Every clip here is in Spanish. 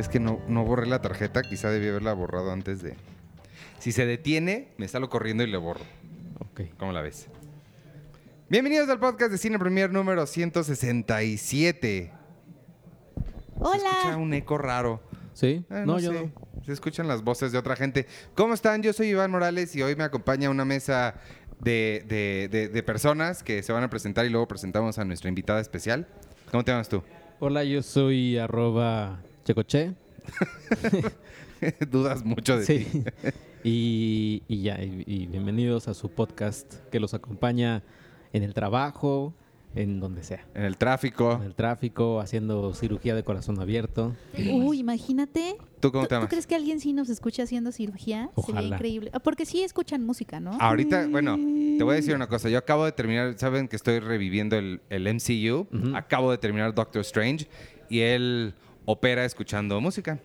¿Sabes que no, no borré la tarjeta? Quizá debí haberla borrado antes de... Si se detiene, me salgo corriendo y le borro. Ok. ¿Cómo la ves? Bienvenidos al podcast de Cine Premier número 167. Se escucha Hola. un eco raro. ¿Sí? Eh, no, yo sé. no. Se escuchan las voces de otra gente. ¿Cómo están? Yo soy Iván Morales y hoy me acompaña una mesa de, de- de- de personas que se van a presentar y luego presentamos a nuestra invitada especial. ¿Cómo te llamas tú? Hola, yo soy arroba checoche. Dudas mucho de ti. Sí. y, y ya, y, y bienvenidos a su podcast que los acompaña en el trabajo, en donde sea. En el tráfico. En el tráfico, haciendo cirugía de corazón abierto. Uy, imagínate. ¿Tú cómo ¿Tú, te llamas? tú crees que alguien sí nos escucha haciendo cirugía? Ojalá. Sería increíble. Ah, Porque sí escuchan música, ¿no? Ahorita, bueno, te voy a decir una cosa. Yo acabo de terminar, saben que estoy reviviendo el, el MCU. Acabo de terminar Doctor Strange y él opera escuchando música.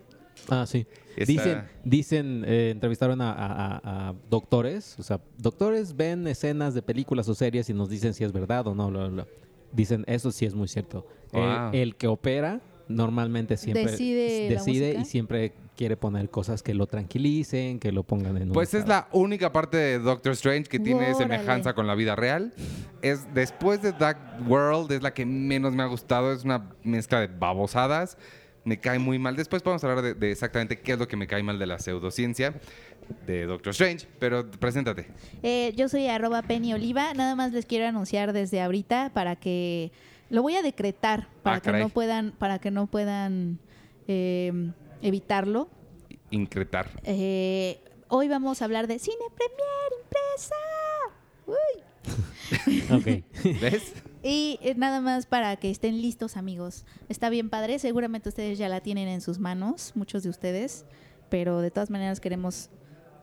Ah, sí. Está- Dicen, dicen eh, entrevistaron a, a- a- a doctores, o sea, doctores ven escenas de películas o series y nos dicen si es verdad o no. bla, bla, bla. Dicen, eso sí es muy cierto. Wow. el que opera normalmente siempre Decide decide y siempre quiere poner cosas que lo tranquilicen, que lo pongan en un Pues es la única parte de Doctor Strange que tiene Órale. semejanza con la vida real. Es después de Dark World es la que menos me ha gustado. Es una mezcla de babosadas. Me cae muy mal. Después podemos hablar de, de exactamente qué es lo que me cae mal de la pseudociencia de Doctor Strange. Pero preséntate. Eh, yo soy arroba Penny Oliva. Nada más les quiero anunciar desde ahorita para que lo voy a decretar para Ah, que caray. no puedan, para que no puedan eh, evitarlo. Incretar. Eh, hoy vamos a hablar de cine premier impresa. Uy. Ok. ¿Ves? Y eh, nada más para que estén listos, amigos. Está bien padre, seguramente ustedes ya la tienen en sus manos, muchos de ustedes, pero de todas maneras queremos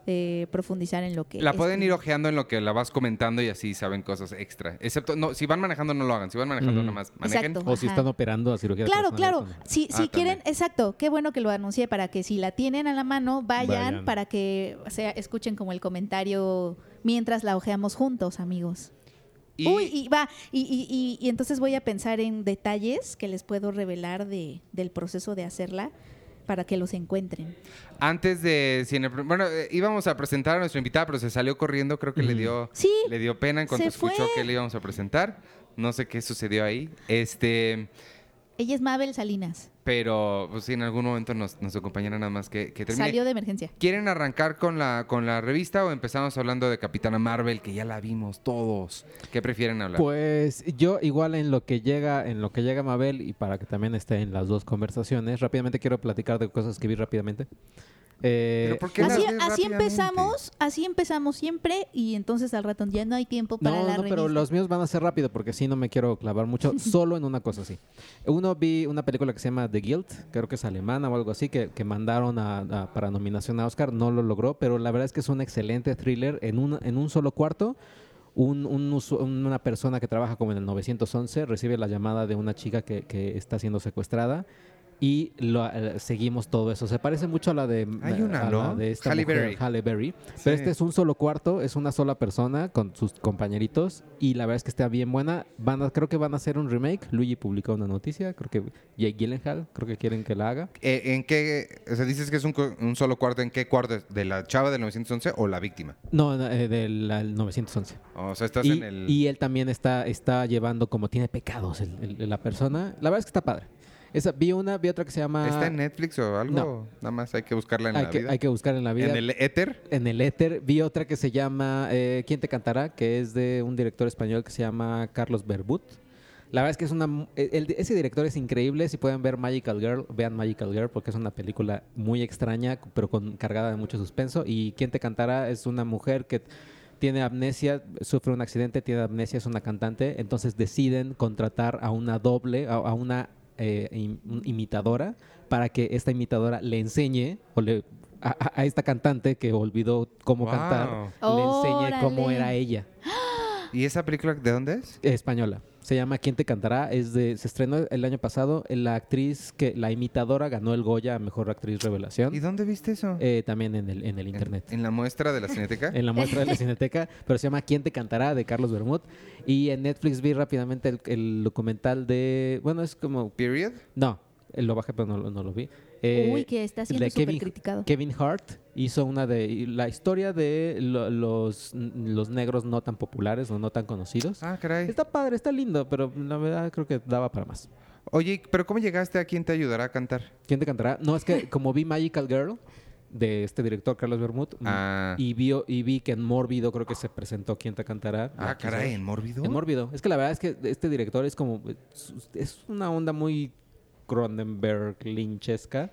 eh, profundizar en lo que... La pueden ir ojeando en lo que la vas comentando y así saben cosas extra. Excepto, no, si van manejando no lo hagan. Si van manejando Ujú. nada más manejen. Exacto. O si Ajá. están operando a cirugía Claro, claro. abierto, Si, Ah, si quieren, también. exacto. Qué bueno que lo anuncié para que si la tienen a la mano, vayan, Vayan. para que o sea, escuchen como el comentario mientras la ojeamos juntos, amigos. Y, Uy, y va, y, y- y- entonces voy a pensar en detalles que les puedo revelar de, del proceso de hacerla para que los encuentren. antes de. Bueno, eh, íbamos a presentar a nuestra invitada, pero se salió corriendo. Creo que le dio... Sí, Le dio pena en cuanto Se escuchó fue. que le íbamos a presentar. No sé qué sucedió ahí. Este, ella es Mabel Salinas. Pero pues sí, en algún momento nos, nos acompañará nada más que, que termine. Salió de emergencia. ¿Quieren arrancar con la, con la revista o empezamos hablando de Capitana Marvel, que ya la vimos todos? ¿Qué prefieren hablar? Pues yo igual en lo que llega, en lo que llega Mabel y para que también esté en las dos conversaciones, rápidamente quiero platicar de cosas que vi rápidamente. Eh, ¿Pero por qué las Así, así empezamos, así empezamos siempre y entonces al rato ya no hay tiempo para no, la no, pero los míos van a ser rápido porque sí no me quiero clavar mucho, solo en una cosa así. Uno vi una película que se llama The Guild, creo que es alemana o algo así, que, que mandaron a- a- para nominación a Oscar, no lo logró, pero la verdad es que es un excelente thriller en un, en un solo cuarto. Un, una persona que trabaja como en el 911 recibe la llamada de una chica que, que está siendo secuestrada y lo, eh, seguimos todo eso. Se parece mucho a la de, Hay una, a la de esta Halle mujer, Berry. Halle Berry. Sí. Pero este es un solo cuarto, es una sola persona con sus compañeritos y la verdad es que está bien buena. Van a- creo que van a hacer un remake. Luigi publicó una noticia, creo que Jake Gyllenhaal, creo que quieren que la haga. Eh, ¿En qué? O sea, dices que es un, solo cuarto. ¿En qué cuarto? ¿De la chava del 911 o la víctima? No, eh, del al 911. O sea, estás Y, en el... y él también está, está llevando como tiene pecados el- el- la persona. La verdad es que está padre. Esa, vi una, vi otra que se llama... ¿Está en Netflix o algo? No. Nada más hay que buscarla en hay, la que, vida. hay que buscar en la vida. ¿En el éter? en el éter. Vi otra que se llama eh, ¿Quién te cantará? Que es de un director español que se llama Carlos Berbut. La verdad es que es una... el- el- ese director es increíble. Si pueden ver Magical Girl, vean Magical Girl porque es una película muy extraña, pero con cargada de mucho suspenso. Y ¿Quién te cantará? Es una mujer que tiene amnesia, sufre un accidente, tiene amnesia, es una cantante. Entonces deciden contratar a una doble, a, a una eh, imitadora para que esta imitadora le enseñe o le a, esta cantante que olvidó cómo Wow. cantar le enseñe cómo era ella ¿Y esa película de dónde es? española se llama ¿Quién te cantará? Es de, se estrenó el año pasado. La actriz que, la imitadora ganó el Goya a Mejor Actriz Revelación. ¿Y dónde viste eso? Eh, también en el, en el ¿En- internet. ¿En, la muestra de la Cineteca? En la muestra de la Cineteca, pero se llama ¿Quién te cantará? de Carlos Bermud. Y en Netflix vi rápidamente el, el documental de. Bueno, es como. ¿Period? No, Lo bajé, pero no, no lo vi. Eh, Uy, que está siendo súper Kevin- criticado. Kevin Hart hizo una de la historia de lo- los, los negros no tan populares o no tan conocidos. Ah, caray. Está padre, está lindo, pero la verdad creo que daba para más. Oye, pero ¿cómo llegaste a quién te ayudará a cantar? ¿Quién te cantará? No, es que como vi Magical Girl de este director Carlos Bermud mm, Ah. y, vio, y vi que en Mórbido creo que se presentó ¿Quién te cantará? Ah, caray. ¿en Mórbido? En Mórbido. Es que la verdad es que este director es como. Es, es una onda muy Cronenberg lynchesca.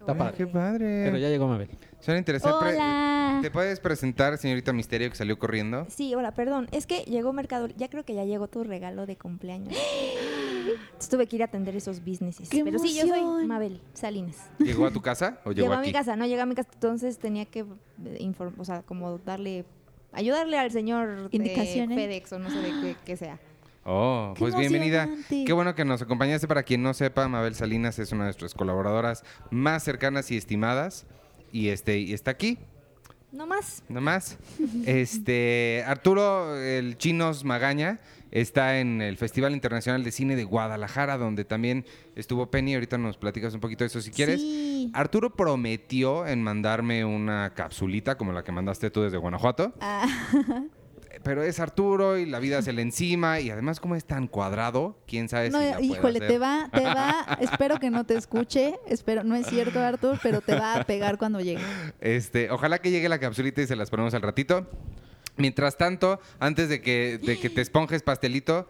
Está Ay, padre. qué padre. Pero ya llegó Mabel. Suena interesante. Hola. ¿Te puedes presentar, señorita Misterio, que salió corriendo? Sí, hola, perdón. Es que llegó Mercado. Ya creo que ya llegó tu regalo de cumpleaños. Entonces tuve que ir a atender esos businesses. ¡Qué Pero sí, yo soy emoción! Mabel Salinas. ¿Llegó a tu casa o llegó, Llegó a aquí? mi casa, no llegó a mi casa, entonces tenía que eh, inform- o sea, como darle, ayudarle al señor de Indicaciones. FedEx o no sé de qué, qué sea. Oh, ¡Qué pues bienvenida. Qué bueno que nos acompañaste. Para quien no sepa, Mabel Salinas es una de nuestras colaboradoras más cercanas y estimadas. Y este, y está aquí, No más. nada más. Este, Arturo, el Chinos Magaña, está en el Festival Internacional de Cine de Guadalajara, donde también estuvo Penny. Ahorita nos platicas un poquito de eso si quieres. Sí. Arturo prometió en mandarme una capsulita como la que mandaste tú desde Guanajuato. Ah, Pero es Arturo y la vida se le encima y además como es tan cuadrado, quién sabe no, si la híjole, hacer. te va, te va, espero que no te escuche, espero, no es cierto, Artur, pero te va a pegar cuando llegue. Este, ojalá que llegue la capsulita y se las ponemos al ratito. Mientras tanto, antes de que, de que te esponjes pastelito,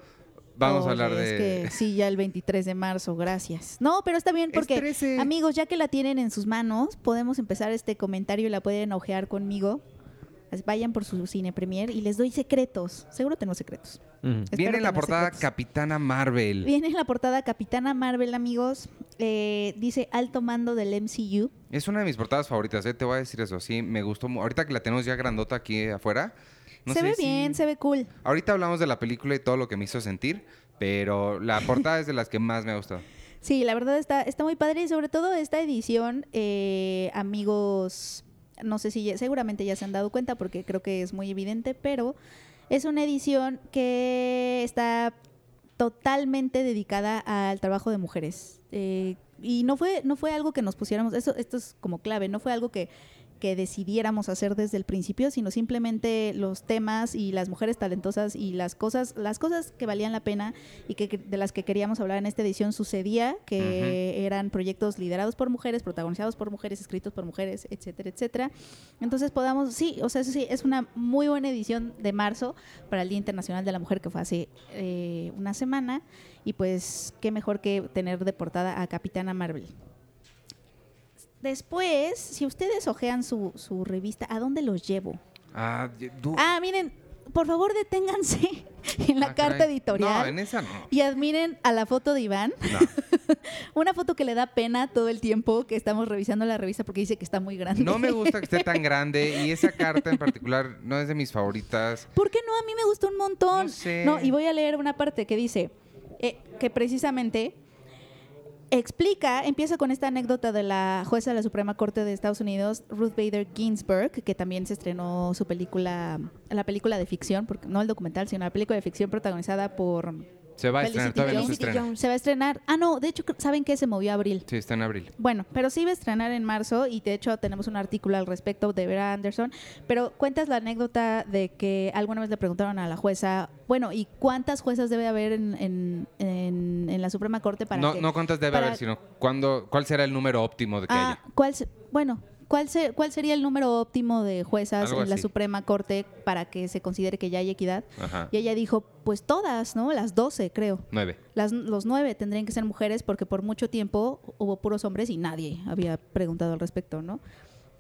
vamos a hablar de... Es que sí, ya el 23 de marzo, gracias. No, pero está bien porque, 13. amigos, ya que la tienen en sus manos, podemos empezar este comentario y la pueden ojear conmigo. Vayan por su cine premier y les doy secretos. Seguro tengo secretos. Viene en la portada secretos. Capitana Marvel. Viene en la portada Capitana Marvel, amigos. Eh, dice alto mando del MCU. Es una de mis portadas favoritas, ¿eh? te voy a decir eso. Sí, me gustó. Ahorita que la tenemos ya grandota aquí afuera. no se sé ve si- bien, se ve cool. Ahorita hablamos de la película y todo lo que me hizo sentir, pero la portada es de las que más me ha gustado. Sí, la verdad está, está muy padre y sobre todo esta edición, eh, amigos, no sé si ya- seguramente ya se han dado cuenta porque creo que es muy evidente, pero es una edición que está totalmente dedicada al trabajo de mujeres. Eh, y no fue, no fue algo que nos pusiéramos, eso, esto es como clave, no fue algo que, que decidiéramos hacer desde el principio, sino simplemente los temas y las mujeres talentosas y las cosas, las cosas que valían la pena y que, de las que queríamos hablar en esta edición sucedía, que eran proyectos liderados por mujeres, protagonizados por mujeres, escritos por mujeres, etcétera, etcétera. Entonces podamos, sí, o sea, eso sí, es una muy buena edición de marzo para el Día Internacional de la Mujer que fue hace eh, una semana y pues qué mejor que tener de portada a Capitana Marvel. Después, si ustedes ojean su, su revista, ¿a dónde los llevo? Ah, du- Ah, miren, por favor deténganse en la ah, carta caray. editorial. No, en esa no. Y admiren a la foto de Iván. No. Una foto que le da pena todo el tiempo que estamos revisando la revista porque dice que está muy grande. No me gusta que esté tan grande y esa carta en particular no es de mis favoritas. ¿Por qué no? A mí me gustó un montón. No sé. No, y voy a leer una parte que dice eh, que precisamente explica, empieza con esta anécdota de la jueza de la Suprema Corte de Estados Unidos, Ruth Bader Ginsburg, que también se estrenó su película, la película de ficción, porque no el documental, sino la película de ficción protagonizada por Se va a estrenar, todavía no se Jones. estrena. Se va a estrenar. Ah, no, de hecho, ¿saben qué? Se movió a abril. Sí, está en abril. Bueno, pero sí iba a estrenar en marzo y de hecho tenemos un artículo al respecto de Vera Anderson. Pero cuentas la anécdota de que alguna vez le preguntaron a la jueza, bueno, ¿y cuántas juezas debe haber en, en, en- en la Suprema Corte para No, que... no cuántas debe para- haber, sino cuándo, cuál será el número óptimo de que Ah, haya. ¿cuál se- bueno, ¿cuál, se- ¿cuál sería el número óptimo de juezas Algo en la así. Suprema Corte para que se considere que ya hay equidad? Ajá. Y ella dijo, pues todas, ¿no? Las 12, creo. Nueve. Las, los nueve tendrían que ser mujeres porque por mucho tiempo hubo puros hombres y nadie había preguntado al respecto, ¿no?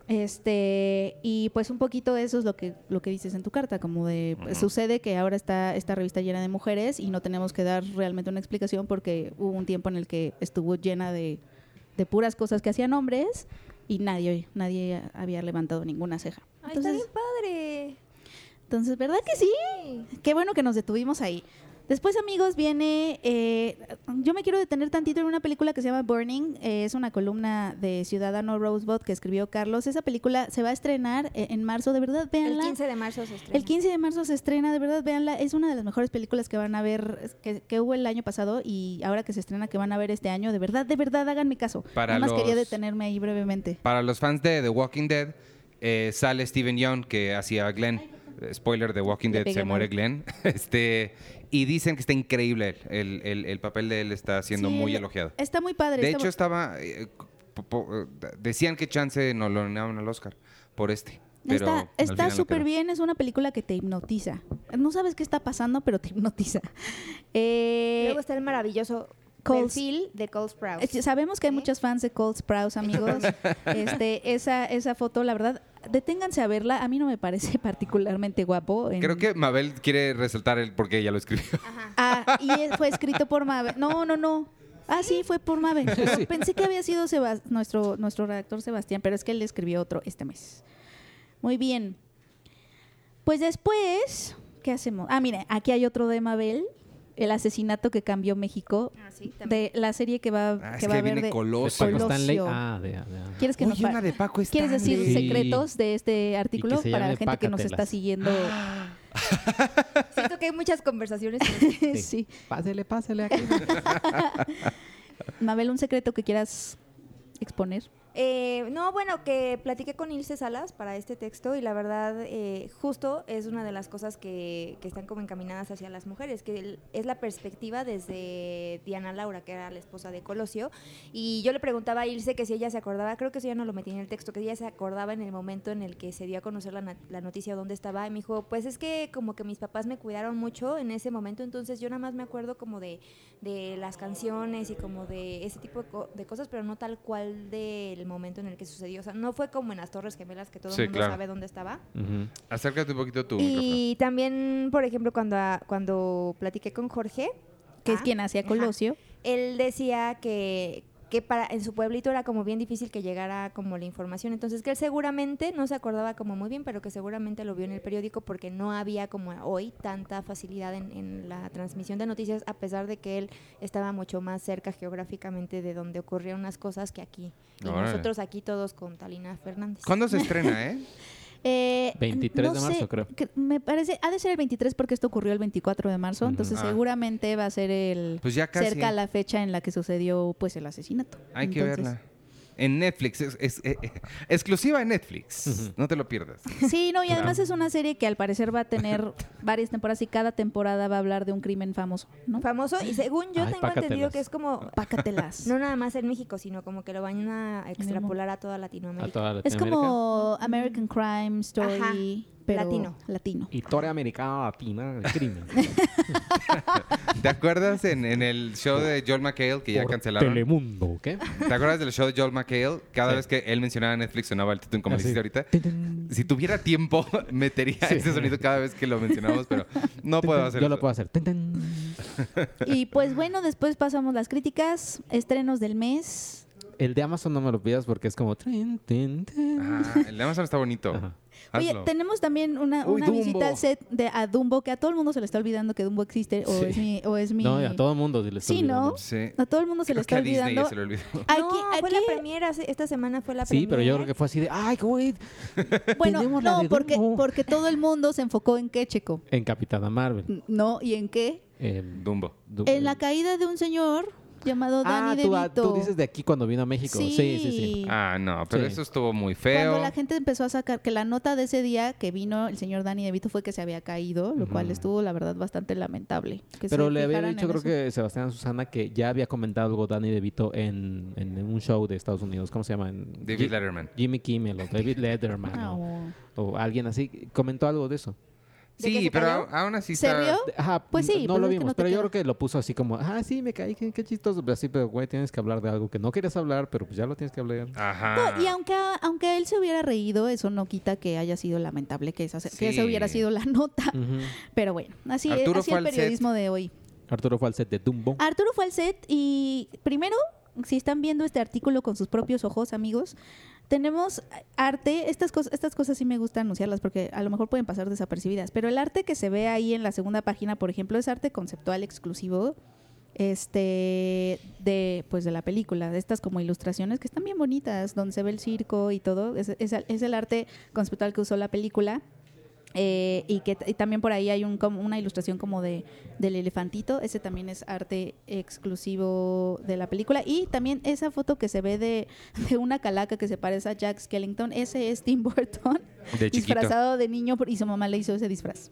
Este, y pues un poquito eso es lo que, lo que dices en tu carta, como de, pues, sucede que ahora está esta revista llena de mujeres y no tenemos que dar realmente una explicación porque hubo un tiempo en el que estuvo llena de, de puras cosas que hacían hombres y nadie, nadie había levantado ninguna ceja. Ay, está Entonces, bien padre. entonces, ¿verdad que sí? Qué bueno que nos detuvimos ahí. Después, amigos, viene. eh, yo me quiero detener tantito en una película que se llama Burning. eh, es una columna de Ciudadano Rosebud que escribió Carlos. Esa película se va a estrenar eh, en marzo. De verdad, El véanla. 15 de marzo se estrena. El 15 de marzo se estrena, de verdad, véanla. Es una de las mejores películas que van a ver, que, que hubo el año pasado y ahora que se estrena, que van a ver este año. De verdad, de verdad, háganme caso. Para Nada más quería los- detenerme ahí brevemente. Para los fans de The Walking Dead, eh, sale Steven Young, que hacía a Glenn. Spoiler, The Walking Dead se muere. Glenn. Este, y dicen que está increíble. El, el- el papel de él está siendo Sí, muy el- elogiado. Está muy padre. De está hecho, estaba. eh, po- po- eh, decían que Chance no lo nominaban al Oscar por este. Pero está súper bien, es una película que te hipnotiza. No sabes qué está pasando, pero te hipnotiza. Eh, Luego está el maravilloso Cole- perfil de Cole Sprouse. eh, sabemos que hay muchos fans de Cold Sprouse, amigos. este, esa, esa foto, la verdad, deténganse a verla. A mí no me parece particularmente guapo. en- Creo que Mabel quiere resaltar el porque ella lo escribió. Ajá. Ah, y fue escrito por Mabel. No, no, no. Ah, sí, fue por Mabel. Sí. Pensé que había sido Sebas- nuestro, nuestro redactor Sebastián, pero es que él escribió otro este mes. Muy bien. Pues después, ¿qué hacemos? Ah, mire, aquí hay otro de Mabel, el asesinato que cambió México, Ah, sí, de la serie que va, Ah, que que va a viene de... ¿De Coloso. Paco Colosio. Stanley? Ah, de, de- ¿Quieres que nos pa- una de Paco ¿Quieres decir. Sí. secretos de este artículo para la gente que nos está siguiendo? Siento que hay muchas conversaciones. sí. sí. Pásele, pásele aquí. Mabel, un secreto que quieras exponer. Eh, no, bueno, que platiqué con Ilse Salas para este texto y la verdad, eh, justo es una de las cosas que, que están como encaminadas hacia las mujeres, que es la perspectiva desde Diana Laura, que era la esposa de Colosio. Y yo le preguntaba a Ilse que si ella se acordaba, creo que eso ya no lo metí en el texto, que ella se acordaba en el momento en el que se dio a conocer la, la noticia dónde estaba. Y me dijo, pues es que como que mis papás me cuidaron mucho en ese momento, entonces yo nada más me acuerdo como de, de las canciones y como de ese tipo de, co- de cosas, pero no tal cual del momento en el que sucedió. O sea, no fue como en las Torres Gemelas que todo el Sí, mundo claro. sabe dónde estaba. Ujú. Acércate un poquito tu micrófono. Y también, por ejemplo, cuando, cuando platiqué con Jorge, Que es quien hacía ajá. Colosio. él decía que, que para en su pueblito era como bien difícil que llegara como la información. Entonces que él seguramente no se acordaba como muy bien, pero que seguramente lo vio en el periódico porque no había como hoy tanta facilidad en, en la transmisión de noticias, a pesar de que él estaba mucho más cerca geográficamente de donde ocurrieron unas cosas que aquí. Y Órale. nosotros aquí todos con Talina Fernández. ¿Cuándo se estrena, eh? Eh, 23 no de marzo, sé, creo. que me parece, ha de ser el 23 porque esto ocurrió el 24 de marzo, Ujú. entonces Ah. seguramente va a ser el Pues ya casi. cerca a la fecha en la que sucedió pues el asesinato. Hay que Entonces, verla. En Netflix. Es, es- eh, eh, exclusiva en Netflix. No te lo pierdas. Sí, no, y además es una serie que al parecer va a tener varias temporadas y cada temporada va a hablar de un crimen famoso, ¿no? Famoso, y según yo Ay, tengo entendido que es como Pácatelas. No nada más en México, sino como que lo van a extrapolar a toda A Latinoamérica. es como American Crime Story, Ajá, pero latino. latino. Historia americana latina del crimen. ¿Te acuerdas en, en el show de Joel McHale que ya Por cancelaron? Telemundo, ¿qué? ¿Te acuerdas del show de Joel McHale? Cada Sí. vez que él mencionaba Netflix sonaba el título como Así. dijiste ahorita. Si tuviera tiempo, metería Sí. ese sonido cada vez que lo mencionamos, pero no puedo hacer Yo lo puedo hacer. Y pues bueno, después pasamos las críticas, estrenos del mes. El de Amazon no me lo pidas porque es como... Ah, el de Amazon está bonito. Ajá. Oye, Hazlo. tenemos también una, Uy, una Dumbo. visita al set de a Dumbo, que a todo el mundo se le está olvidando que Dumbo existe, o Sí. es mi... O es mi... No, y a todo el mundo se le está Sí, ¿no? olvidando. Sí. A todo el mundo se le Creo que está a Disney olvidando. se le olvidó. Aquí, no, fue la aquí- premiera, esta semana fue la Sí, premiere. pero yo creo que fue así de... ¡Ay, güey! bueno, no, de porque, Dumbo. porque todo el mundo se enfocó en qué, Checo. En Capitana Marvel. No, ¿y en qué? En, Dumbo. Du- En la caída de un señor llamado Ah, Danny tú, ah, DeVito. tú dices de aquí cuando vino a México. Sí, sí, sí. Ah, no, pero Sí. eso estuvo muy feo. Cuando la gente empezó a sacar que la nota de ese día que vino el señor Danny DeVito fue que se había caído, lo cual estuvo la verdad bastante lamentable. que Pero le había fijaran dicho, en creo eso. que Sebastián Susana, que ya había comentado algo Danny DeVito en, en un show de Estados Unidos. ¿Cómo se llama? En David Letterman. Jimmy Kimmel o David Letterman Ah, o, oh. o alguien así. Comentó algo de eso. ¿De que Sí, se pero cayó? aún así ¿Se está... rió? De- Ajá, Pues sí, no pues lo que vimos, no pero yo creo que lo puso así como, ah, sí, me caí, qué, qué chistoso. Pero así, pero güey, tienes que hablar de algo que no querías hablar, pero pues ya lo tienes que hablar. Ajá. No, y aunque, aunque él se hubiera reído, eso no quita que haya sido lamentable que esa, que Sí. esa hubiera sido la nota. Pero bueno, así, Arturo así el set. periodismo de hoy. Arturo fue al set de Dumbo. Arturo fue al set y primero, si están viendo este artículo con sus propios ojos, amigos, tenemos arte, estas cosas, estas cosas sí me gusta anunciarlas porque a lo mejor pueden pasar desapercibidas, pero el arte que se ve ahí en la segunda página, por ejemplo, es arte conceptual exclusivo este de pues de la película, de estas como ilustraciones que están bien bonitas, donde se ve el circo y todo, es, es- es el arte conceptual que usó la película. Eh, y que y también por ahí hay un, como una ilustración como de del elefantito, ese también es arte exclusivo de la película y también esa foto que se ve de, de una calaca que se parece a Jack Skellington, ese es Tim Burton De disfrazado de niño y su mamá le hizo ese disfraz.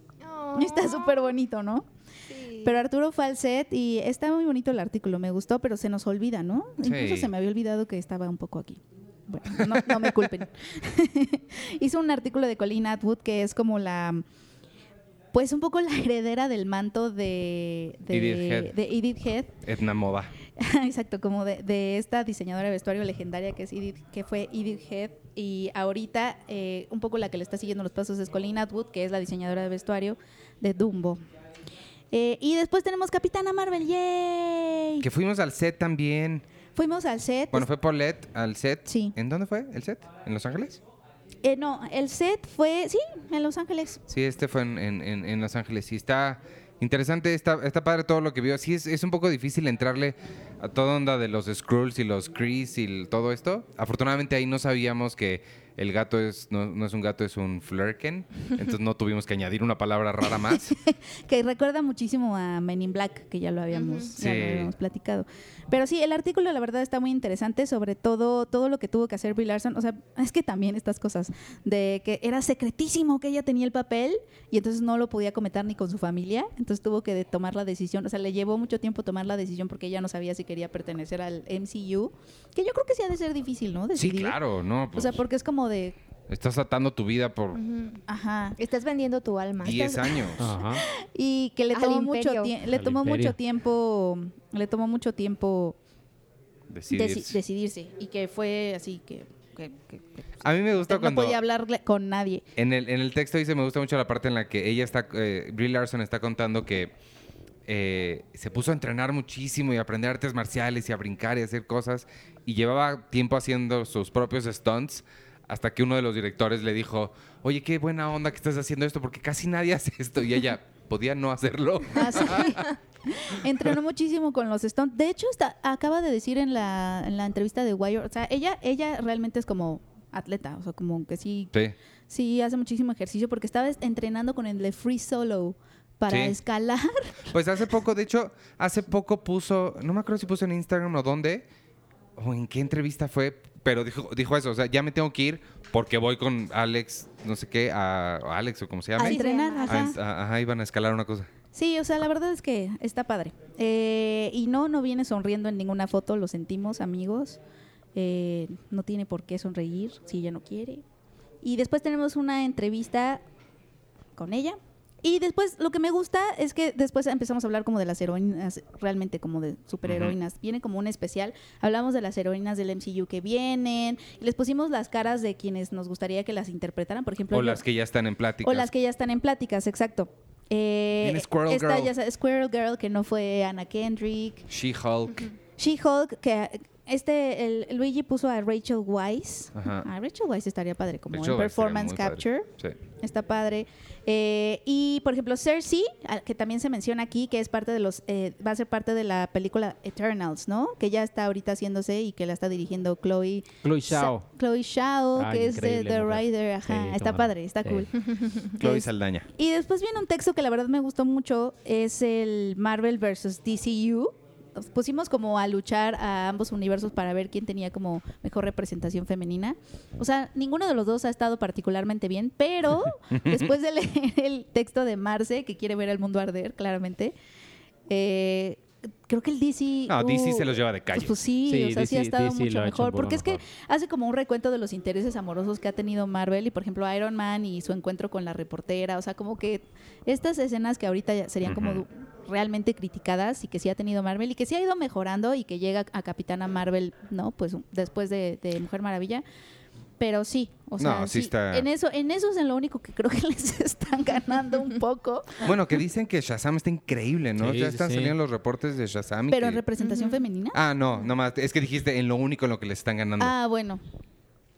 Y está súper bonito, ¿no? Sí. Pero Arturo fue al set y está muy bonito el artículo, me gustó, pero se nos olvida, ¿no? Sí. Incluso se me había olvidado que estaba un poco aquí. Bueno, no, no me culpen. Hizo un artículo de Colleen Atwood que es como la, pues un poco la heredera del manto de, de Edith Head. de Edith Head. Etna Moda. Exacto, como de, de esta diseñadora de vestuario legendaria que es Edith, que fue Edith Head y ahorita eh, un poco la que le está siguiendo los pasos es Colleen Atwood, que es la diseñadora de vestuario de Dumbo. Eh, y después tenemos Capitana Marvel, ¡yay! Que fuimos al set también. Fuimos al set. Bueno, fue Paulette al set. Sí. ¿En dónde fue el set? ¿En Los Ángeles? Eh, no, el set fue, sí, en Los Ángeles. Sí, este fue en, en- en- Los Ángeles. Sí, está interesante, está, está padre todo lo que vio. Sí, es, es un poco difícil entrarle a toda onda de los Skrulls y los Krees y el- todo esto. Afortunadamente ahí no sabíamos que el gato es no, no es un gato, es un flurken. Entonces no tuvimos que añadir una palabra rara más. que recuerda muchísimo a Men in Black, que ya lo habíamos, Ujú. ya lo Sí. habíamos platicado. Pero sí, el artículo la verdad está muy interesante, sobre todo todo lo que tuvo que hacer Brie Larson. O sea, es que también estas cosas de que era secretísimo que ella tenía el papel y entonces no lo podía comentar ni con su familia, entonces tuvo que tomar la decisión. O sea, le llevó mucho tiempo tomar la decisión porque ella no sabía si quería pertenecer al MCU, que yo creo que sí ha de ser difícil, ¿no? Sí, claro, no. O Pues, sea, porque es como de, Estás atando tu vida por ajá. Estás vendiendo tu alma. 10 años. Ajá. Y que le Al tomó mucho imperio. tiempo, le Al tomó imperio. mucho tiempo, le tomó mucho tiempo Decidir. deci- decidirse y que fue así que, que- que- que A mí me gusta no cuando... podía hablarle con nadie. En el, en el texto dice, me gusta mucho la parte en la que ella está, eh, Brie Larson está contando que eh, se puso a entrenar muchísimo y a aprender artes marciales y a brincar y a hacer cosas y llevaba tiempo haciendo sus propios stunts hasta que uno de los directores le dijo, oye, qué buena onda que estás haciendo esto porque casi nadie hace esto y ella podía no hacerlo. Así. Entrenó muchísimo con los Stones. De hecho, está, acaba de decir en la, en la entrevista de Wire, o sea, ella, ella realmente es como atleta, o sea, como que sí, Sí. sí hace muchísimo ejercicio porque estaba es- entrenando con el de Free Solo para Sí. escalar. Pues hace poco, de hecho, hace poco puso, no me acuerdo si puso en Instagram o dónde, o en qué entrevista fue, pero dijo, dijo eso, o sea, ya me tengo que ir porque voy con Alex, no sé qué, a, a Alex o como se llame. A entrenar, llama. ajá. A- a- ajá, iban a escalar una cosa. Sí, o sea, la verdad es que está padre. Eh, y no, no viene sonriendo en ninguna foto, lo sentimos, amigos. Eh, no tiene por qué sonreír si ella no quiere. Y después tenemos una entrevista con ella. Y después lo que me gusta es que después empezamos a hablar como de las heroínas, realmente como de superheroínas. Viene como un especial. Hablamos de las heroínas del MCU que vienen. Y les pusimos las caras de quienes nos gustaría que las interpretaran. Por ejemplo, O las que ya están en plática. o las que ya están en pláticas, exacto. Eh, Squirrel esta Girl. ya Squirrel Girl, que no fue Anna Kendrick. She-Hulk. She-Hulk, que este, el, Luigi puso a Rachel Weisz. Ajá. A Rachel Weisz estaría padre, como Rachel en Performance padre. Capture. Sí. Está padre. Eh, y, por ejemplo, Cersei, al- que también se menciona aquí, que es parte de los, eh, va a ser parte de la película Eternals, ¿no? Que ya está ahorita haciéndose y que la está dirigiendo Chloe Chloe Shao. Sa- Chloe Shao, Ah, que es de The. Rider. Ajá, Sí, está padre, está Sí. cool. Chloe Es- Saldaña. y después viene un texto que la verdad me gustó mucho, es el Marvel vs. DCU. Pusimos como a luchar a ambos universos para ver quién tenía como mejor representación femenina. O sea, ninguno de los dos ha estado particularmente bien, pero después de leer el texto de Marce, que quiere ver el mundo arder, claramente, eh, creo que el DC... No, DC uh, se los lleva de calle. Pues, pues sí, Sí, o sea, sí ha estado DC mucho ha mejor. Porque es que hace como un recuento de los intereses amorosos que ha tenido Marvel y, por ejemplo, Iron Man y su encuentro con la reportera. O sea, como que estas escenas que ahorita ya serían como realmente criticadas y que sí ha tenido Marvel y que sí ha ido mejorando y que llega a Capitana Marvel, ¿no? Pues después de, de Mujer Maravilla. Pero sí, o sea, No, sí sí, está- en eso, en eso es en lo único que creo que les están ganando un poco. Bueno, que dicen que Shazam está increíble, ¿no? Sí, ya sí, están sí. saliendo los reportes de Shazam. y Pero en representación femenina. Ah, no, nomás. Es que dijiste en lo único en lo que les están ganando. Ah, bueno.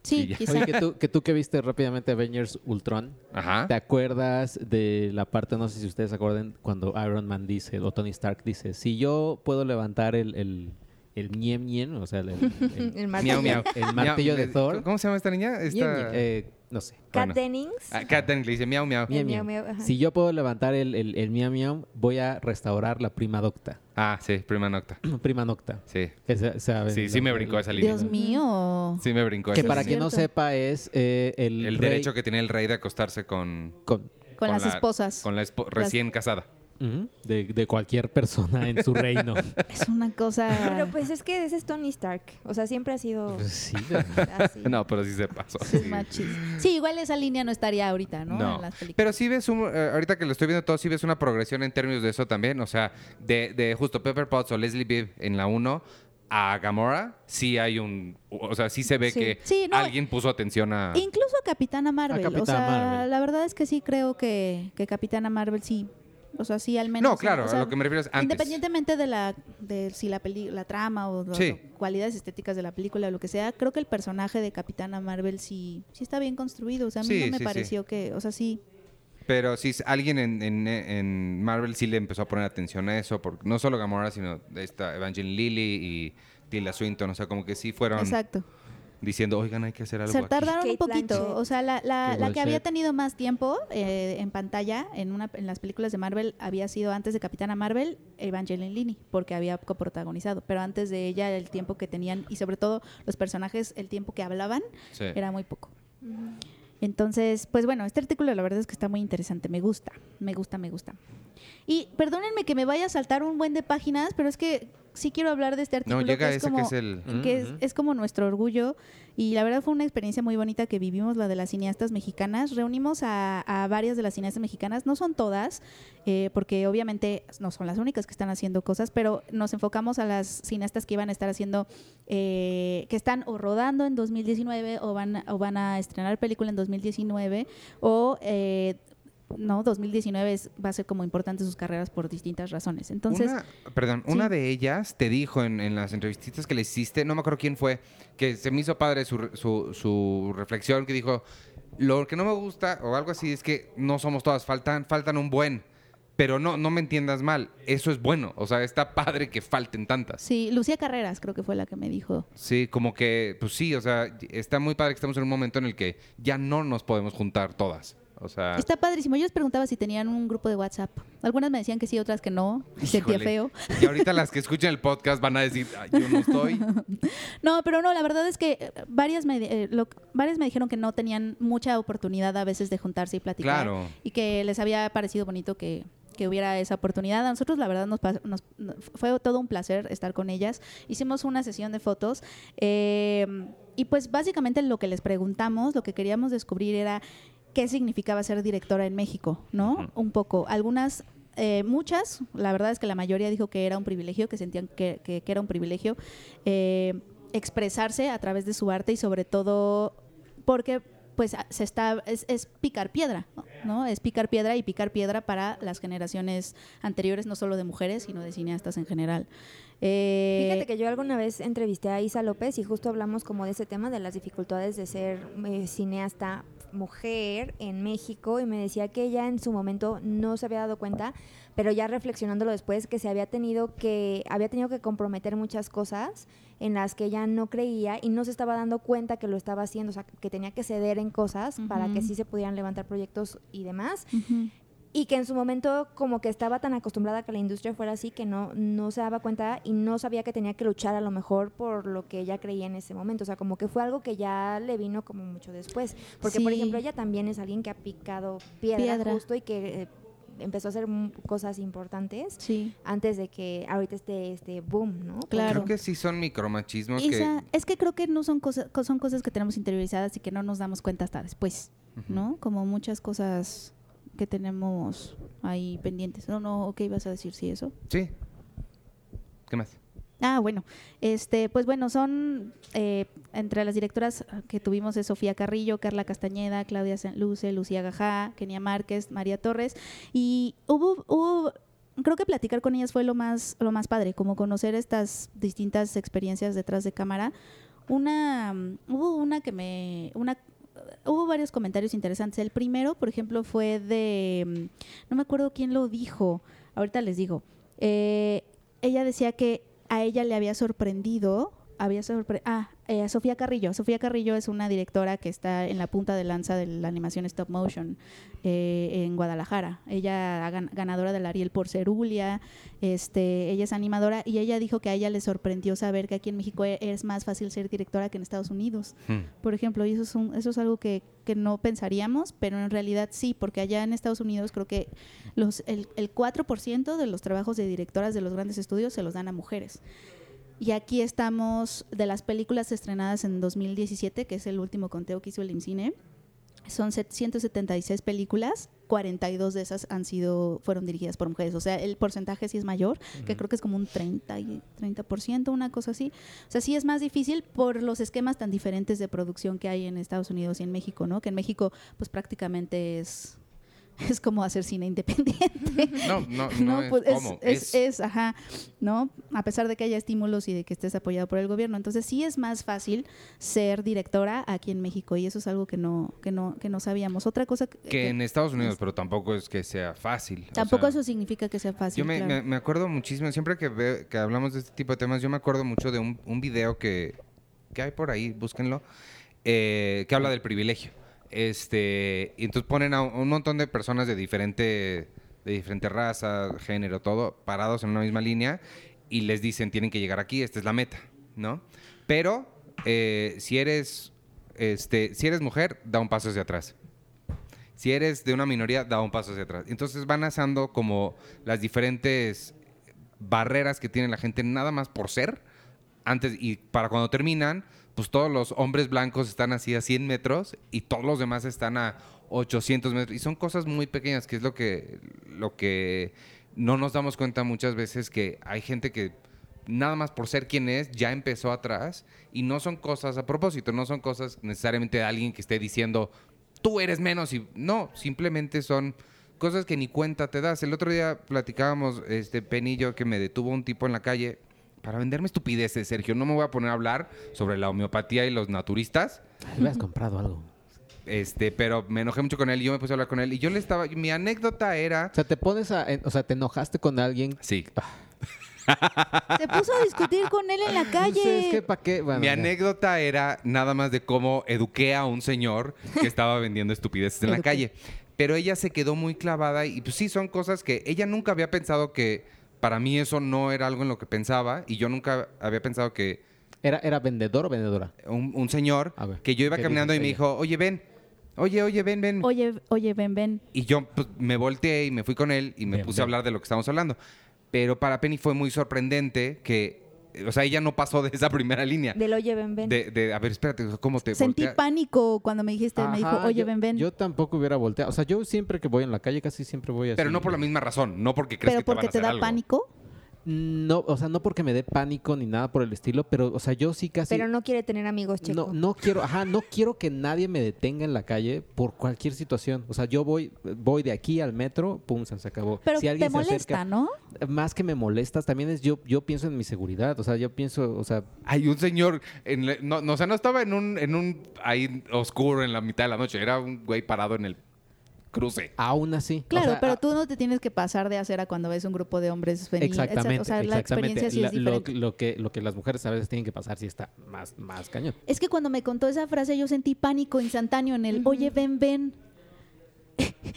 Sí, quizá. Oye, que tú, que tú que viste rápidamente Avengers Ultron, Ajá. ¿te acuerdas de la parte, no sé si ustedes se acuerdan, cuando Iron Man dice, o Tony Stark dice, si yo puedo levantar el, el, el ñem ñem, o sea, el, el- El martillo. Miau, miau. el martillo de Thor, ¿Cómo se llama esta niña? Esta... ñem, eh, no sé. Kat Bueno. Dennings. Ah, Kat Dennings le dice miau, miau. Miau, miau, miau. Si yo puedo levantar el, el, el miau miau, voy a restaurar la prima docta. Ah, sí, prima nocta. prima nocta. Sí. Que saben, Sí, sí me brincó esa línea. Dios mío. Sí me brincó Que esa para línea. quien no sepa es eh, el, El rey derecho que tiene el rey de acostarse con... con, Con, las la- esposas. Con la espo- recién casada. De, de cualquier persona en su reino. Es una cosa. Pero pues es que ese es Tony Stark. O sea, siempre ha sido Pues sí, así. No, pero sí se pasó. Sí, sí. igual esa línea no estaría ahorita, ¿no? No, En las películas. pero sí ves, un, eh, ahorita que lo estoy viendo todo, sí ves una progresión en términos de eso también. O sea, de, de justo Pepper Potts o Leslie Bibb en la 1 a Gamora, sí hay un... O sea, sí se ve Sí. que Sí, no, alguien puso atención a... Incluso a Capitana Marvel. Capitana o sea, Marvel. la verdad es que sí creo que, que Capitana Marvel sí. O sea, sí, al menos. No, claro, o sea, a lo que me refiero es antes. Independientemente de la de si la peli, la trama o las Sí. cualidades estéticas de la película o lo que sea, creo que el personaje de Capitana Marvel sí sí está bien construido, o sea, a mí Sí, no me sí, pareció que, o sea, sí. Pero sí, alguien en, en- en Marvel sí le empezó a poner atención a eso, porque no solo Gamora, sino esta Evangeline Lilly y Tilda Swinton, o sea, como que sí fueron Exacto. Diciendo, oigan, hay que hacer algo Se aquí". tardaron un poquito. Blanchett. O sea, la, la, la que había tenido más tiempo eh, en pantalla en, una, en las películas de Marvel había sido antes de Capitana Marvel, Evangeline Lilly, porque había coprotagonizado. Pero antes de ella, el tiempo que tenían y sobre todo los personajes, el tiempo que hablaban, Sí. era muy poco. Entonces, pues bueno, este artículo la verdad es que está muy interesante. Me gusta, me gusta, me gusta. Y perdónenme que me vaya a saltar un buen de páginas, pero es que sí quiero hablar de este artículo. No, llega que es ese como, que es el... que es, Ujú. es como nuestro orgullo y la verdad fue una experiencia muy bonita que vivimos la de las cineastas mexicanas. Reunimos a, a varias de las cineastas mexicanas, no son todas, eh, porque obviamente no son las únicas que están haciendo cosas, pero nos enfocamos a las cineastas que iban a estar haciendo, eh, que están o rodando en 2019 o van, o van a estrenar película en 2019 o... eh, no, 2019 es- va a ser como importante sus carreras por distintas razones. Entonces, una, perdón, sí. una de ellas te dijo en, en las entrevistitas que le hiciste, no me acuerdo quién fue, que se me hizo padre su, su, su reflexión, que dijo, lo que no me gusta o algo así es que no somos todas, faltan, faltan un buen. Pero no, no me entiendas mal, eso es bueno. O sea, está padre que falten tantas. sí, Lucía Carreras creo que fue la que me dijo Sí, como que, pues sí, o sea, está muy padre que estamos en un momento en el que ya no nos podemos juntar todas. O sea, Está padrísimo. Yo les preguntaba si tenían un grupo de WhatsApp. Algunas me decían que sí, otras que no. Sentía feo. Y ahorita las que escuchen el podcast van a decir, "Ah, yo no estoy. No, pero no, la verdad es que eh, varias me, eh, lo- varias me dijeron que no tenían mucha oportunidad a veces de juntarse y platicar. Claro. Y que les había parecido bonito que, que hubiera esa oportunidad. A nosotros, la verdad, nos, nos- no- fue todo un placer estar con ellas. Hicimos una sesión de fotos. eh, y pues básicamente lo que les preguntamos, lo que queríamos descubrir era qué significaba ser directora en México, ¿no? Un poco. Algunas, eh, muchas, la verdad es que la mayoría dijo que era un privilegio, que sentían que, que- que era un privilegio eh, expresarse a través de su arte y sobre todo porque pues a- se está es, es picar piedra, ¿no? Es picar piedra y picar piedra para las generaciones anteriores, no solo de mujeres, sino de cineastas en general. Eh, Fíjate que yo alguna vez entrevisté a Isa López y justo hablamos como de ese tema de las dificultades de ser eh, cineasta mujer en México y me decía que ella en su momento no se había dado cuenta, pero ya reflexionándolo después que se había tenido que había tenido que comprometer muchas cosas en las que ella no creía y no se estaba dando cuenta que lo estaba haciendo, o sea, que tenía que ceder en cosas para que sí se pudieran levantar proyectos y demás. Y que en su momento como que estaba tan acostumbrada a que la industria fuera así que no, no se daba cuenta y no sabía que tenía que luchar a lo mejor por lo que ella creía en ese momento. O sea, como que fue algo que ya le vino como mucho después. Porque, por ejemplo, ella también es alguien que ha picado piedra, Piedra. justo y que eh, empezó a hacer cosas importantes Sí. antes de que ahorita esté este boom, ¿no? Claro. Creo que sí son micromachismos Isa, que... es que creo que no son cosas, co- son cosas que tenemos interiorizadas y que no nos damos cuenta hasta después, ¿no? Como muchas cosas que tenemos ahí pendientes. No, no, ¿qué ibas a decir? Sí, eso. Sí. ¿Qué más? Ah, bueno, este, pues bueno, son eh, entre las directoras que tuvimos es Sofía Carrillo, Carla Castañeda, Claudia Luce, Lucía Gajá, Kenia Márquez, María Torres y hubo, hubo, creo que platicar con ellas fue lo más, lo más padre, como conocer estas distintas experiencias detrás de cámara. una hubo una que me una hubo varios comentarios interesantes. El primero, por ejemplo, fue de mm, no me acuerdo quién lo dijo. Ahorita les digo. Eh, ella decía que a ella le había sorprendido había sorpre ah, eh, Sofía Carrillo. Sofía Carrillo es una directora que está en la punta de lanza de la animación stop motion eh, en Guadalajara. Ella gan ganadora del Ariel por Cerulia, este, ella es animadora y ella dijo que a ella le sorprendió saber que aquí en México e-, es más fácil ser directora que en Estados Unidos, hmm. por ejemplo, y eso es, un, eso es algo que, que, no pensaríamos, pero en realidad sí, porque allá en Estados Unidos creo que los, el, el 4% de los trabajos de directoras de los grandes estudios se los dan a mujeres. Y aquí estamos de las películas estrenadas en 2017, que es el último conteo que hizo el IMCINE. Son 176 películas, 42 de esas han sido fueron dirigidas por mujeres. O sea, el porcentaje sí es mayor, que creo que es como un 30, y 30%, una cosa así. O sea, sí es más difícil por los esquemas tan diferentes de producción que hay en Estados Unidos y en México, ¿no? Que en México, pues prácticamente es es como hacer cine independiente. No, no, no, pues es, es, ajá, ¿no? A pesar de que haya estímulos y de que estés apoyado por el gobierno. Entonces sí es más fácil ser directora aquí en México y eso es algo que no, que no, que no sabíamos. Otra cosa que... en Estados Unidos, pero tampoco es que sea fácil. Tampoco eso significa que sea fácil. Yo me, acuerdo muchísimo, siempre que, que hablamos de este tipo de temas, yo me acuerdo mucho de un, un video que, que hay por ahí, búsquenlo, eh, que habla del privilegio. Este, y entonces ponen a un montón de personas de diferente, de diferente raza, género, todo, parados en una misma línea y les dicen, tienen que llegar aquí, esta es la meta, ¿no? Pero eh, si eres, este, si eres mujer, da un paso hacia atrás. Si eres de una minoría, da un paso hacia atrás. Entonces van haciendo como las diferentes barreras que tiene la gente nada más por ser antes y para cuando terminan pues todos los hombres blancos están así a 100 metros y todos los demás están a 800 metros. Y son cosas muy pequeñas, que es lo que, lo que no nos damos cuenta muchas veces que hay gente que nada más por ser quien es ya empezó atrás y no son cosas a propósito, no son cosas necesariamente de alguien que esté diciendo tú eres menos y no, simplemente son cosas que ni cuenta te das. El otro día platicábamos, este Penillo, que me detuvo un tipo en la calle para venderme estupideces, Sergio. No me voy a poner a hablar sobre la homeopatía y los naturistas. Me has comprado algo. Este, pero me enojé mucho con él y yo me puse a hablar con él. Y yo le estaba. Mi anécdota era. O sea, te pones a. O sea, te enojaste con alguien. Sí. Se puso a discutir con él en la calle. es que ¿para qué? Mi anécdota era nada más de cómo eduqué a un señor que estaba vendiendo estupideces en la calle. Pero ella se quedó muy clavada y pues sí, son cosas que ella nunca había pensado que para mí eso no era algo en lo que pensaba y yo nunca había pensado que... ¿Era, era vendedor o vendedora? Un, señor que yo iba caminando y me dijo, oye, ven, oye, oye, ven, ven. Oye, oye, ven, ven. Y yo pues, me volteé y me fui con él y me puse a hablar de lo que estamos hablando. Pero para Penny fue muy sorprendente que o sea, ella no pasó de esa primera línea. Del oye, ven, ven. De, a ver, espérate, ¿cómo te Sentí pánico cuando me dijiste, me dijo, oye, ven, ven. Yo tampoco hubiera volteado. O sea, yo siempre que voy en la calle, casi siempre voy así. Pero no por la misma razón, no porque crees que te van a hacer te da pánico. No, o sea, no porque me dé pánico ni nada por el estilo, pero, o sea, yo sí casi... Pero no quiere tener amigos, chicos. No, no quiero, ajá, no quiero que nadie me detenga en la calle por cualquier situación. O sea, yo voy, voy de aquí al metro, pum, se acabó. Pero si alguien te molesta, ¿no? Más que me molestas, también es yo, yo pienso en mi seguridad. O sea, yo pienso, o sea... Hay un señor, en no, no, o sea, no estaba en un, en un, ahí oscuro en la mitad de la noche, era un güey parado en el cruce. Aún así. Claro, pero tú no te tienes que pasar de hacer a cuando ves un grupo de hombres femeninos. Exactamente. O sea, la experiencia sí es diferente. Lo, que, lo que las mujeres a veces tienen que pasar sí está más, más cañón. Es que cuando me contó esa frase yo sentí pánico instantáneo en el, oye, ven, ven.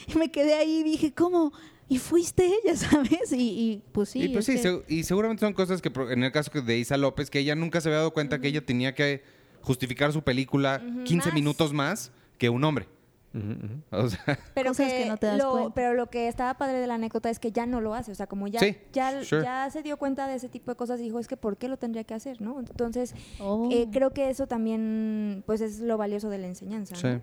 y me quedé ahí y dije, ¿cómo? y fuiste ella, ¿sabes? Y, pues sí. Y, pues sí, y seguramente son cosas que en el caso de Isa López, que ella nunca se había dado cuenta que ella tenía que justificar su película 15 minutos más que un hombre pero que, no te das lo, Pero lo que estaba padre de la anécdota es que ya no lo hace. O sea, como ya, ya, ya, se dio cuenta de ese tipo de cosas, dijo, es que ¿por qué lo tendría que hacer? ¿no? Entonces, oh. eh, creo que eso también pues es lo valioso de la enseñanza. Sí.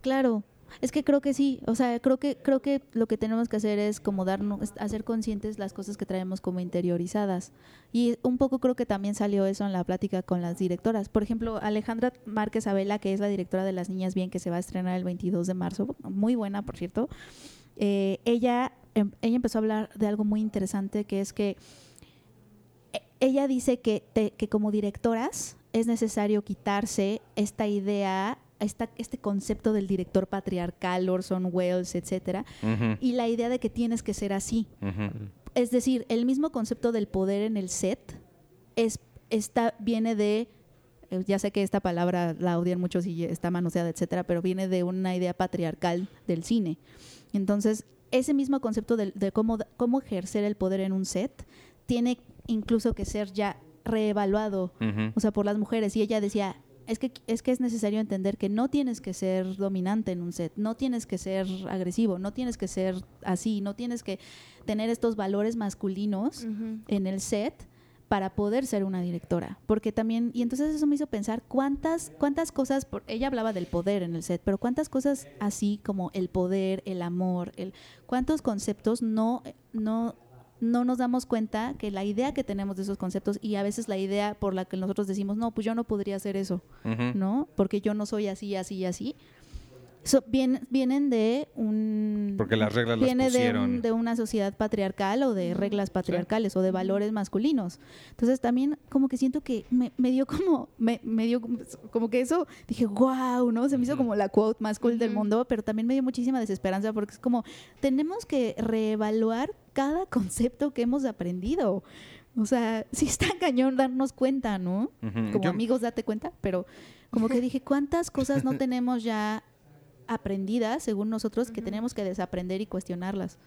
Claro. Es que creo que sí, o sea, creo que creo que lo que tenemos que hacer es como darnos hacer conscientes las cosas que traemos como interiorizadas. Y un poco creo que también salió eso en la plática con las directoras. Por ejemplo, Alejandra Márquez Abela, que es la directora de Las Niñas Bien que se va a estrenar el 22 de marzo, muy buena, por cierto. Eh, ella em, ella empezó a hablar de algo muy interesante que es que eh, ella dice que, que como directoras es necesario quitarse esta idea, esta, este concepto del director patriarcal, Orson Welles, etcétera, y la idea de que tienes que ser así. Es decir, el mismo concepto del poder en el set es, está, viene de, eh, ya sé que esta palabra la odian muchos y está manoseada, etcétera, pero viene de una idea patriarcal del cine. Entonces, ese mismo concepto de, cómo, cómo ejercer el poder en un set tiene incluso que ser ya reevaluado o sea, por las mujeres. Y ella decía, es que, es que es necesario entender que no tienes que ser dominante en un set, no tienes que ser agresivo, no tienes que ser así, no tienes que tener estos valores masculinos en el set para poder ser una directora. Porque también, y entonces eso me hizo pensar cuántas, cuántas cosas, por- ella hablaba del poder en el set, pero cuántas cosas así como el poder, el amor, el, cuántos conceptos no, no, no nos damos cuenta que la idea que tenemos de esos conceptos y a veces la idea por la que nosotros decimos, no, pues yo no podría hacer eso. ¿no? Porque yo no soy así, así, así. So, vienen, vienen de un... Porque las reglas las viene de, pusieron. un- de una sociedad patriarcal o de reglas patriarcales o de valores masculinos. Entonces también como que siento que me, me dio como, me, me dio como- que eso, dije, wow, ¿no? Se me hizo como la quote más cool del mundo, pero también me dio muchísima desesperanza porque es como, tenemos que reevaluar cada concepto que hemos aprendido. O sea, sí está cañón darnos cuenta, ¿no? Como Yo- amigos date cuenta, pero como que dije, ¿cuántas cosas no tenemos ya aprendidas, según nosotros, que tenemos que desaprender y cuestionarlas?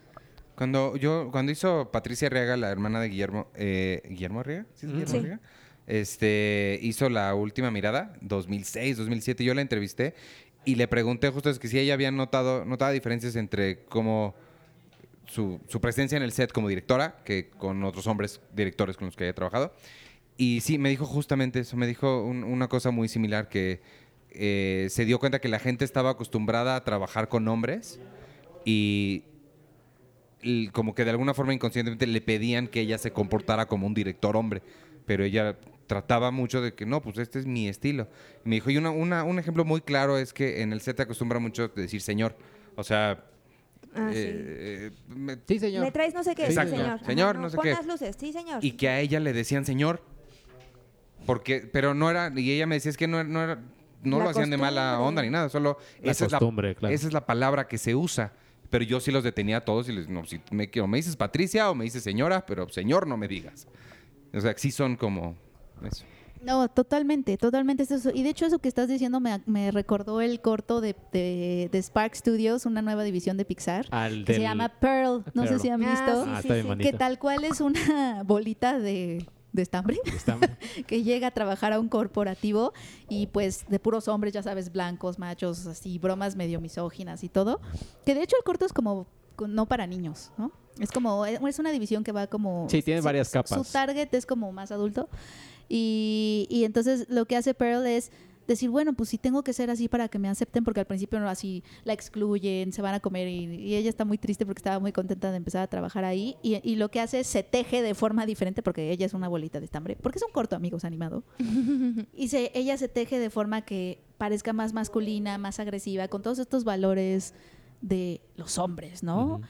Cuando yo, cuando hizo Patricia Arriaga, la hermana de Guillermo, eh, ¿Guillermo Arriaga? ¿Sí es Guillermo Sí. Arriaga? Este, hizo la última mirada, 2006, 2007, yo la entrevisté y le pregunté justo es que si ella había notado, notaba diferencias entre cómo su, presencia en el set como directora, que con otros hombres directores con los que había trabajado. Y sí, me dijo justamente eso, me dijo un- una cosa muy similar, que eh, se dio cuenta que la gente estaba acostumbrada a trabajar con hombres y como que de alguna forma inconscientemente le pedían que ella se comportara como un director hombre, pero ella trataba mucho de que no, pues este es mi estilo. Y me dijo, y una, una- un ejemplo muy claro es que en el set te acostumbra mucho decir señor, o sea... Ah, sí. eh, me- Sí, señor. ¿Me traes no sé qué? Sí, Exacto. señor. Señor, Ajá, no sé pon qué. las luces. Sí, señor. y que a ella le decían señor, porque, pero no era, y ella me decía, es que no, no era... No La lo hacían de mala onda ni nada, solo La esa, costumbre, es la, claro. esa es la palabra que se usa. Pero yo sí los detenía a todos y les, no, si me, o me dices Patricia o me dices señora, pero señor no me digas. O sea, sí son como eso. No, totalmente, totalmente es eso. Y de hecho eso que estás diciendo me, me recordó el corto de, de, de Spark Studios, una nueva división de Pixar, Al que se llama Pearl. No sé si han Ah, visto. sí, Ah, sí, está bien sí. que tal cual es una bolita de, de estambre que llega a trabajar a un corporativo y pues de puros hombres, ya sabes, blancos, machos, así, bromas medio misóginas y todo. Que de hecho el corto es como no para niños, ¿no? Es como, es una división que va como... Sí, tiene su- varias capas. Su target es como más adulto. Y, y entonces lo que hace Pearl es decir, bueno, pues si tengo que ser así para que me acepten, porque al principio no así la excluyen, se van a comer y, y ella está muy triste porque estaba muy contenta de empezar a trabajar ahí y, y lo que hace es se teje de forma diferente porque ella es una bolita de estambre, porque es un corto, amigos, animado. y se, ella se teje de forma que parezca más masculina, más agresiva, con todos estos valores de los hombres, ¿no?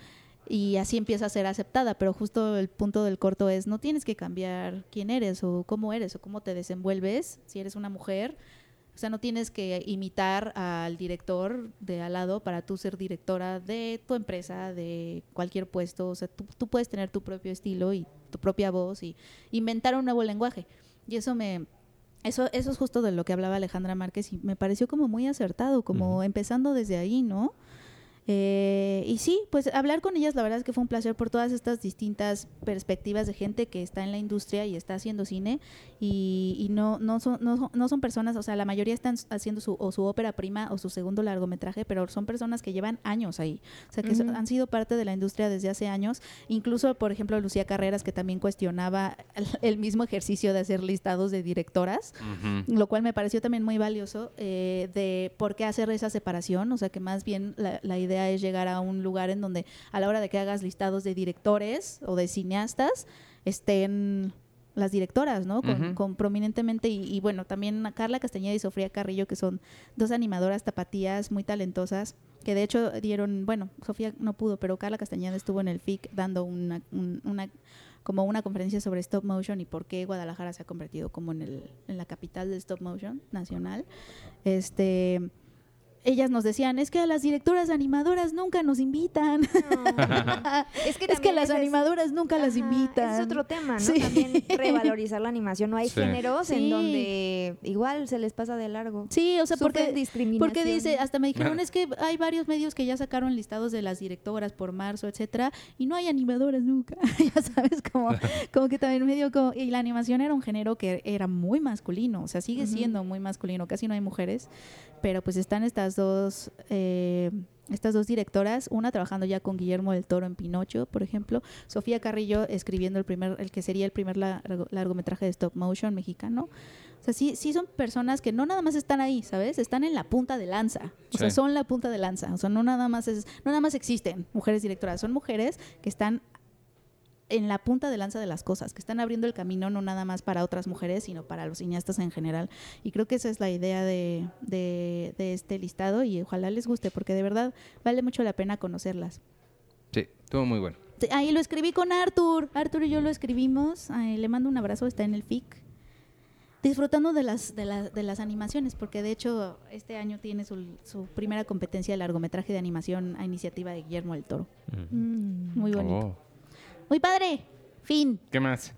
Y así empieza a ser aceptada, pero justo el punto del corto es no tienes que cambiar quién eres o cómo eres o cómo te desenvuelves si eres una mujer. O sea, no tienes que imitar al director de al lado para tú ser directora de tu empresa, de cualquier puesto. O sea, tú, tú puedes tener tu propio estilo y tu propia voz y inventar un nuevo lenguaje. Y eso me... Eso, eso es justo de lo que hablaba Alejandra Márquez y me pareció como muy acertado, como empezando desde ahí, ¿no? Eh, y sí, pues hablar con ellas la verdad es que fue un placer por todas estas distintas perspectivas de gente que está en la industria y está haciendo cine. Y, y no, no, son, no, no son personas, o sea, la mayoría están haciendo su, o su ópera prima o su segundo largometraje, pero son personas que llevan años ahí, o sea, que Ujú. han sido parte de la industria desde hace años, incluso, por ejemplo, Lucía Carreras, que también cuestionaba el, el mismo ejercicio de hacer listados de directoras, lo cual me pareció también muy valioso eh, de por qué hacer esa separación, o sea que más bien la, la idea es llegar a un lugar en donde a la hora de que hagas listados de directores o de cineastas estén las directoras, ¿no? Con, prominentemente y, y bueno, también a Carla Castañeda y Sofía Carrillo, que son dos animadoras tapatías muy talentosas, que de hecho dieron, bueno, Sofía no pudo, pero Carla Castañeda estuvo en el FIC dando una, un- una como una conferencia sobre stop motion y por qué Guadalajara se ha convertido como en, el, en la capital del stop motion nacional. Este, ellas nos decían, es que a las directoras animadoras nunca nos invitan. es que, es que las es- animadoras nunca las invitan. ese Es otro tema, ¿no? Sí. También revalorizar la animación. No hay Sí. géneros Sí. en donde igual se les pasa de largo. Sí, o sea, Sufren porque, discriminación. porque dice, hasta me dijeron, es que hay varios medios que ya sacaron listados de las directoras por marzo, etcétera, y no hay animadoras nunca. ya sabes, como, como que también medio como, y la animación era un género que era muy masculino, o sea, sigue siendo muy masculino, casi no hay mujeres, pero pues están estas dos eh, estas dos directoras, una trabajando ya con Guillermo del Toro en Pinocho, por ejemplo, Sofía Carrillo escribiendo el primer, el que sería el primer largo- largometraje de stop motion mexicano. O sea, sí, sí son personas que no nada más están ahí, ¿sabes? Están en la punta de lanza. O sea, son la punta de lanza. O sea, no nada más es, no nada más existen mujeres directoras, son mujeres que están en la punta de lanza de las cosas, que están abriendo el camino no nada más para otras mujeres, sino para los cineastas en general. Y creo que esa es la idea de, de- de este listado y ojalá les guste, porque de verdad vale mucho la pena conocerlas. Sí, estuvo muy bueno. Sí, Ahí lo escribí con Arthur. Arthur y yo lo escribimos. Ay, le mando un abrazo, está en el FIC. Disfrutando de las, de, las- de las animaciones, porque de hecho este año tiene su, su primera competencia de largometraje de animación a iniciativa de Guillermo del Toro. Mm. Muy bonito. Oh. Muy padre. Fin. ¿Qué más?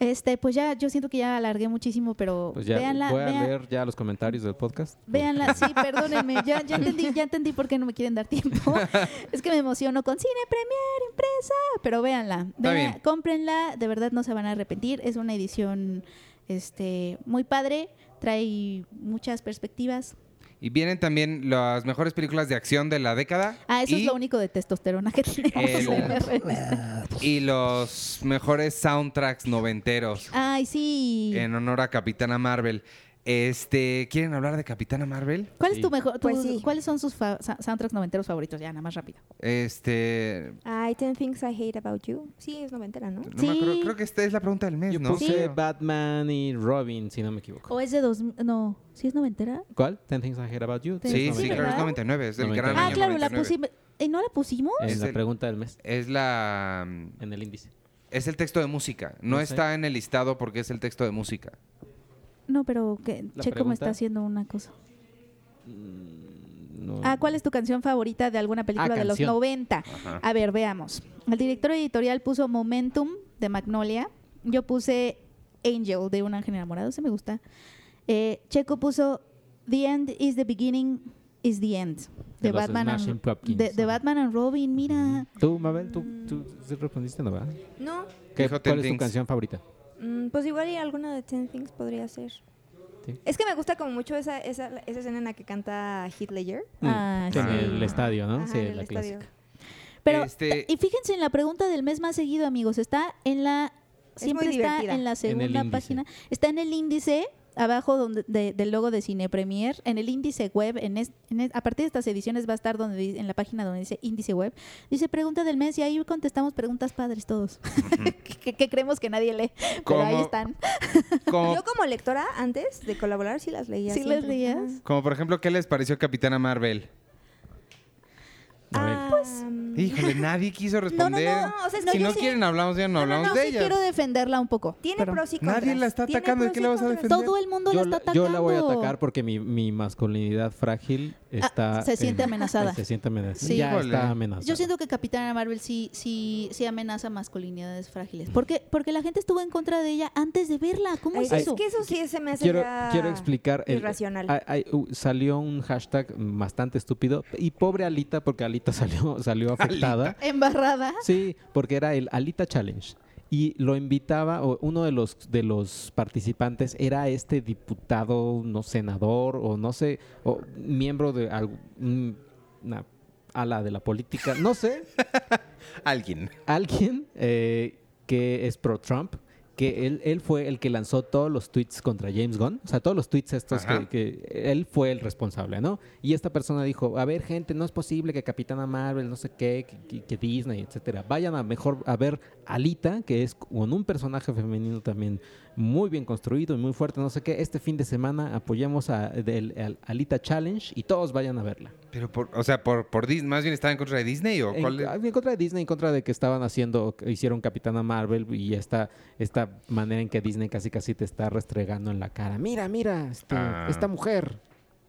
Este, pues ya, yo siento que ya alargué muchísimo, pero Pues ya véanla, voy a vean- leer ya los comentarios del podcast. véanla. Sí, perdónenme, ya, ya entendí, ya entendí por qué no me quieren dar tiempo. es que me emociono con Cine Premier Impresa, pero véanla, Está Vea- bien. cómprenla, de verdad no se van a arrepentir. Es una edición, este, muy padre, trae muchas perspectivas. Y vienen también las mejores películas de acción de la década. Ah, eso y, es lo único de testosterona que tenemos. El- y los mejores soundtracks noventeros Ay, sí. en honor a Capitana Marvel. Este, ¿quieren hablar de Capitana Marvel? ¿Cuál es Sí. tu mejor, Pues tu- sí. cuáles son sus fa- sa- soundtracks noventeros favoritos? Ya, nada más rápido. Este, Ay, Ten Things I Hate About You. Sí, es noventera, ¿no? no Sí. acuerdo, creo que esta es la pregunta del mes, Yo ¿no? puse Sí. Batman y Robin, si no me equivoco. ¿O es de dos, no, sí es noventera? ¿Cuál? Ten Things I Hate About You. Sí, Sí, Es sí, claro, es ¿verdad? 99, es del 99. gran Ah, año claro, la 99. pusimos. ¿Y no la pusimos? Es Es la el- pregunta del mes Es la en el índice. es el texto de música. No, No sé. está en el listado porque es el texto de música. No, pero que Checo me está haciendo una cosa. Mm, no. Ah, ¿cuál es tu canción favorita de alguna película Ah, de los canción. 90? Ajá. A ver, veamos. El director editorial puso Momentum de Magnolia. Yo puse Angel de Un ángel enamorado. Se me gusta. Eh, Checo puso The End is the Beginning is the End. De, Batman, and, de, de Batman and Robin. Mira. ¿Tú, Mabel? ¿Tú, tú respondiste, no, verdad? No, ¿Qué- ¿Cuál es tu canción favorita? Mm, pues igual y alguna de Ten Things podría ser. Sí. Es que me gusta como mucho esa, esa, esa escena en la que canta Heath Ledger. Ah, en el estadio, ¿no? Ajá, sí, en la estadio. clásica. Pero, Este- y fíjense en la pregunta del mes más seguido, amigos. Está en la. Siempre está en la segunda página. Está en el índice, abajo donde, de- del logo de Cine Premier. En el índice web, en es- en es- a partir de estas ediciones va a estar donde en la página donde dice índice web. Dice pregunta del mes y ahí contestamos preguntas padres todos. que, que creemos que nadie lee. Pero ahí están. Yo como lectora, antes de colaborar, sí las leía. ¿Sí siempre. las leías? Como por ejemplo, ¿qué les pareció Capitana Marvel? A ver. Ah, Pues, Híjole, nadie quiso No, no, responder. no. o sea, es No, que si no sí- quieren hablamos ya no, No, no, hablamos no, de sí ellas. quiero defenderla un poco. Tiene pero pros y Nadie contras. la está atacando, ¿de qué la vas a defender? Todo el mundo yo, la está atacando. yo la voy a atacar porque mi, mi masculinidad frágil está... Ah, se siente en- amenazada. Se siente amenazada. Sí. Ya está amenazada. Yo siento que Capitana Marvel sí, sí, sí amenaza masculinidades frágiles. Porque, porque la gente estuvo en contra de ella antes de verla. ¿Cómo Ay, es es eso? que eso sí se me hace quiero, ya quiero explicar. el- irracional. hay- hay- uh, salió un hashtag bastante estúpido. Y pobre Alita, porque Alita salió, salió afectada. Embarrada. Sí, porque era el Alita Challenge. Y lo invitaba, o uno de los, de los participantes era este diputado, no senador, o no sé, o miembro de algún- un- una ala de la política, no sé, Alguien. alguien eh, que es pro-Trump, que él, él fue el que lanzó todos los tweets contra James Gunn, o sea, todos los tweets estos que, que él fue el responsable, ¿no? Y esta persona dijo, a ver, gente, no es posible que Capitana Marvel, no sé qué, que, que- que Disney, etcétera, vayan a mejor a ver Alita, que es con un personaje femenino también muy bien construido y muy fuerte, no sé qué. Este fin de semana apoyamos a, del- al Alita Challenge y todos vayan a verla. Pero, por, o sea, por, por Disney, más bien estaba en contra de Disney o En, cuál en contra de Disney, en contra de que estaban haciendo, hicieron Capitana Marvel y esta, esta manera en que Disney casi casi te está restregando en la cara. Mira, mira, este- Ah. esta mujer.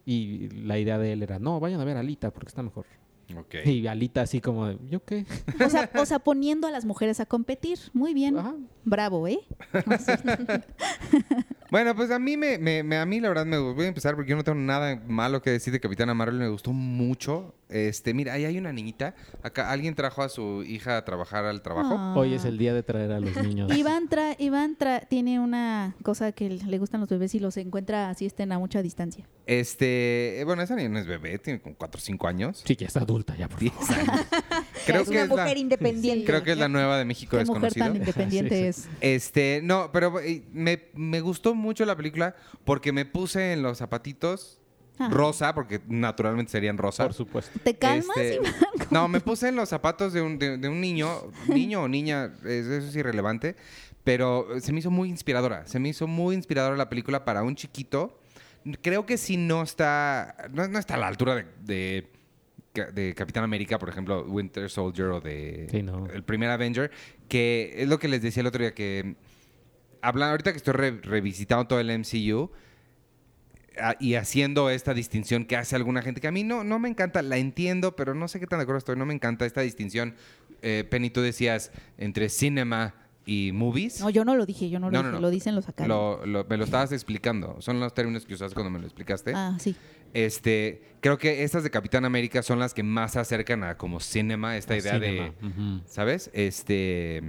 Y la idea de él era, no, vayan a ver a Alita porque está mejor. Ok. Y Alita así como, de, ¿yo qué? O sea, o sea, poniendo a las mujeres a competir. Muy bien. Ajá. Bravo, ¿eh? Bueno, pues a mí me, me- me- a mí la verdad me voy a empezar porque yo no tengo nada malo que decir de Capitana Marvel, me gustó mucho. Este, mira, ahí hay una niñita, acá alguien trajo a su hija a trabajar al trabajo. Ah. Hoy es el día de traer a los niños. Iván, tra- Iván tra- tiene una cosa que le gustan los bebés y los encuentra así estén a mucha distancia. Este, eh, bueno, esa niña no es bebé, tiene como 4 o 5 años. Sí, ya está adulta, ya por 10 favor. años. Creo es que una es la, mujer independiente. creo que es la nueva de México Qué mujer desconocido. tan independiente Sí, sí. es. Este, no, pero eh, me, me gustó mucho la película porque me puse en los zapatitos Ah. rosa, porque naturalmente serían rosa. Por supuesto. ¿Te calmas, Este? No, me puse en los zapatos de un, de, de un niño, niño o niña, es- eso es irrelevante, pero se me hizo muy inspiradora. Se me hizo muy inspiradora la película para un chiquito. Creo que sí no está, no, no está a la altura de, de Capitán América, por ejemplo, Winter Soldier o de Sí, no. el primer Avenger, que es lo que les decía el otro día que hablan ahorita que estoy re- revisitando todo el MCU a- y haciendo esta distinción que hace alguna gente que a mí no, no me encanta, la entiendo, pero no sé qué tan de acuerdo estoy, no me encanta esta distinción. Eh, Penny, tú decías entre cinema y movies. No, yo no lo dije, yo no lo No, dije, no, no. lo dicen los acá. Lo- lo- me lo estabas explicando. Son los términos que usaste cuando me lo explicaste. Ah, sí. Este, creo que estas de Capitán América son las que más se acercan a como cinema, esta idea Cinema, de. ¿sabes? Este,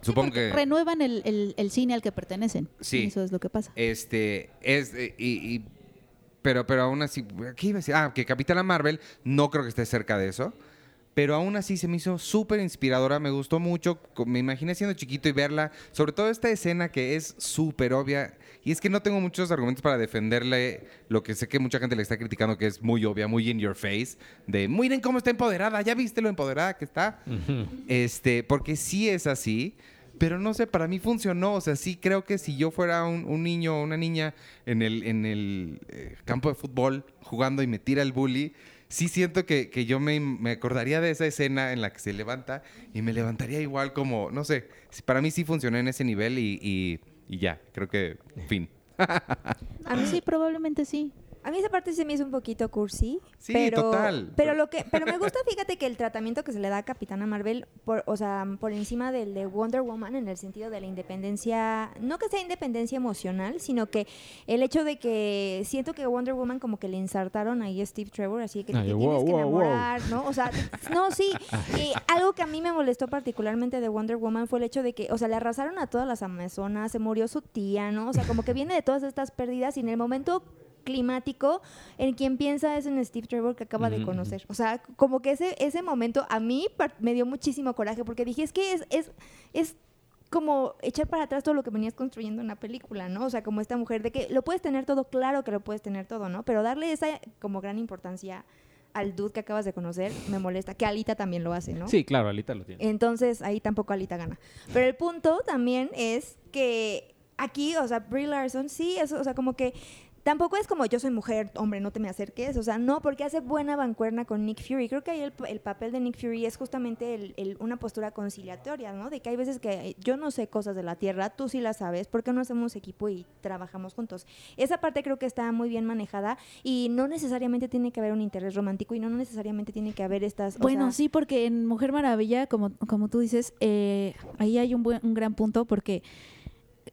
supongo que Renuevan el, el- el cine al que pertenecen. Sí. Eso es lo que pasa. Este, es, eh, y, y- pero, pero aún así, ¿qué iba a decir? Ah, que Capitana Marvel no creo que esté cerca de eso. Pero aún así se me hizo súper inspiradora, me gustó mucho, me imaginé siendo chiquito y verla, sobre todo esta escena que es súper obvia, y es que no tengo muchos argumentos para defenderle lo que sé que mucha gente le está criticando, que es muy obvia, muy in your face, de miren cómo está empoderada, ya viste lo empoderada que está, este, porque sí es así, pero no sé, para mí funcionó. O sea, sí creo que si yo fuera un, un niño o una niña en el, en el eh, campo de fútbol jugando y me tira el bully, sí siento que, que yo me, me acordaría de esa escena en la que se levanta y me levantaría igual como, no sé, para mí sí funcionó en ese nivel y, y- y ya, creo que, fin. A mí sí, probablemente sí. A mí esa parte sí me hizo un poquito cursi. Sí, pero, total. Pero lo que, pero me gusta, fíjate que el tratamiento que se le da a Capitana Marvel, por, o sea, por encima del de Wonder Woman, en el sentido de la independencia, no que sea independencia emocional, sino que el hecho de que siento que Wonder Woman como que le ensartaron ahí a Steve Trevor, así que te Ay, tienes wow, que wow, wow. enamorar, ¿no? O sea, no, sí. Algo que a mí me molestó particularmente de Wonder Woman fue el hecho de que, o sea, le arrasaron a todas las amazonas, se murió su tía, ¿no? O sea, como que viene de todas estas pérdidas y en el momento climático, en quien piensa es en Steve Trevor que acaba de Ujú, conocer. O sea, como que ese, ese momento a mí me dio muchísimo coraje porque dije, es que es, es, es como echar para atrás todo lo que venías construyendo en la película, ¿no? O sea, como esta mujer de que lo puedes tener todo, claro que lo puedes tener todo, ¿no? Pero darle esa como gran importancia al dude que acabas de conocer me molesta, que Alita también lo hace, ¿no? Sí, claro, Alita lo tiene. Entonces ahí tampoco Alita gana. Pero el punto también es que aquí, o sea, Brie Larson sí, es, o sea, como que tampoco es como yo soy mujer, hombre, no te me acerques, o sea, no, porque hace buena bancuerna con Nick Fury. Creo que ahí el, el papel de Nick Fury es justamente el- una postura conciliatoria, ¿no? De que hay veces que yo no sé cosas de la Tierra, tú sí las sabes, ¿por qué no hacemos equipo y trabajamos juntos? Esa parte creo que está muy bien manejada y no necesariamente tiene que haber un interés romántico y no necesariamente tiene que haber estas... Bueno, sí, porque en Mujer Maravilla, como, como tú dices, eh, ahí hay un, buen, un gran punto porque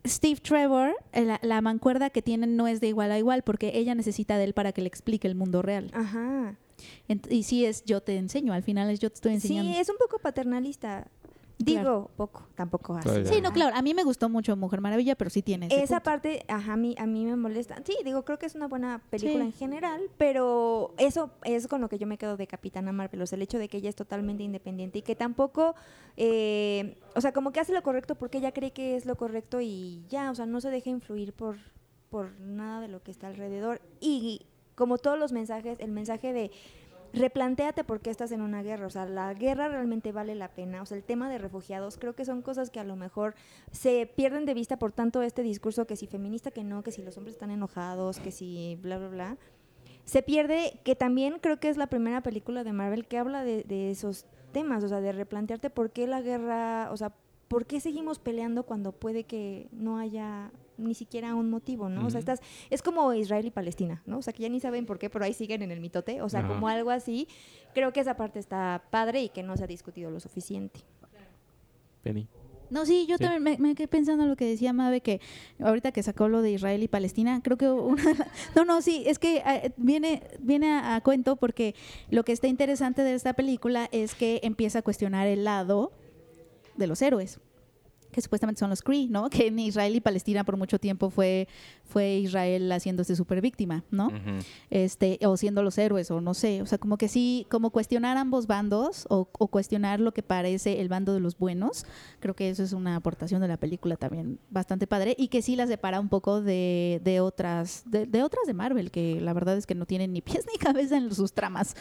Steve Trevor, eh, la, la mancuerda que tienen no es de igual a igual porque ella necesita de él para que le explique el mundo real. Ajá. Ent- y sí es yo te enseño, al final es yo te estoy enseñando. Sí, es un poco paternalista. Digo, Claro. poco, tampoco así. Todavía Sí, no, claro, a mí me gustó mucho Mujer Maravilla, pero sí tiene ese Esa punto. parte, ajá, a mí, a mí me molesta. Sí, digo, creo que es una buena película Sí. en general, pero eso es con lo que yo me quedo de Capitana Marvel, o sea, el hecho de que ella es totalmente independiente y que tampoco, eh, o sea, como que hace lo correcto porque ella cree que es lo correcto y ya, o sea, no se deja influir por, por nada de lo que está alrededor. Y como todos los mensajes, el mensaje de replantéate por qué estás en una guerra. O sea, la guerra realmente vale la pena. O sea, el tema de refugiados, creo que son cosas que a lo mejor se pierden de vista por tanto este discurso que si feminista que no, que si los hombres están enojados, que si bla, bla, bla. Se pierde que también creo que es la primera película de Marvel que habla de, de esos temas, o sea, de replantearte por qué la guerra, o sea, por qué seguimos peleando cuando puede que no haya ni siquiera un motivo, ¿no? O sea, estás, es como Israel y Palestina, ¿no? O sea, que ya ni saben por qué, pero ahí siguen en el mitote, o sea, como algo así. Creo que esa parte está padre y que no se ha discutido lo suficiente. Penny. No, sí, yo Sí. también me, me quedé pensando en lo que decía Mabe, que ahorita que sacó lo de Israel y Palestina, creo que una No, no, sí, es que eh, viene, viene a, a cuento porque lo que está interesante de esta película es que empieza a cuestionar el lado de los héroes que supuestamente son los Cree, ¿no? Que en Israel y Palestina por mucho tiempo fue, fue Israel haciéndose super víctima, ¿no? Este, o siendo los héroes, o no sé, o sea, como que sí, como cuestionar ambos bandos, o, o cuestionar lo que parece el bando de los buenos, creo que eso es una aportación de la película también bastante padre, y que sí la separa un poco de, de otras, de, de otras de Marvel, que la verdad es que no tienen ni pies ni cabeza en sus tramas.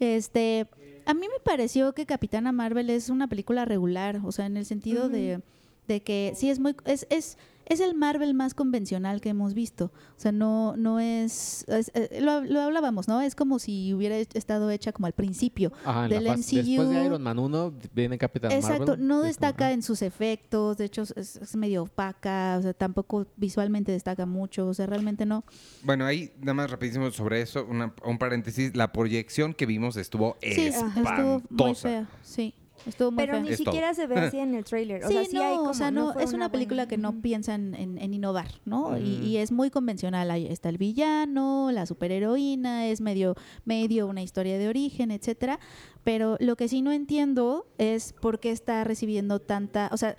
Este, a mí me pareció que Capitana Marvel es una película regular, o sea, en el sentido de, de que sí es muy, es, es, es el Marvel más convencional que hemos visto. O sea, no, no es, es- eh, lo, lo hablábamos, ¿no? Es como si hubiera estado hecha como al principio. Ajá, en Del la fase- después de MCU. Iron Man 1 viene Capitán Exacto, Marvel. no como, destaca en sus efectos, de hecho es, es medio opaca, o sea, tampoco visualmente destaca mucho, o sea, realmente no. Bueno, ahí nada más rapidísimo sobre eso, una- un paréntesis. La proyección que vimos estuvo Sí, estuvo muy espantosa. fea, sí, estuvo muy Pero ni Es todo. siquiera se ve así en el trailer. O sí, sea, sí no, hay como, o sea, no, es una película buena- que no Ujú. piensa en, en- en innovar, ¿no? Y, y es muy convencional. Ahí está el villano, la superheroína, es medio, medio una historia de origen, etcétera. Pero lo que sí no entiendo es por qué está recibiendo tanta, o sea,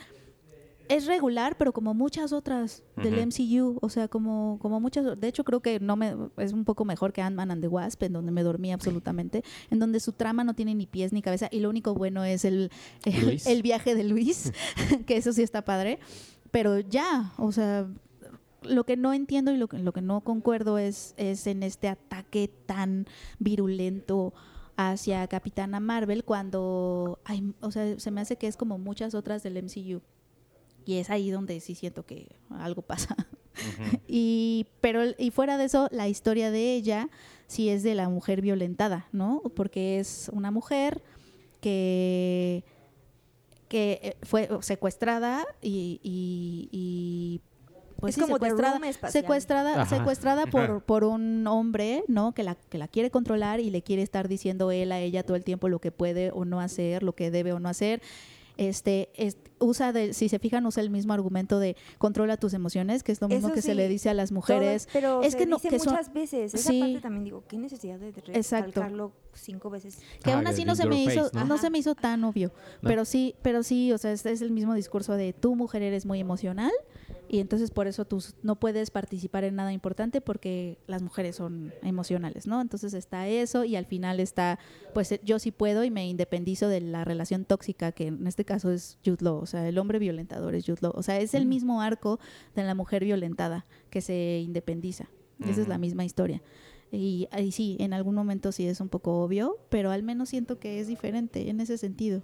es regular, pero como muchas otras del. MCU, o sea, como, como muchas, de hecho creo que no me, es un poco mejor que Ant-Man and the Wasp, en donde me dormí absolutamente, en donde su trama no tiene ni pies ni cabeza y lo único bueno es el, el viaje de Luis, que eso sí está padre, pero ya, o sea, lo que no entiendo y lo que, lo que no concuerdo es, es en este ataque tan virulento hacia Capitana Marvel cuando hay, o sea, se me hace que es como muchas otras del MCU. Y es ahí donde sí siento que algo pasa. Y, pero, y fuera de eso, la historia de ella sí es de la mujer violentada, ¿no? Porque es una mujer que, que eh, fue secuestrada y, y- y, pues Es sí, como The secuestrada, secuestrada, Ajá. secuestrada por, por un hombre, ¿no? Que la, que la quiere controlar y le quiere estar diciendo él a ella todo el tiempo lo que puede o no hacer, lo que debe o no hacer. Este, es- usa de, si se fijan, usa el mismo argumento de controla tus emociones, que es lo mismo Eso que se le dice a las mujeres. Todo- pero es se que no- dice que son- muchas veces. Esa Sí. parte también digo, ¿qué necesidad de Exacto. recalcarlo cinco veces? que Ah, aún así no se me face, hizo ¿no? se me hizo tan obvio No. pero sí pero sí o sea es, es el mismo discurso de tu mujer eres muy emocional y entonces por eso tú no puedes participar en nada importante porque las mujeres son emocionales no entonces está eso y al final está pues eh, yo sí puedo y me independizo de la relación tóxica que en este caso es Jude Law o sea el hombre violentador es Jude Law. O sea es el mismo arco de la mujer violentada que se independiza. Esa es la misma historia. Y ahí sí, en algún momento sí es un poco obvio, pero al menos siento que es diferente en ese sentido.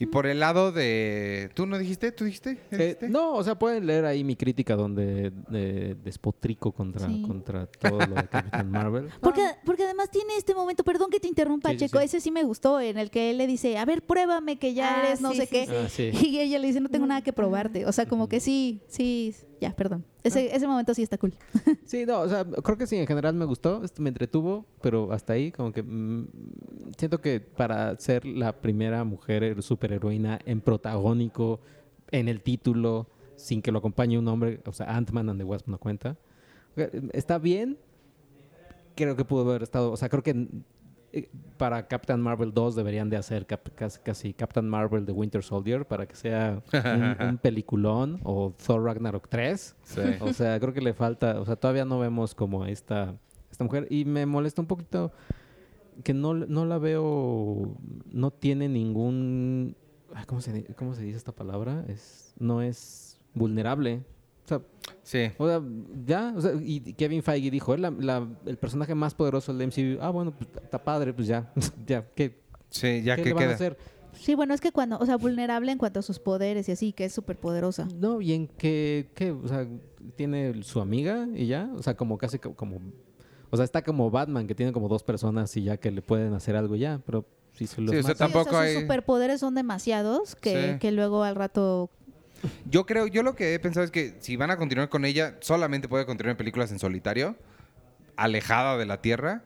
Y por el lado de... ¿Tú no dijiste? ¿Tú dijiste? Eh, ¿Dijiste? no, o sea, pueden leer ahí mi crítica donde eh, despotrico contra, Sí. contra todo lo de Capitán Marvel. Porque, Ah, porque además tiene este momento, perdón que te interrumpa, Sí, Checo, sí. ese sí me gustó, en el que él le dice, a ver, pruébame que ya Ah, eres no sí, sé sí, qué. sí. ah, sí. Y ella le dice, no tengo nada que probarte. O sea, como que sí, sí, ya, perdón. Ese, ese momento sí está cool. Sí, no, o sea, creo que sí, en general me gustó, me entretuvo, pero hasta ahí como que mm, siento que para ser la primera mujer her- superheroína en protagónico, en el título, sin que lo acompañe un hombre, o sea, Ant-Man and the Wasp no cuenta, eh, está bien, creo que pudo haber estado, o sea, creo que para Captain Marvel 2 deberían de hacer cap- casi, casi Captain Marvel de Winter Soldier para que sea un, un peliculón o Thor Ragnarok 3. Sí. O sea, creo que le falta, o sea, todavía no vemos como esta, esta mujer y me molesta un poquito que no, no la veo, no tiene ningún, ay, ¿cómo se, cómo se dice esta palabra? Es, no es vulnerable. Sea, Sí. o sea, ya, o sea, y Kevin Feige dijo, "Es la- la- el personaje más poderoso del MCU. Ah, bueno, pues está padre, pues ya, ya, ¿qué, Sí, ya qué que le van a queda. hacer? Sí, bueno, es que cuando, o sea, vulnerable en cuanto a sus poderes y así, que es súper poderosa. No, y en que, ¿qué? O sea, tiene su amiga y ya, o sea, como casi co- como, o sea, está como Batman, que tiene como dos personas y ya que le pueden hacer algo ya, pero si se los Sí, o sea, tampoco sí, o sea, hay- sus superpoderes son demasiados que, Sí. que luego al rato... Yo creo, yo lo que he pensado es que si van a continuar con ella, solamente puede continuar en películas en solitario, alejada de la Tierra.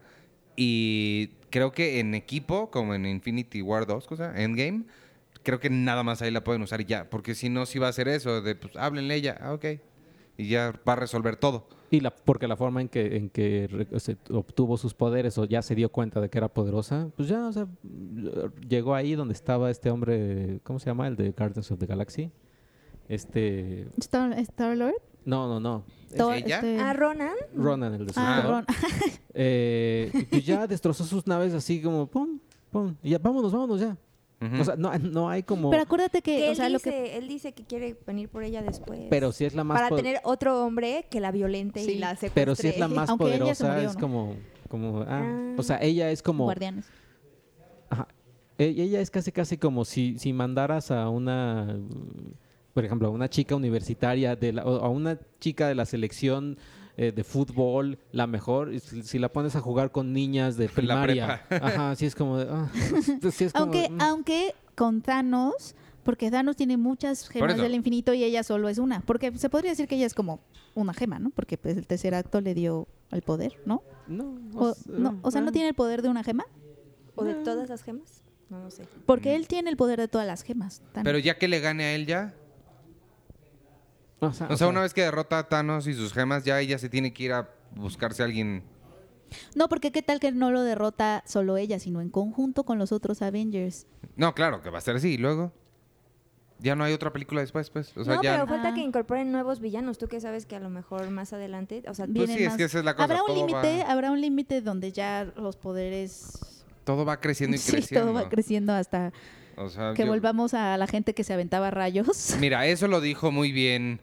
Y creo que en equipo, como en Infinity War 2, cosa, Endgame, creo que nada más ahí la pueden usar ya. Porque si no, sí va a ser eso, de pues háblenle ella, ah, ok. Y ya va a resolver todo. Y la, porque la forma en que, en que obtuvo sus poderes o ya se dio cuenta de que era poderosa, pues ya, o sea, llegó ahí donde estaba este hombre, ¿cómo se llama? El de Guardians of the Galaxy. Este, Star, Lord. no, no, no. ella? Ah, Ronan. Ronan, el de Ah, Thor. Ron. Eh, y pues ya destrozó sus naves así como, pum, pum, y ya, vámonos, vámonos ya. O sea, no, no hay como... Pero acuérdate que, Que o él, lo dice, que... él dice que quiere venir por ella después. pero si es la más... para po- tener otro hombre que la violente Sí. y la secuestre. Pero si es la más Aunque poderosa, murió, es ¿no? como... como ah, Ah. O sea, ella es como... Guardianes. Ajá. E- Ella es casi casi como si, si mandaras a una, por ejemplo, a una chica universitaria de la- o a una chica de la selección eh, de fútbol, la mejor, y si, si la pones a jugar con niñas de primaria. Ajá, sí es como... de, ah, sí es como, Aunque, mm. aunque con Thanos, porque Thanos tiene muchas gemas del infinito y ella solo es una. Porque se podría decir que ella es como una gema, ¿no? Porque pues el tercer acto le dio el poder, ¿no? No, O, no, o sea, ¿no bueno. tiene el poder de una gema? ¿O de todas las gemas? No lo sé. Porque él tiene el poder de todas las gemas. Thanos. Pero ya que le gane a él ya. O sea, O sea, una vez que derrota a Thanos y sus gemas, ya ella se tiene que ir a buscarse a alguien. No, porque qué tal que no lo derrota solo ella, sino en conjunto con los otros Avengers. No, claro, que va a ser así. Y luego. Ya no hay otra película después, pues. O sea, no, ya. pero falta Ah. que incorporen nuevos villanos. Tú que sabes que a lo mejor más adelante, o sea, Pues Vienen sí, es más- que esa es la cosa, Habrá un límite, va- habrá un límite donde ya los poderes Todo va creciendo y sí, creciendo. todo va creciendo hasta O sea, que yo- volvamos a la gente que se aventaba rayos. Mira, eso lo dijo muy bien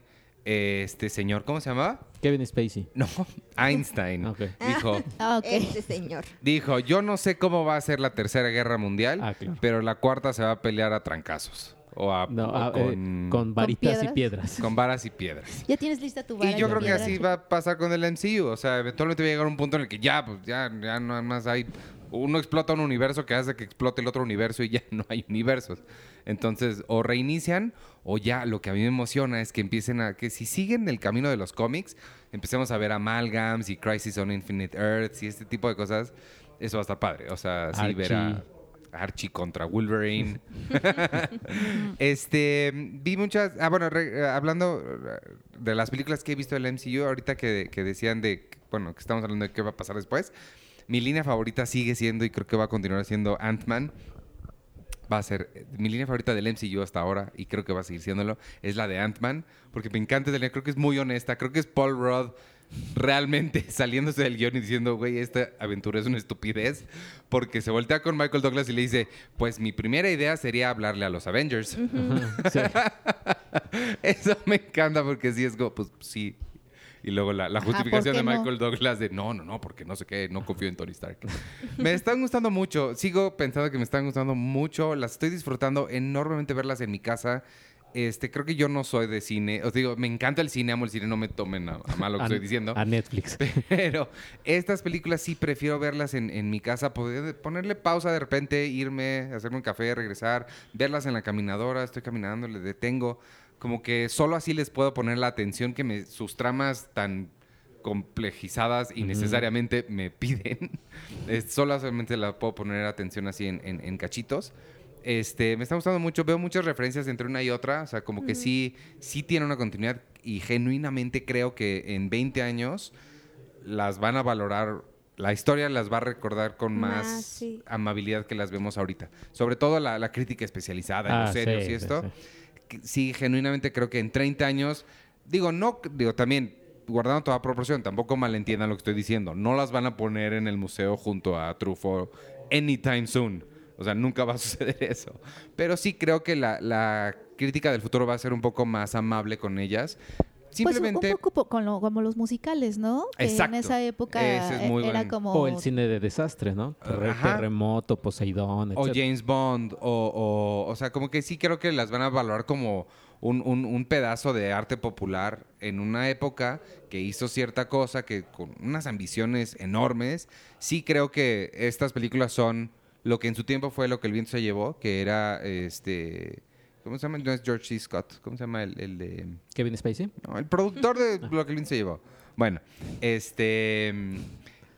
este señor. ¿Cómo se llamaba? Kevin Spacey. No, Einstein. Ok. Dijo, Ah, ok. este señor. dijo, yo no sé cómo va a ser la tercera guerra mundial, Ah, claro. pero la cuarta se va a pelear a trancazos. O, a, No, o eh, con, con varitas y piedras. con varas y piedras. Ya tienes lista tu vara Y yo creo que así va a pasar con el MCU. O sea, eventualmente va a llegar un punto en el que ya, pues ya, ya no más hay. Uno explota un universo que hace que explote el otro universo y ya no hay universos. Entonces, o reinician, o ya lo que a mí me emociona es que empiecen a. que si siguen el camino de los cómics, empecemos a ver amalgams y Crisis on Infinite Earths y este tipo de cosas. Eso va a estar padre. O sea, sí, ver a Archie. Archie contra Wolverine. este, vi muchas, ah, bueno, re- eh, hablando eh, de las películas que he visto del MCU, ahorita que, que decían de, bueno, que estamos hablando de qué va a pasar después, mi línea favorita sigue siendo, y creo que va a continuar siendo Ant-Man. Va a ser mi línea favorita del MCU hasta ahora, y creo que va a seguir siéndolo, es la de Ant-Man, porque me encanta esa línea, creo que es muy honesta, creo que es Paul Rudd realmente saliéndose del guion y diciendo, güey, esta aventura es una estupidez, porque se voltea con Michael Douglas y le dice, pues mi primera idea sería hablarle a los Avengers. Sí. Eso me encanta porque sí es como, pues sí. Y luego la, justificación ¿por de no? Michael Douglas de no, no, no, porque no sé qué, no confío en Tony Stark. me están gustando mucho. Sigo pensando que me están gustando mucho. Las estoy disfrutando enormemente verlas en mi casa. Este, creo que yo no soy de cine. Os digo, me encanta el cine, amo el cine, no me tomen a, a mal lo que A- estoy diciendo. A Netflix. Pero estas películas sí prefiero verlas en, en mi casa, poder ponerle pausa de repente, irme, hacerme un café, regresar, verlas en la caminadora, estoy caminando, le detengo. Como que solo así les puedo poner la atención que me, sus tramas tan complejizadas y necesariamente me piden. Es- solo solamente la puedo poner atención así en, en- en cachitos. Este, me está gustando mucho, veo muchas referencias entre una y otra, o sea, como que sí, sí tiene una continuidad y genuinamente creo que en 20 años las van a valorar, la historia las va a recordar con más, Más, sí. amabilidad que las vemos ahorita. Sobre todo la, la crítica especializada en Ah, los serios sí, y sí, esto. sí. Sí, genuinamente creo que en 30 años, digo, no, digo, también guardando toda proporción, tampoco malentiendan lo que estoy diciendo. No las van a poner en el museo junto a Truffaut anytime soon. O sea, nunca va a suceder eso. Pero sí creo que la, la crítica del futuro va a ser un poco más amable con ellas. Simplemente... Pues un poco po- con lo- como los musicales, ¿no? Que Exacto. en esa época Ese es muy era buen- como... O el cine de desastre, ¿no? Ajá. Terremoto, Poseidón, o etc. James Bond, o, o, o sea, como que sí creo que las van a valorar como un, un- un pedazo de arte popular en una época que hizo cierta cosa, que con unas ambiciones enormes. Sí creo que estas películas son lo que en su tiempo fue lo que el viento se llevó, que era este... ¿Cómo se llama? No es George C. Scott. ¿Cómo se llama el, el de...? Kevin Spacey. No, el productor de lo que viento se llevó. Bueno, este mm,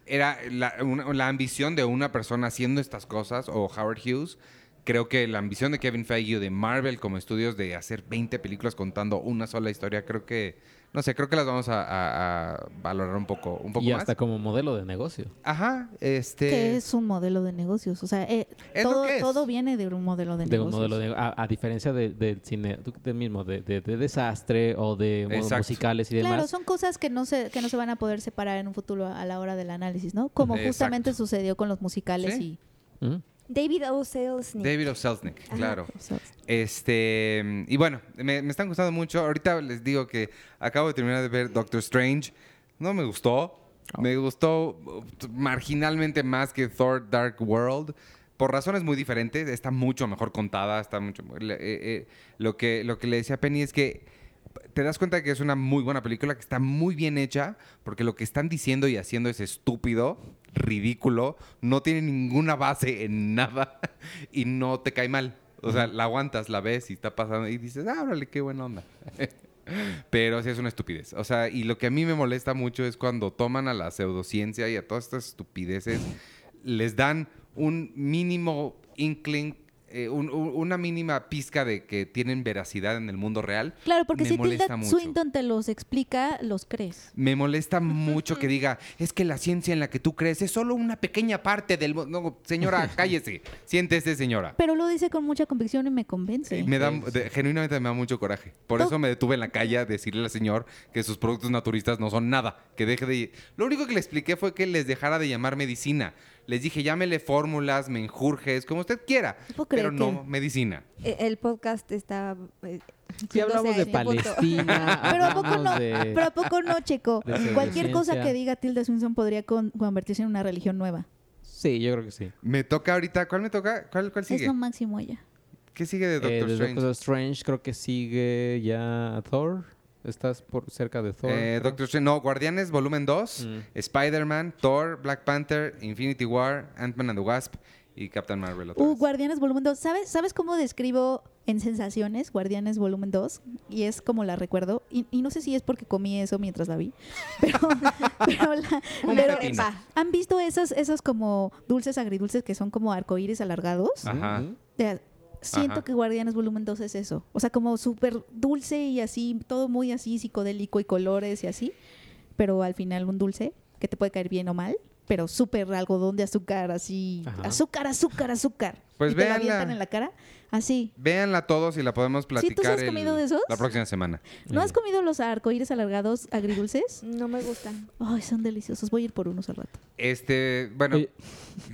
era la, una- la ambición de una persona haciendo estas cosas, o Howard Hughes. Creo que la ambición de Kevin Feige de Marvel como estudios de hacer 20 películas contando una sola historia, creo que, no sé, creo que las vamos a, a- a valorar un poco, un poco Y más. hasta como modelo de negocio. Ajá, este... que es un modelo de negocios. O sea, eh, Es lo todo, que es. todo viene de un modelo de, De un negocios. modelo de, a, a diferencia de- del cine, tú- del mismo, de, de- de desastre o de Exacto. musicales y demás. Claro, son cosas que no se que no se van a poder separar en un futuro a la hora del análisis, ¿no? Como Exacto. justamente sucedió con los musicales Sí. ¿Mm? David O. Selznick. David O. Selznick, Ajá. claro. Este, y bueno, me, me están gustando mucho. Ahorita les digo que acabo de terminar de ver Doctor Strange. No me gustó. Me gustó uh, marginalmente más que Thor Dark World. Por razones muy diferentes. Está mucho mejor contada. Está mucho. eh, eh, lo, que, lo que le decía a Penny es que te das cuenta que es una muy buena película, que está muy bien hecha, porque lo que están diciendo y haciendo es estúpido, ridículo, no tiene ninguna base en nada y no te cae mal. O sea, la aguantas, la ves y está pasando y dices, ah, órale, qué buena onda. Pero sí es una estupidez. O sea, y lo que a mí me molesta mucho es cuando toman a la pseudociencia y a todas estas estupideces, les dan un mínimo inkling, eh, un- un- una mínima pizca de que tienen veracidad en el mundo real. Claro, porque Me si molesta Tilda mucho. Swinton te los explica, los crees. Me molesta mucho que diga, es que la ciencia en la que tú crees es solo una pequeña parte del mundo. No, señora, cállese. Siéntese, señora. Pero lo dice con mucha convicción y me convence. Me da, de- genuinamente me da mucho coraje. Por eso me detuve en la calle a decirle al señor que sus productos naturistas no son nada. Que deje de... Lo único que le expliqué fue que les dejara de llamar medicina. Les dije, llámele fórmulas, menjurjes, como usted quiera. Pero no medicina. El podcast está. eh, Si hablamos de. Palestina, Pero a poco no, de... pero a poco no, Checo. Cualquier cosa que diga Tilda Swinton podría con- convertirse en una religión nueva. Sí, yo creo que sí. Me toca ahorita... ¿Cuál me toca? ¿Cuál, cuál Es sigue? lo máximo ella. ¿Qué sigue de Doctor Eh, de Strange? Doctor Strange creo que sigue ya Thor. Estás por cerca de Thor. Eh. Doctor Strange, no, Guardianes Volumen 2, Mm. Spider-Man, Thor, Black Panther, Infinity War, Ant-Man and the Wasp y Captain Marvel otra Uh, vez. Guardianes Volumen 2. ¿Sabes, ¿Sabes cómo describo en sensaciones Guardianes Volumen 2? Y es como la recuerdo. Y, y no sé si es porque comí eso mientras la vi. Pero, pero, la- pero-. ¿han visto esos, esos como dulces agridulces que son como arcoíris alargados? Ajá. De- siento Ajá. que Guardianes Volumen 2 es eso. O sea, como súper dulce y así, todo muy así psicodélico y colores y así. Pero al final un dulce que te puede caer bien o mal. Pero súper algodón de azúcar, así. Ajá. Azúcar, azúcar, azúcar. Pues y te la véanla. en la cara. Así. Véanla todos y la podemos ¿tú sí platicar has comido de esos? la próxima semana. ¿No has comido los arcoíris alargados agridulces? No me gustan. Ay, son deliciosos. Voy a ir por unos al rato. Este, bueno, Oye.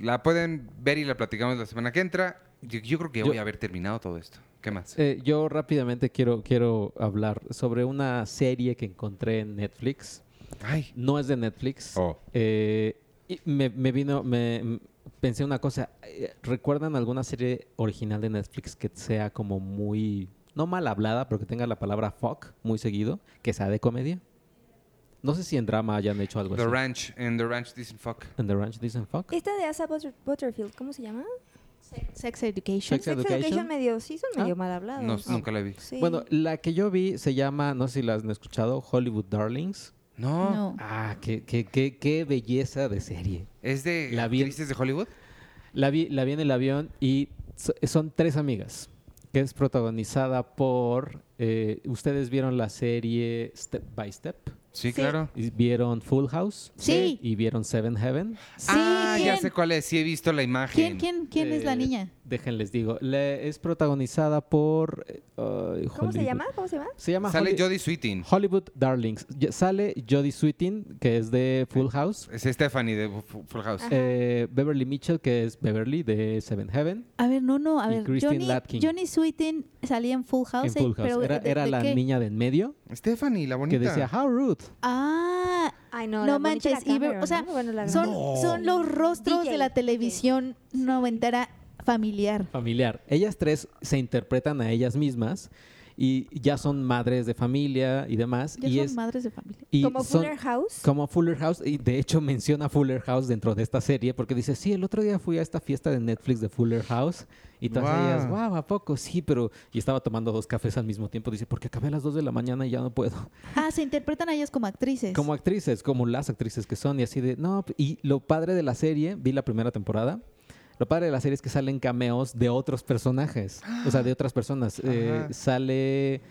la pueden ver y la platicamos la semana que entra. Yo, yo creo que Yo- voy a haber terminado todo esto. ¿Qué más? Eh, yo rápidamente quiero, quiero hablar sobre una serie que encontré en Netflix. Ay. No es de Netflix. Oh. Eh, y me, me vino, me pensé una cosa. eh, ¿Recuerdan alguna serie original de Netflix que sea como muy, no mal hablada, pero que tenga la palabra fuck muy seguido, que sea de comedia? No sé si en drama hayan hecho algo The así. Ranch. En The Ranch dicen fuck. ¿En The Ranch dicen fuck? Esta de Asa Butter- Butterfield, ¿cómo se llama? Sex Education. Sex Sex Education. Education medio, sí, son Ah. medio mal hablados. No, nunca la vi. Sí. Bueno, la que yo vi se llama, no sé si la han escuchado, Hollywood Darlings. No. No. Ah, qué, qué, qué, qué belleza de serie. ¿Es de La vi actrices de Hollywood? La vi, la vi en el avión y so- son tres amigas, que es protagonizada por... eh, ¿Ustedes vieron la serie Step by Step? Sí, Sí. claro. ¿Y ¿Vieron Full House? Sí. ¿Y vieron Seven Heaven? Sí, ah, ya sé cuál es. Sí he visto la imagen. ¿Quién, quién, quién es la niña? Déjenles digo. Le- es protagonizada por. eh, ¿Cómo se llama? ¿Cómo se llama? Se llama Sale Holly- Jodie Sweetin. Hollywood Darlings. Sale Jodie Sweetin, que es de Full House. Es Stephanie de Fu- Full House. Eh, Beverly Mitchell, que es Beverly de Seven Heaven. A ver, no, no, a Y ver. Christine Johnny, Latkin. Johnny Sweetin salía en Full House. en eh, Full House. pero era ¿de- era de la qué? niña de en medio Stephanie, la bonita. que decía, How rude. Ah, Ay, no, No manches, Cameron, o sea, ¿no? Bueno, la son, son los rostros DJ, de la televisión noventera familiar. Familiar. Ellas tres se interpretan a ellas mismas y ya son madres de familia y demás. Ya y son es, madres de familia. y Como son- Fuller House. Como Fuller House, y de hecho menciona Fuller House dentro de esta serie, porque dice, sí, el otro día fui a esta fiesta de Netflix de Fuller House, y todas ellas, wow, ¿a poco? Sí, pero... Y estaba tomando dos cafés al mismo tiempo, dice, porque acabé a las dos de la mañana y ya no puedo. Ah, se interpretan a ellas como actrices. Como actrices, como las actrices que son, y así de, no, y lo padre de la serie, vi la primera temporada, lo padre de la serie es que salen cameos de otros personajes, o sea, de otras personas. Eh, sale...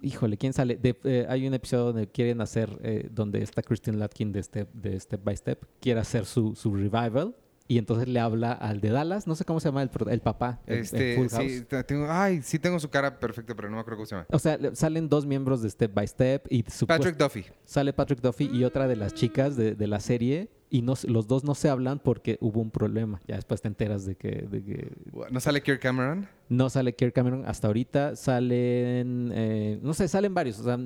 Híjole, ¿quién sale? De- eh, hay un episodio donde quieren hacer, eh, donde está Christine Latkin de Step, de Step by Step, quiere hacer su, su revival y entonces le habla al de Dallas, no sé cómo se llama el, papá, el- el Este, Full House. tengo, ay, sí tengo su cara perfecta, pero no me acuerdo cómo se llama. O sea, le- salen dos miembros de Step by Step y supuest- Patrick Duffy. sale Patrick Duffy y otra de las chicas de, de la serie y no, se- los dos no se hablan porque hubo un problema. Ya después te enteras de que, de que ¿No sale Kirk Cameron? no sale Kirk Cameron hasta ahorita. Salen, eh, no sé, salen varios. O sea,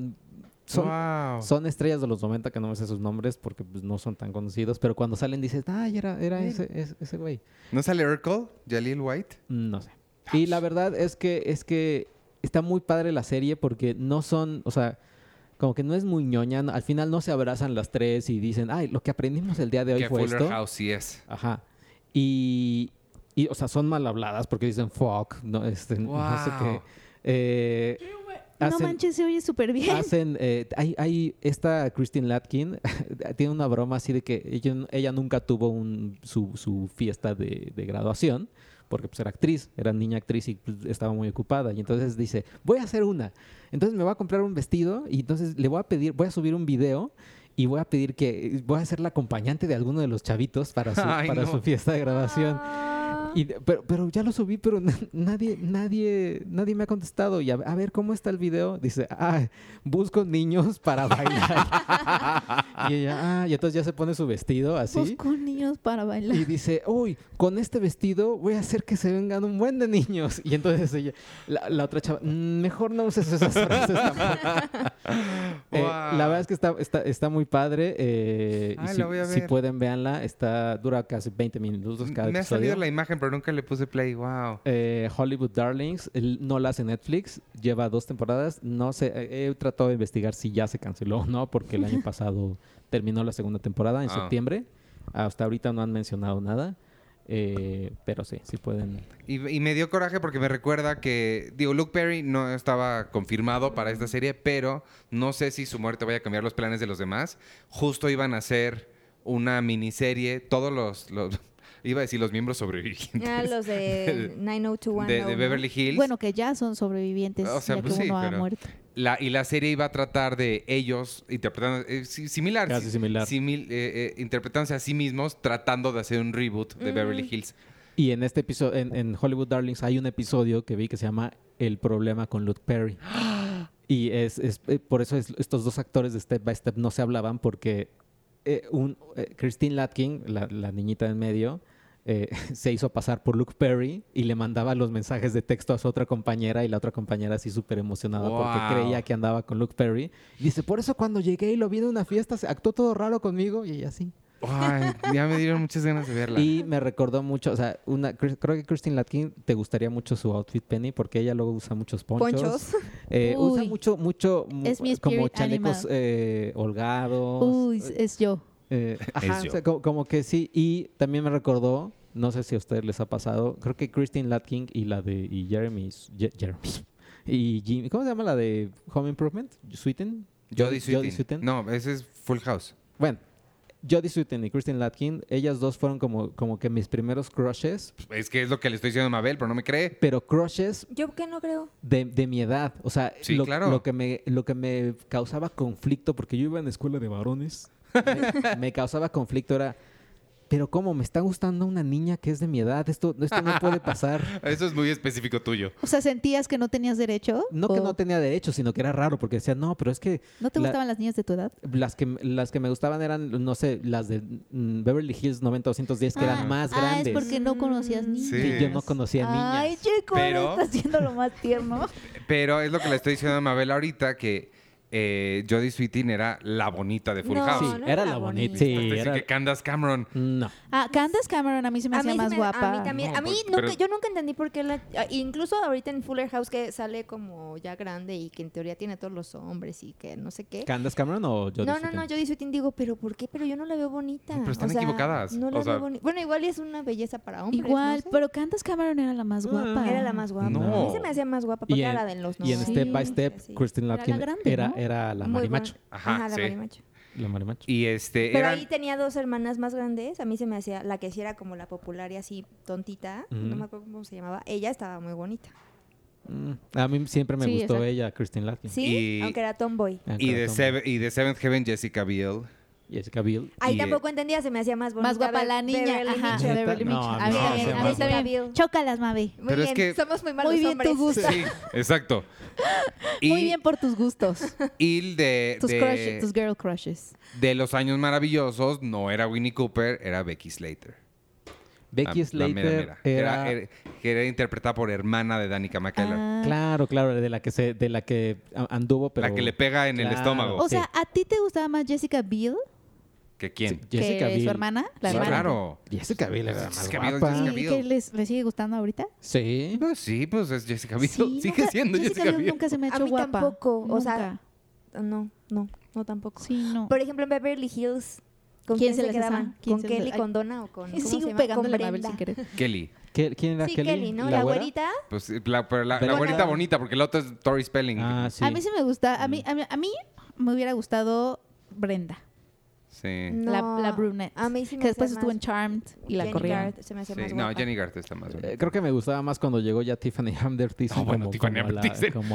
son, wow. son estrellas de los 90 que no me sé sus nombres porque pues, no son tan conocidos. Pero cuando salen dices, ay, era, era ese, ese, ese güey. ¿No sale Urkel? ¿Jalil White? No sé. Y la verdad es que es que está muy padre la serie porque no son, o sea, como que no es muy ñoña. no- Al final no se abrazan las tres y dicen, ay, lo que aprendimos el día de hoy Que fue Fuller esto. House sí es. Ajá. Y, y, o sea, son mal habladas porque dicen fuck, no, este, no sé qué. Eh, no manches, se oye súper bien. hacen eh, hay, hay esta Christine Latkin tiene una broma así de que ella, ella nunca tuvo un, su, su fiesta de, de graduación porque pues era actriz, era niña actriz y pues, estaba muy ocupada y entonces dice voy a hacer una entonces me voy a comprar un vestido y entonces le voy a pedir voy a subir un video y voy a pedir que voy a ser la acompañante de alguno de los chavitos para su, Ay, para no. su fiesta de graduación Ah. Y, de- pero, pero ya lo subí, pero na- nadie, nadie, nadie me ha contestado. Y a, a ver, ¿cómo está el video? Dice, ah, busco niños para bailar. y ella, ah, y entonces ya se pone su vestido así. Busco niños para bailar. Y dice, uy, con este vestido voy a hacer que se vengan un buen de niños. Y entonces ella, la, la otra chava, "Mm, mejor no uses esas frases tampoco". Eh, Wow. La verdad es que está, está, está muy padre. eh, y Ay, si, la voy a si ver. pueden, véanla. Está, dura casi 20 minutos cada Me ha salido la imagen, pero nunca le puse play. Wow. Eh, Hollywood Darlings, el- no la hace Netflix, lleva dos temporadas. No sé, he tratado de investigar si ya se canceló o no, porque el año pasado terminó la segunda temporada en Ah. septiembre. Hasta ahorita no han mencionado nada, eh, pero sí, sí pueden. Y, y me dio coraje porque me recuerda que, digo, Luke Perry no estaba confirmado para esta serie, pero no sé si su muerte vaya a cambiar los planes de los demás. Justo iban a hacer una miniserie, todos los, los- iba a decir los miembros sobrevivientes Ah, los de 90210. de, de Beverly Hills. Bueno, que ya son sobrevivientes, O sea, ya pues que sí, uno ha muerto. La, y la serie iba a tratar de ellos interpretando, eh, si- similar, Casi si- similar. simil- eh, eh, interpretándose a sí mismos, tratando de hacer un reboot de Mm. Beverly Hills. Y en este episodio, en, en Hollywood Darlings, hay un episodio que vi que se llama El problema con Luke Perry. Y es, es- eh, por eso es- estos dos actores de Step by Step no se hablaban porque eh, un, eh, Christine Latkin, la, la niñita en medio, eh, se hizo pasar por Luke Perry y le mandaba los mensajes de texto a su otra compañera y la otra compañera así súper emocionada porque creía que andaba con Luke Perry. Y dice, por eso cuando llegué y lo vi en una fiesta, se actuó todo raro conmigo y ella así. Ay, ya me dieron muchas ganas de verla. Y me recordó mucho, o sea, una, cre- creo que Christine Latkin te gustaría mucho su outfit, Penny, porque ella luego usa muchos ponchos. Ponchos. Eh, usa mucho, mucho, mu- Es mi como chalecos animal. eh, holgados. Uy, es yo. Eh, ajá, Es o yo. sea, como, como que sí. Y también me recordó, no sé si a ustedes les ha pasado, creo que Christine Latkin y la de y Jeremy, Ye- Jeremy y Jimmy, ¿cómo se llama la de Home Improvement? Sweeten. Jodie Jodie Sweetin. No, ese es Full House. Bueno, Jodie Sweetin y Christine Latkin, ellas dos fueron como, como que mis primeros crushes, Es que es lo que le estoy diciendo a Mabel, pero no me cree. pero crushes Yo que no creo. de, de mi edad. O sea, Sí, lo, claro. lo que me, lo que me causaba conflicto, porque yo iba en escuela de varones, me, me causaba conflicto era, pero ¿cómo? Me está gustando una niña que es de mi edad. Esto, esto no puede pasar. Eso es muy específico tuyo. O sea, ¿sentías que no tenías derecho? No que ¿O no tenía derecho, sino que era raro porque decía, no, pero es que ¿No te la- gustaban las niñas de tu edad? las que, las que me gustaban eran, no sé, las de mm, Beverly Hills 90210, que Ah, eran más Ah, grandes. es porque no conocías niñas. Sí. Yo no conocía niñas. Ay, chico, Pero- está haciendo lo más tierno. Pero es lo que le estoy diciendo a Mabel ahorita, que eh, Jodie Sweetin era la bonita de Full No, House. Sí, no era era la bonita. bonita. Sí, era... que Candace Cameron. No. Ah, Candace Cameron a mí se me A hacía mí, más se me- guapa. a mí también. No, a mí pues, nunca, pero- yo nunca entendí por qué la, ah, incluso ahorita en Fuller House que sale como ya grande y que en teoría tiene todos los hombres y que no sé qué. ¿Candace Cameron o Jodie no, no, Sweetin? no, yo Sweetin digo, pero ¿por qué? Pero yo no la veo bonita. Pero están O sea, equivocadas. No la O sea- veo boni- Bueno, igual es una belleza para hombres. Igual, no sé. pero Candace Cameron era la más Ah. guapa. Era la más guapa. No. A mí se me hacía más guapa porque era en- la de los Y en 90. Step by. Step, Sí. Kristen Era. Era la Muy marimacho. buena. Ajá, Ajá, la sí. marimacho. La marimacho. Y este, Pero eran- ahí tenía dos hermanas más grandes. A mí se me hacía, la que sí era como la popular y así tontita, no me acuerdo cómo se llamaba. Ella estaba muy bonita. Mm, A mí siempre me Sí, gustó exacto. ella, Kristen Latkin. Sí, Y- aunque era tomboy. Y, era de tomboy. Seven- y de Seventh Heaven, Jessica Biel. Jessica Biel. Ahí Y, tampoco entendía, se me hacía más bonita. Más guapa la niña. Beverly Ajá, Mitchell. Beverly No, Mitchell. no, a mí a mí también. Chócalas, Mabe. Muy Pero es bien, que- somos muy malos Muy bien hombres. tu gusto. Sí, exacto. Y, Muy bien por tus gustos. y de, Tus de- crushes, tus girl crushes. de los años maravillosos, no era Winnie Cooper, era Becky Slater. Becky La- la mera, Slater mera. Que era... era, que era interpretada por hermana de Danica McKellar. Ah. Claro, claro, de la que se, de la que anduvo, pero... La que le pega en el estómago. O Sí. sea, ¿a ti te gustaba más Jessica Biel ¿Que quién? Sí, Jessica que Biel. su hermana? La Sí, hermana. claro. Jessica Biel era más Jessica Biel, guapa. Jessica ¿Y Biel. que les, les sigue gustando ahorita? Sí. Pues sí, pues es Jessica Biel. Sí, Sigue nunca- siendo Jessica, Biel Biel. nunca se me ha A hecho mí guapa. tampoco, o sea, Nunca. No, no, no tampoco. Sí, no. Por ejemplo, en Beverly Hills, ¿con ¿Quién quién, se se, quedaban? ¿Con se Kelly, les- con Donna o con cómo se Sigo llama? pegándole Con a Mabel Brenda. sin querer. Kelly. ¿Qué- ¿Quién era Sí, Kelly? Kelly, ¿no? La, güera? güerita. Pues la, pero la, la güerita bonita, porque el otro es Tori Spelling. Ah, sí. A mí sí me gusta. A mí, a mí, a mí me hubiera gustado Brenda, Sí. No, la, la brunette. A mí sí me que después estuvo en Charmed y la Jenny corrieron. Sí, más No. Jenny Garth está más. Eh, creo que me gustaba más cuando llegó ya Tiffany Amber Thiessen. Oh, bueno, como- Tiffany Amber la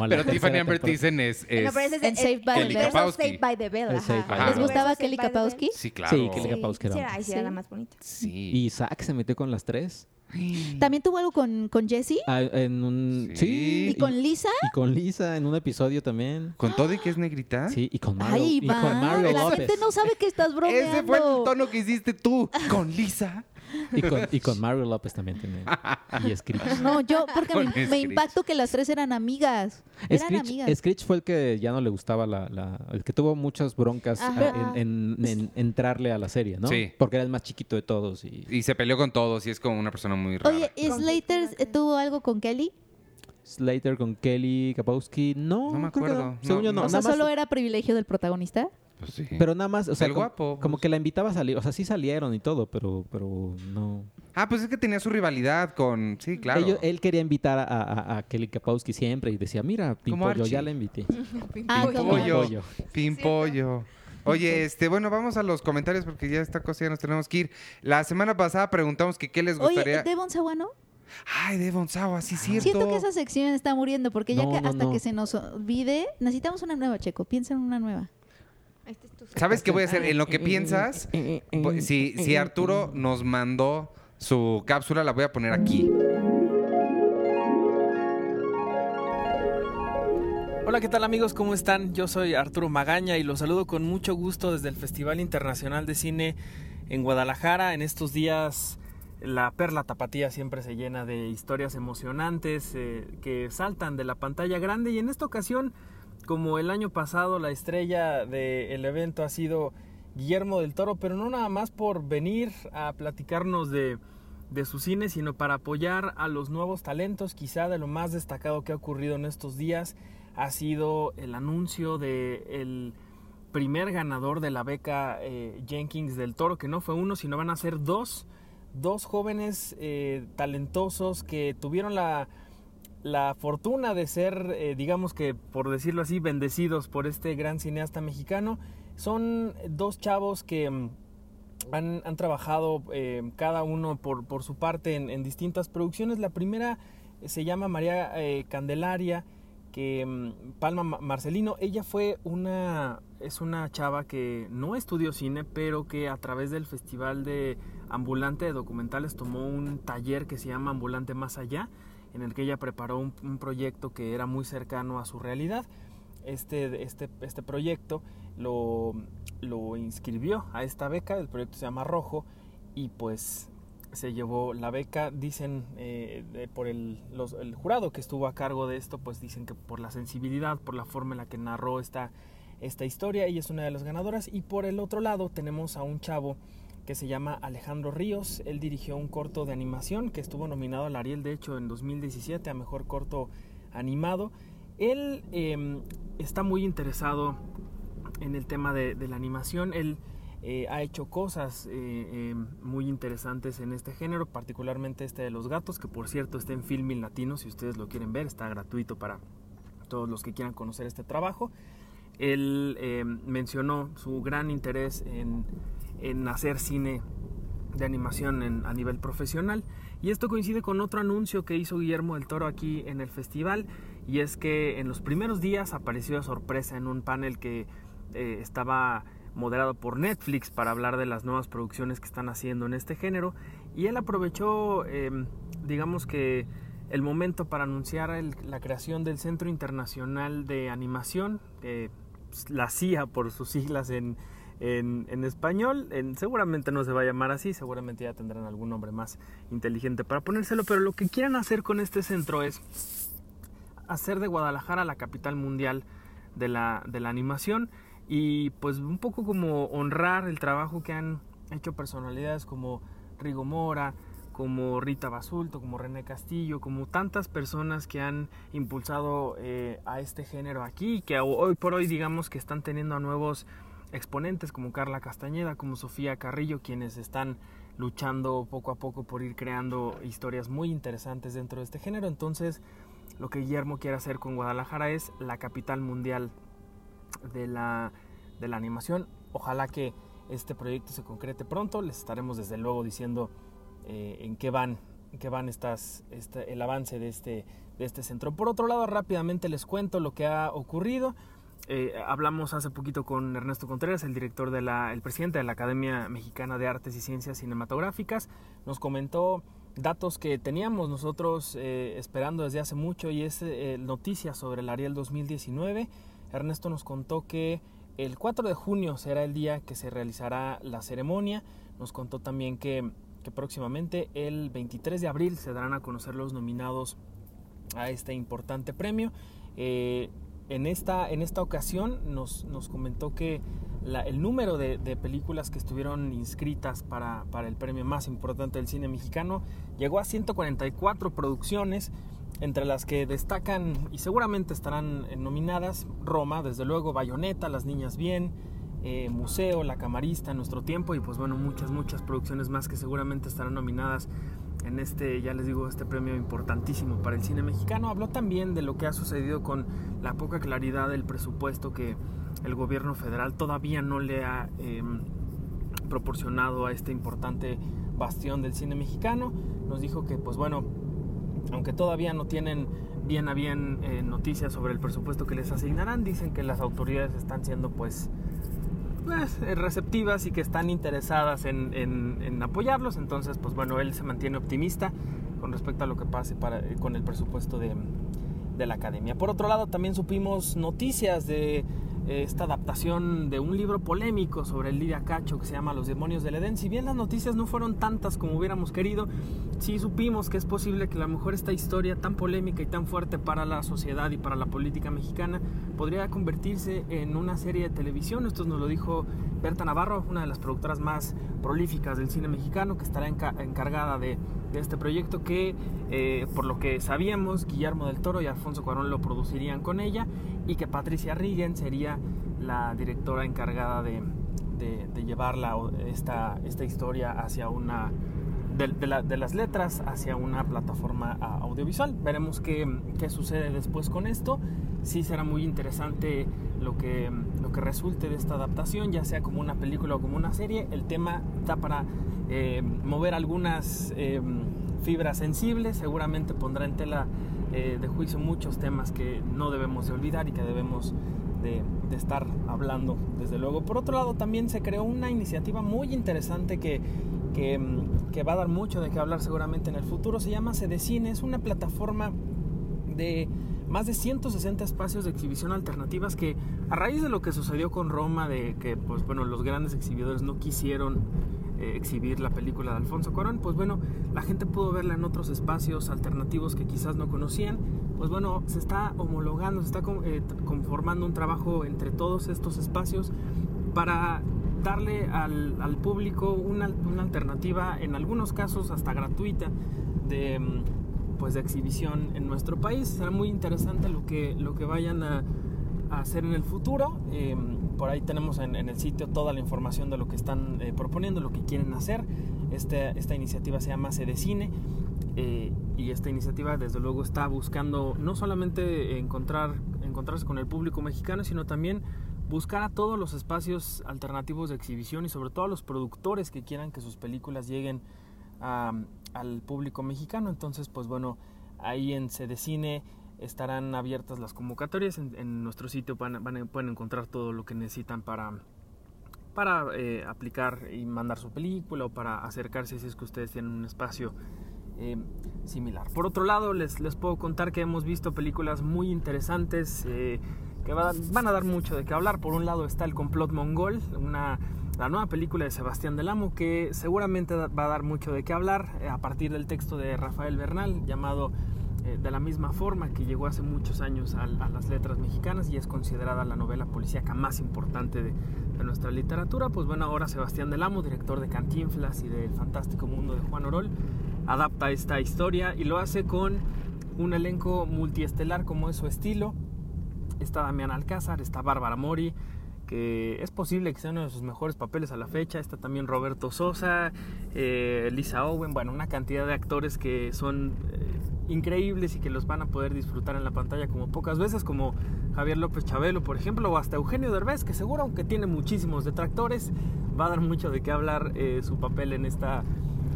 Pero Tiffany Amber. Thiessen es... No, es- pero es En Saved by Kelly. Saved by the Bell. Ajá. ¿Les gustaba Kelly Kapowski? Sí, claro. Sí, Kelly Kapowski era Sí, era, la más bonita. Sí. Y Isaac se metió con las tres. También tuvo algo con, con Jessie Ah, en un... Sí. Sí. y con Lisa. y con Lisa en un episodio también. ¿Con todo y que es negrita? Sí, y con Mario, Ay, y con Mario la López. gente no sabe que estás bromeando. Ese fue el tono que hiciste tú. Con Lisa. Y con, y con Mario López también tiene. Y Screech. No, yo, porque Con me, me Screech. impactó que las tres eran amigas. Eran Screech, amigas. Screech fue el que ya no le gustaba la, la- el que tuvo muchas broncas Ajá. en, en- en entrarle a la serie, ¿no? Sí. Porque era el más chiquito de todos y Y se peleó con todos y es como una persona muy rara. Oye, ¿y Con Slater eh, tuvo algo con Kelly? Slater con Kelly Kapowski, no, No me creo que acuerdo. no. Según No, yo no, no. o sea, nada más- solo era privilegio del protagonista. Pues sí. pero nada más, o sea, El como, guapo, como pues. que la invitaba a salir, o sea, sí salieron y todo, pero pero no. Ah, pues es que tenía su rivalidad con... Sí, claro. Ellos- él quería invitar a, a- a Kelly Kapowski siempre y decía, mira, Pimpollo, ya la invité. Ah, Pimpollo. como- Pimpollo. Oye, este, bueno, vamos a los comentarios porque ya esta cosa ya nos tenemos que ir. La semana pasada preguntamos que qué les gustaría. Oye, Devon Sawa, ¿no? Ay, Devon Sawa, sí, cierto. Siento que esa sección está muriendo porque ya No, que no, hasta no. que se nos olvide, necesitamos una nueva, Checo. Piensa en una nueva. ¿Sabes qué voy a hacer? En lo que piensas, si, si Arturo nos mandó su cápsula, la voy a poner aquí. Hola, ¿qué tal amigos? ¿Cómo están? Yo soy Arturo Magaña y los saludo con mucho gusto desde el Festival Internacional de Cine en Guadalajara. En estos días la perla tapatía siempre se llena de historias emocionantes eh, que saltan de la pantalla grande y en esta ocasión, como el año pasado, la estrella del evento ha sido Guillermo del Toro, pero no nada más por venir a platicarnos de, de su cine, sino para apoyar a los nuevos talentos, quizá de lo más destacado que ha ocurrido en estos días ha sido el anuncio de el primer ganador de la beca eh, Jenkins del Toro, que no fue uno, sino van a ser dos, dos jóvenes eh, talentosos que tuvieron la, la fortuna de ser, eh, digamos que por decirlo así, bendecidos por este gran cineasta mexicano. Son dos chavos que mm, han, trabajado eh, cada uno por, su parte en, distintas producciones. La primera eh, se llama María Candelaria, que mm, Palma Ma- Marcelino, ella fue una, es una chava que no estudió cine, pero que a través del Festival de Ambulante de Documentales tomó un taller que se llama Ambulante Más Allá, en el que ella preparó un, un proyecto que era muy cercano a su realidad. Este, este, este proyecto lo, lo inscribió a esta beca, el proyecto se llama Rojo, y pues se llevó la beca, dicen eh, de- por el, los- el jurado que estuvo a cargo de esto, pues dicen que por la sensibilidad, por la forma en la que narró esta, esta historia, ella es una de las ganadoras. Y por el otro lado tenemos a un chavo que se llama Alejandro Ríos, él dirigió un corto de animación que estuvo nominado al Ariel, de hecho, en 2017 a Mejor Corto Animado. Él eh, está muy interesado en el tema de, de la animación, él eh, ha hecho cosas eh, eh, muy interesantes en este género, particularmente este de los gatos, que por cierto está en Filming Latino, si ustedes lo quieren ver, está gratuito para todos los que quieran conocer este trabajo. Él eh, mencionó su gran interés en, en hacer cine de animación a nivel profesional. Y esto coincide con otro anuncio que hizo Guillermo del Toro aquí en el festival y es que en los primeros días apareció de sorpresa en un panel que eh, estaba moderado por Netflix para hablar de las nuevas producciones que están haciendo en este género y él aprovechó eh, digamos que el momento para anunciar la creación del Centro Internacional de Animación, eh, la CIA por sus siglas en, en, español, en- seguramente no se va a llamar así, seguramente ya tendrán algún nombre más inteligente para ponérselo, pero lo que quieren hacer con este centro es hacer de Guadalajara la capital mundial de la, de la animación y pues un poco como honrar el trabajo que han hecho personalidades como Rigo Mora, como Rita Basulto, como René Castillo, como tantas personas que han impulsado eh, a este género aquí que hoy por hoy digamos que están teniendo a nuevos exponentes como Carla Castañeda, como Sofía Carrillo, quienes están luchando poco a poco por ir creando historias muy interesantes dentro de este género. Entonces, lo que Guillermo quiere hacer con Guadalajara es la capital mundial de la, de la animación. Ojalá que este proyecto se concrete pronto. Les estaremos desde luego diciendo eh, en qué van, qué van estas, este, el avance de este, de este centro. Por otro lado, rápidamente les cuento lo que ha ocurrido. Eh, hablamos hace poquito con Ernesto Contreras, el director de la, el presidente de la Academia Mexicana de Artes y Ciencias Cinematográficas. Nos comentó datos que teníamos nosotros eh, esperando desde hace mucho y es eh, noticias sobre el Ariel 2019. Ernesto nos contó que el 4 de junio será el día que se realizará la ceremonia. Nos contó también que, próximamente el 23 de abril se darán a conocer los nominados a este importante premio. En esta, en esta ocasión nos, nos comentó que el número de, películas que estuvieron inscritas para, para el premio más importante del cine mexicano llegó a 144 producciones, entre las que destacan y seguramente estarán nominadas Roma, desde luego Bayonetta, Las Niñas Bien, eh, Museo, La Camarista, Nuestro Tiempo y pues bueno, muchas, muchas producciones más que seguramente estarán nominadas en este, ya les digo, este premio importantísimo para el cine mexicano. Habló también de lo que ha sucedido con la poca claridad del presupuesto que el gobierno federal todavía no le ha eh, proporcionado a este importante bastión del cine mexicano. Nos dijo que, pues bueno, aunque todavía no tienen bien a bien eh, noticias sobre el presupuesto que les asignarán, dicen que las autoridades están siendo pues pues, eh, receptivas y que están interesadas en, apoyarlos. Entonces, pues bueno, él se mantiene optimista con respecto a lo que pase para, eh, con el presupuesto de, la academia. Por otro lado, también supimos noticias de esta adaptación de un libro polémico sobre el Lidia Cacho que se llama Los demonios del Edén. Si bien las noticias no fueron tantas como hubiéramos querido, sí supimos que es posible que a lo mejor esta historia tan polémica y tan fuerte para la sociedad y para la política mexicana podría convertirse en una serie de televisión. Esto nos lo dijo Berta Navarro, una de las productoras más prolíficas del cine mexicano, que estará enca- encargada de, de este proyecto que, eh, por lo que sabíamos, Guillermo del Toro y Alfonso Cuarón lo producirían con ella y que Patricia Riggen sería la directora encargada de, de- de llevar la- esta, esta historia hacia una de, de la- de las letras hacia una plataforma a- audiovisual. Veremos qué, qué sucede después con esto. Sí será muy interesante lo que, lo que resulte de esta adaptación, ya sea como una película o como una serie. El tema da para eh, mover algunas eh, fibras sensibles, seguramente pondrá en tela eh, de juicio muchos temas que no debemos de olvidar y que debemos de, estar hablando, desde luego. Por otro lado, también se creó una iniciativa muy interesante que, que, mm, que va a dar mucho de qué hablar seguramente en el futuro. Se llama Cedecine, es una plataforma de más de 160 espacios de exhibición alternativas que a raíz de lo que sucedió con Roma, de que pues bueno, los grandes exhibidores no quisieron eh, exhibir la película de Alfonso Cuarón, pues bueno, la gente pudo verla en otros espacios alternativos que quizás no conocían. Pues bueno, se está homologando, se está eh, conformando un trabajo entre todos estos espacios para darle al, al público una, una alternativa, en algunos casos hasta gratuita, de mm, pues de exhibición en nuestro país. Será muy interesante lo que, lo que vayan a, hacer en el futuro. Eh, por ahí tenemos en, el sitio toda la información de lo que están eh, proponiendo, lo que quieren hacer. Este, esta iniciativa se llama Cedecine eh, y esta iniciativa desde luego está buscando no solamente encontrar, encontrarse con el público mexicano, sino también buscar a todos los espacios alternativos de exhibición y sobre todo a los productores que quieran que sus películas lleguen al público mexicano. Entonces, pues bueno, ahí en Cedecine estarán abiertas las convocatorias. En, nuestro sitio van, van, pueden encontrar todo lo que necesitan para, para eh, aplicar y mandar su película o para acercarse si es que ustedes tienen un espacio eh, similar. Por otro lado, les, les, puedo contar que hemos visto películas muy interesantes eh, que va, van a dar mucho de qué hablar. Por un lado está El complot mongol, una la nueva película de Sebastián Del Amo, que seguramente va a dar mucho de qué hablar a partir del texto de Rafael Bernal, llamado eh, de la misma forma, que llegó hace muchos años a, las letras mexicanas y es considerada la novela policíaca más importante de, de, nuestra literatura. Pues bueno, ahora Sebastián Del Amo, director de Cantinflas y del fantástico mundo de Juan Orol, adapta esta historia y lo hace con un elenco multiestelar como es su estilo. Está Damián Alcázar, está Bárbara Mori, que es posible que sea uno de sus mejores papeles a la fecha. Está también Roberto Sosa, eh, Lisa Owen, bueno, una cantidad de actores que son eh, increíbles y que los van a poder disfrutar en la pantalla como pocas veces, como Javier López Chabelo, por ejemplo, o hasta Eugenio Derbez, que seguro, aunque tiene muchísimos detractores, va a dar mucho de qué hablar eh, su papel en esta,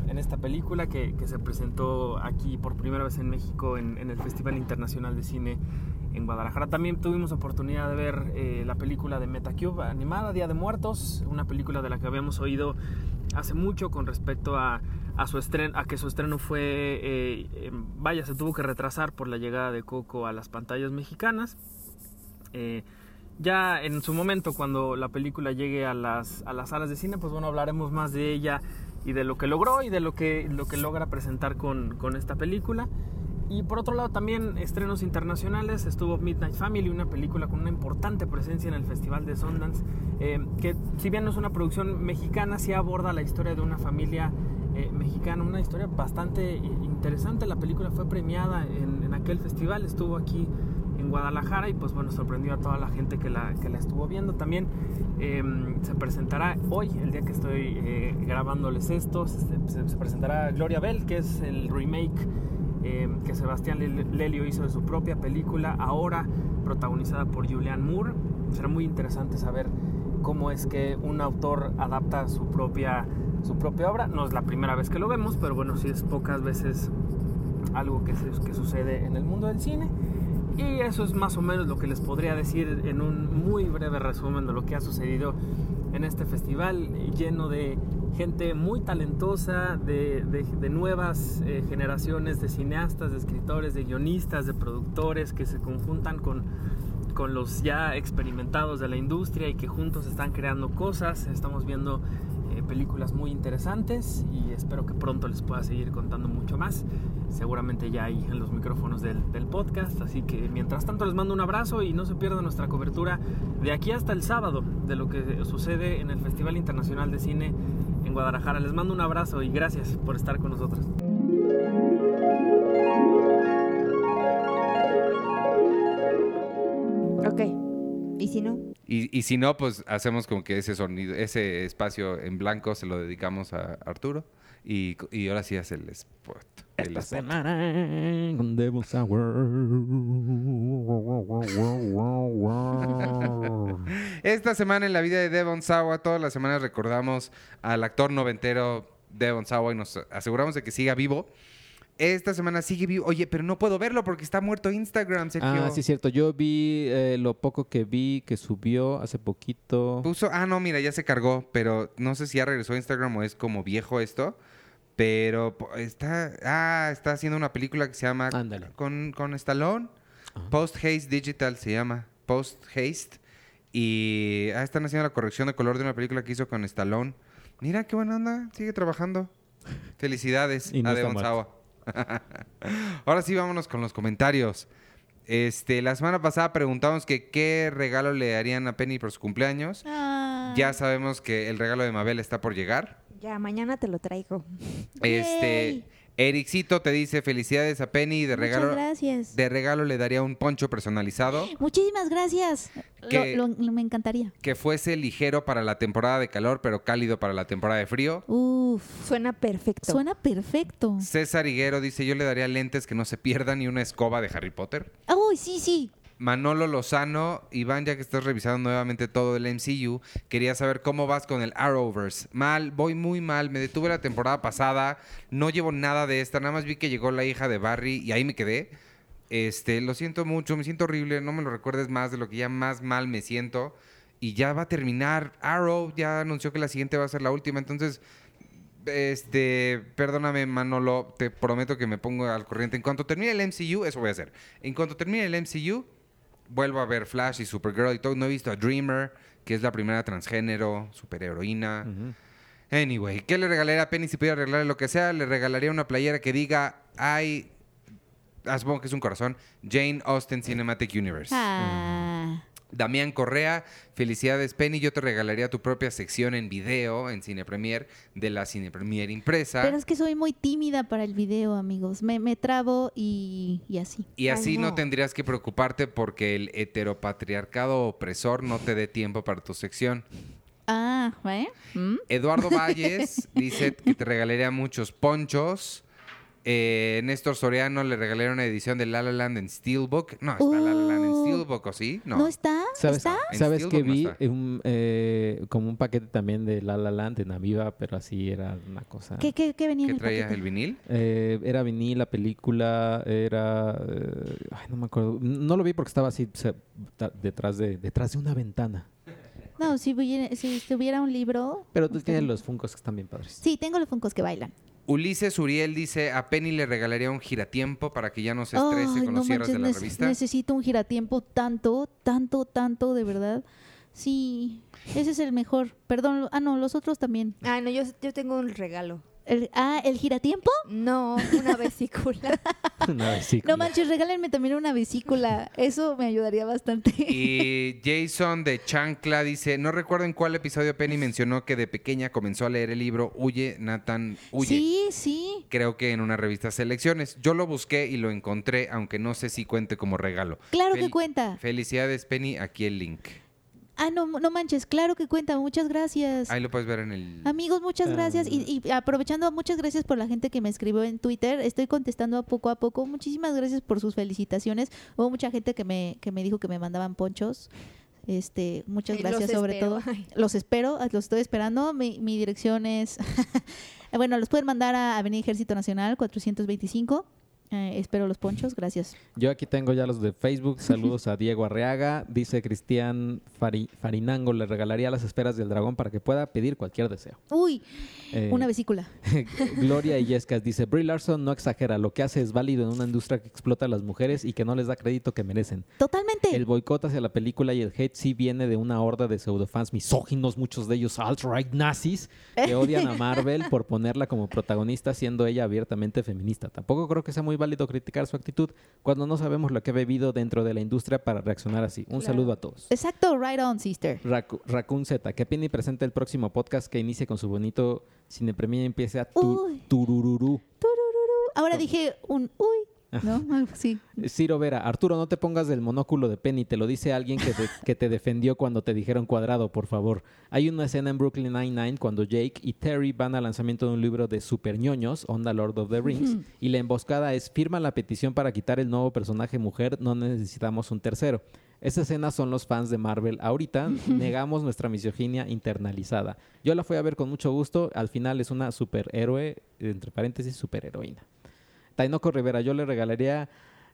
en esta película que, que, se presentó aquí por primera vez en México en, en el Festival Internacional de Cine en Guadalajara. También tuvimos oportunidad de ver eh, la película de Metacube animada, Día de Muertos, una película de la que habíamos oído hace mucho con respecto a, a su estreno, a que su estreno fue, eh, vaya, se tuvo que retrasar por la llegada de Coco a las pantallas mexicanas. Eh, ya en su momento, cuando la película llegue a las, a las salas de cine, pues bueno, hablaremos más de ella y de lo que logró y de lo que, lo que logra presentar con, con esta película. Y por otro lado también estrenos internacionales, estuvo Midnight Family, una película con una importante presencia en el Festival de Sundance, eh, que si bien no es una producción mexicana, sí aborda la historia de una familia eh, una historia bastante interesante. La película fue premiada en, aquel festival, estuvo aquí en Guadalajara y pues bueno, sorprendió a toda la gente que la, que la estuvo viendo. También eh, se presentará hoy, el día que estoy eh, grabándoles esto, se, se presentará Gloria Bell, que es el remake eh, que Sebastián Lelio hizo de su propia película, ahora protagonizada por Julianne Moore. Será muy interesante saber cómo es que un autor adapta su propia, su propia obra. No es la primera vez que lo vemos, pero bueno, sí es pocas veces algo que, se, que sucede en el mundo del cine. Y eso es más o menos lo que les podría decir en un muy breve resumen de lo que ha sucedido en este festival lleno de gente muy talentosa, de, de, nuevas eh, generaciones de cineastas, de escritores, de guionistas, de productores que se conjuntan con, con los ya experimentados de la industria y que juntos están creando cosas. Estamos viendo películas muy interesantes y espero que pronto les pueda seguir contando mucho más. Seguramente ya hay en los micrófonos del, del, podcast. Así que mientras tanto les mando un abrazo y no se pierda nuestra cobertura de aquí hasta el sábado de lo que sucede en el Festival Internacional de Cine en Guadalajara. Les mando un abrazo y gracias por estar con nosotros. Ok. ¿Y si no? Y, y, si no, pues hacemos como que ese sonido, ese espacio en blanco se lo dedicamos a Arturo. Y, y ahora sí hace el spot. El Esta spot. semana con Devil Sour. Esta semana en la vida de Devon Sawa, todas las semanas recordamos al actor noventero Devon Sawa y nos aseguramos de que siga vivo. Esta semana sigue vivo. Oye, pero no puedo verlo porque está muerto Instagram, Sergio. Ah, sí, es cierto. Yo vi eh, lo poco que vi que subió hace poquito. Puso, ah, no, mira, ya se cargó, pero no sé si ya regresó a Instagram o es como viejo esto. Pero está, ah, está haciendo una película que se llama Ándale. con, con Stallone. Ajá. Post Haste Digital se llama. Post Haste. Y ah, están haciendo la corrección de color de una película que hizo con Stallone. Mira qué buena onda, sigue trabajando. Felicidades Y no. Ahora sí, vámonos con los comentarios. Este, la semana pasada preguntamos que qué regalo le harían a Penny por su cumpleaños. Ah. Ya sabemos que el regalo de Mabel está por llegar. Ya, mañana te lo traigo. Este, Yay. Ericito te dice felicidades a Penny de Muchas regalo. gracias. De regalo le daría un poncho personalizado Muchísimas gracias. Que- Lo- lo- me encantaría. que fuese ligero para la temporada de calor, pero cálido para la temporada de frío. Uf. Suena perfecto. Suena perfecto. César Higuero dice, yo le daría lentes que no se pierdan y una escoba de Harry Potter. Uy, sí, sí. Manolo Lozano, Iván, ya que estás revisando nuevamente todo el MCU, quería saber cómo vas con el Arrowverse. Mal, voy muy mal, me detuve la temporada pasada, no llevo nada de esta, nada más vi que llegó la hija de Barry y ahí me quedé. Este, lo siento mucho, me siento horrible, no me lo recuerdes más de lo que ya más mal me siento. Y ya va a terminar. Arrow ya anunció que la siguiente va a ser la última, entonces este, perdóname Manolo, te prometo que me pongo al corriente. En cuanto termine el MCU, eso voy a hacer. En cuanto termine el MCU, vuelvo a ver Flash y Supergirl y todo. No he visto a Dreamer, que es la primera transgénero, superheroína. Ujú. Anyway, ¿qué le regalaría a Penny si pudiera regalarle lo que sea? Le regalaría una playera que diga, I, ah, supongo que es un corazón, Jane Austen Cinematic Universe. Ah. Damián Correa, felicidades Penny, yo te regalaría tu propia sección en video en Cine Premier de la Cine Premier impresa. Pero es que soy muy tímida para el video, amigos. Me, me trabo y, y así. Y así Ay, no. no. tendrías que preocuparte porque el heteropatriarcado opresor no te dé tiempo para tu sección. Ah, ¿eh? ¿Mm? Eduardo Valles dice que te regalaría muchos ponchos. Eh, Néstor Soriano le regalaría una edición de La La Land en Steelbook. No, está La La Land en Uh. Steelbook, ¿o sí? No. ¿No está? ¿Sabes, ¿Está? ¿sabes que no vi está. un, eh, como un paquete también de La La Land en Aviva, pero así era una cosa. ¿Qué, qué, qué venía ¿Qué en el traía paquete? el vinil? Eh, era vinil, la película, era... eh, ay, no me acuerdo. No lo vi porque estaba así se- ta- detrás, de, detrás de una ventana. No, si, hubiera- si tuviera un libro... Pero tú tienes los Funkos que están bien padres. Sí, tengo los funcos que bailan. Ulises Uriel dice, a Penny le regalaría un giratiempo para que ya no se estrese Ay, con no los cierres manches, de la nece- revista. necesito un giratiempo tanto, tanto, tanto, de verdad. Sí, ese es el mejor. Perdón, ah, no, los otros también. Ah, no, yo, yo tengo un regalo. El- ah, ¿el giratiempo? No, una vesícula. Una vesícula. No manches, regálenme también una vesícula. Eso me ayudaría bastante. Y Jason de Chancla dice, no recuerdo en cuál episodio Penny mencionó que de pequeña comenzó a leer el libro Huye, Nathan, Huye. Sí, sí. Creo que en una revista Selecciones. Yo lo busqué y lo encontré, aunque no sé si cuente como regalo. Claro que cuenta. Felicidades, Penny. Aquí el link. Ah, no, no manches, claro que cuenta. Muchas gracias. Ahí lo puedes ver en el... Amigos, muchas gracias. Ah. Y, y aprovechando, muchas gracias por la gente que me escribió en Twitter. Estoy contestando a poco a poco. Muchísimas gracias por sus felicitaciones. Hubo mucha gente que me, que me dijo que me mandaban ponchos. Este, muchas gracias sobre espero. todo. Ay. Los espero, ah, los estoy esperando. Mi, mi dirección es, bueno, los pueden mandar a Avenida Ejército Nacional 425. Eh, espero los ponchos, gracias. Yo aquí tengo ya los de Facebook. Saludos a Diego Arreaga. Dice Cristian Fari- Farinango, le regalaría las esferas del dragón para que pueda pedir cualquier deseo. Uy, Eh, una vesícula. Gloria Illescas dice, Brie Larson no exagera, lo que hace es válido en una industria que explota a las mujeres y que no les da crédito que merecen. Totalmente. El boicot hacia la película y el hate sí viene de una horda de pseudofans misóginos, muchos de ellos alt-right nazis, que odian a Marvel por ponerla como protagonista siendo ella abiertamente feminista. Tampoco creo que sea muy válido criticar su actitud cuando no sabemos lo que ha bebido dentro de la industria para reaccionar así. Un Claro. saludo a todos. Exacto, right on, sister. Racu- Raccoon Z, que Penny presente el próximo podcast que inicie con su bonito cine premiere y empiece a tu- Uy. turururú. Ahora dije un uy, ¿no? Ciro Vera, Arturo, no te pongas del monóculo de Penny, te lo dice alguien que te, que te defendió cuando te dijeron cuadrado, por favor. Hay una escena en Brooklyn Nine-Nine cuando Jake y Terry van al lanzamiento de un libro de super ñoños, Onda Lord of the Rings, y la emboscada es firma la petición para quitar el nuevo personaje mujer, no necesitamos un tercero. Esa escena son los fans de Marvel. Ahorita negamos nuestra misoginia internalizada. Yo la fui a ver con mucho gusto. Al final es una superhéroe, entre paréntesis, superheroína. Tainoco Rivera, yo le regalaría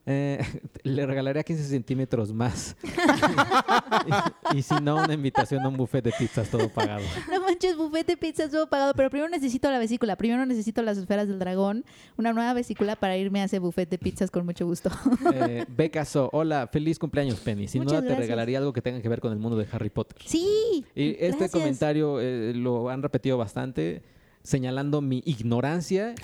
eh, le regalaría 15 centímetros más. y, y si no, una invitación a un buffet de pizzas todo pagado. No manches, buffet de pizzas todo pagado, pero primero necesito la vesícula, primero necesito las esferas del dragón, una nueva vesícula para irme a ese buffet de pizzas con mucho gusto. Eh, Becaso, hola, feliz cumpleaños, Penny. Sin Muchas duda te gracias. regalaría algo que tenga que ver con el mundo de Harry Potter. Sí. Y este gracias. comentario eh, lo han repetido bastante, señalando mi ignorancia.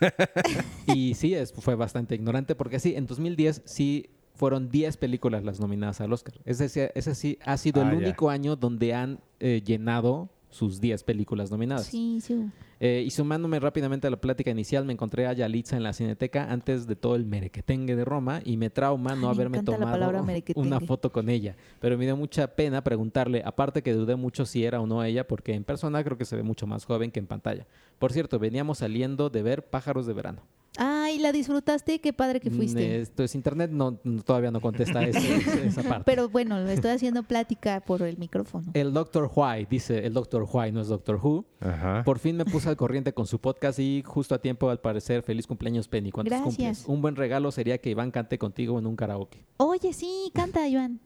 y sí, es, fue bastante ignorante, porque sí, en 2010 sí fueron 10 películas las nominadas al Oscar. Ese, sí- ese sí ha sido Ah, el ya. único año donde han eh, llenado sus 10 películas nominadas. Sí, sí. Eh, y sumándome rápidamente a la plática inicial, me encontré a Yalitza en la Cineteca antes de todo el merequetengue de Roma y me trauma no Ay, haberme tomado una foto con ella. Pero me dio mucha pena preguntarle, aparte que dudé mucho si era o no ella, porque en persona creo que se ve mucho más joven que en pantalla. Por cierto, veníamos saliendo de ver Pájaros de Verano. Ay, ¿la disfrutaste? Qué padre que Mm, fuiste. Esto es internet, no, no- todavía no contesta esa parte. Pero bueno, le estoy haciendo plática por el micrófono. El Doctor Why, dice el Doctor Why, no es Doctor Who. Ajá. Por fin me puse al corriente con su podcast y justo a tiempo al parecer. Feliz cumpleaños, Penny. ¿Cuántos Gracias. cumples? Un buen regalo sería que Iván cante contigo en un karaoke. Oye, sí, canta, Iván.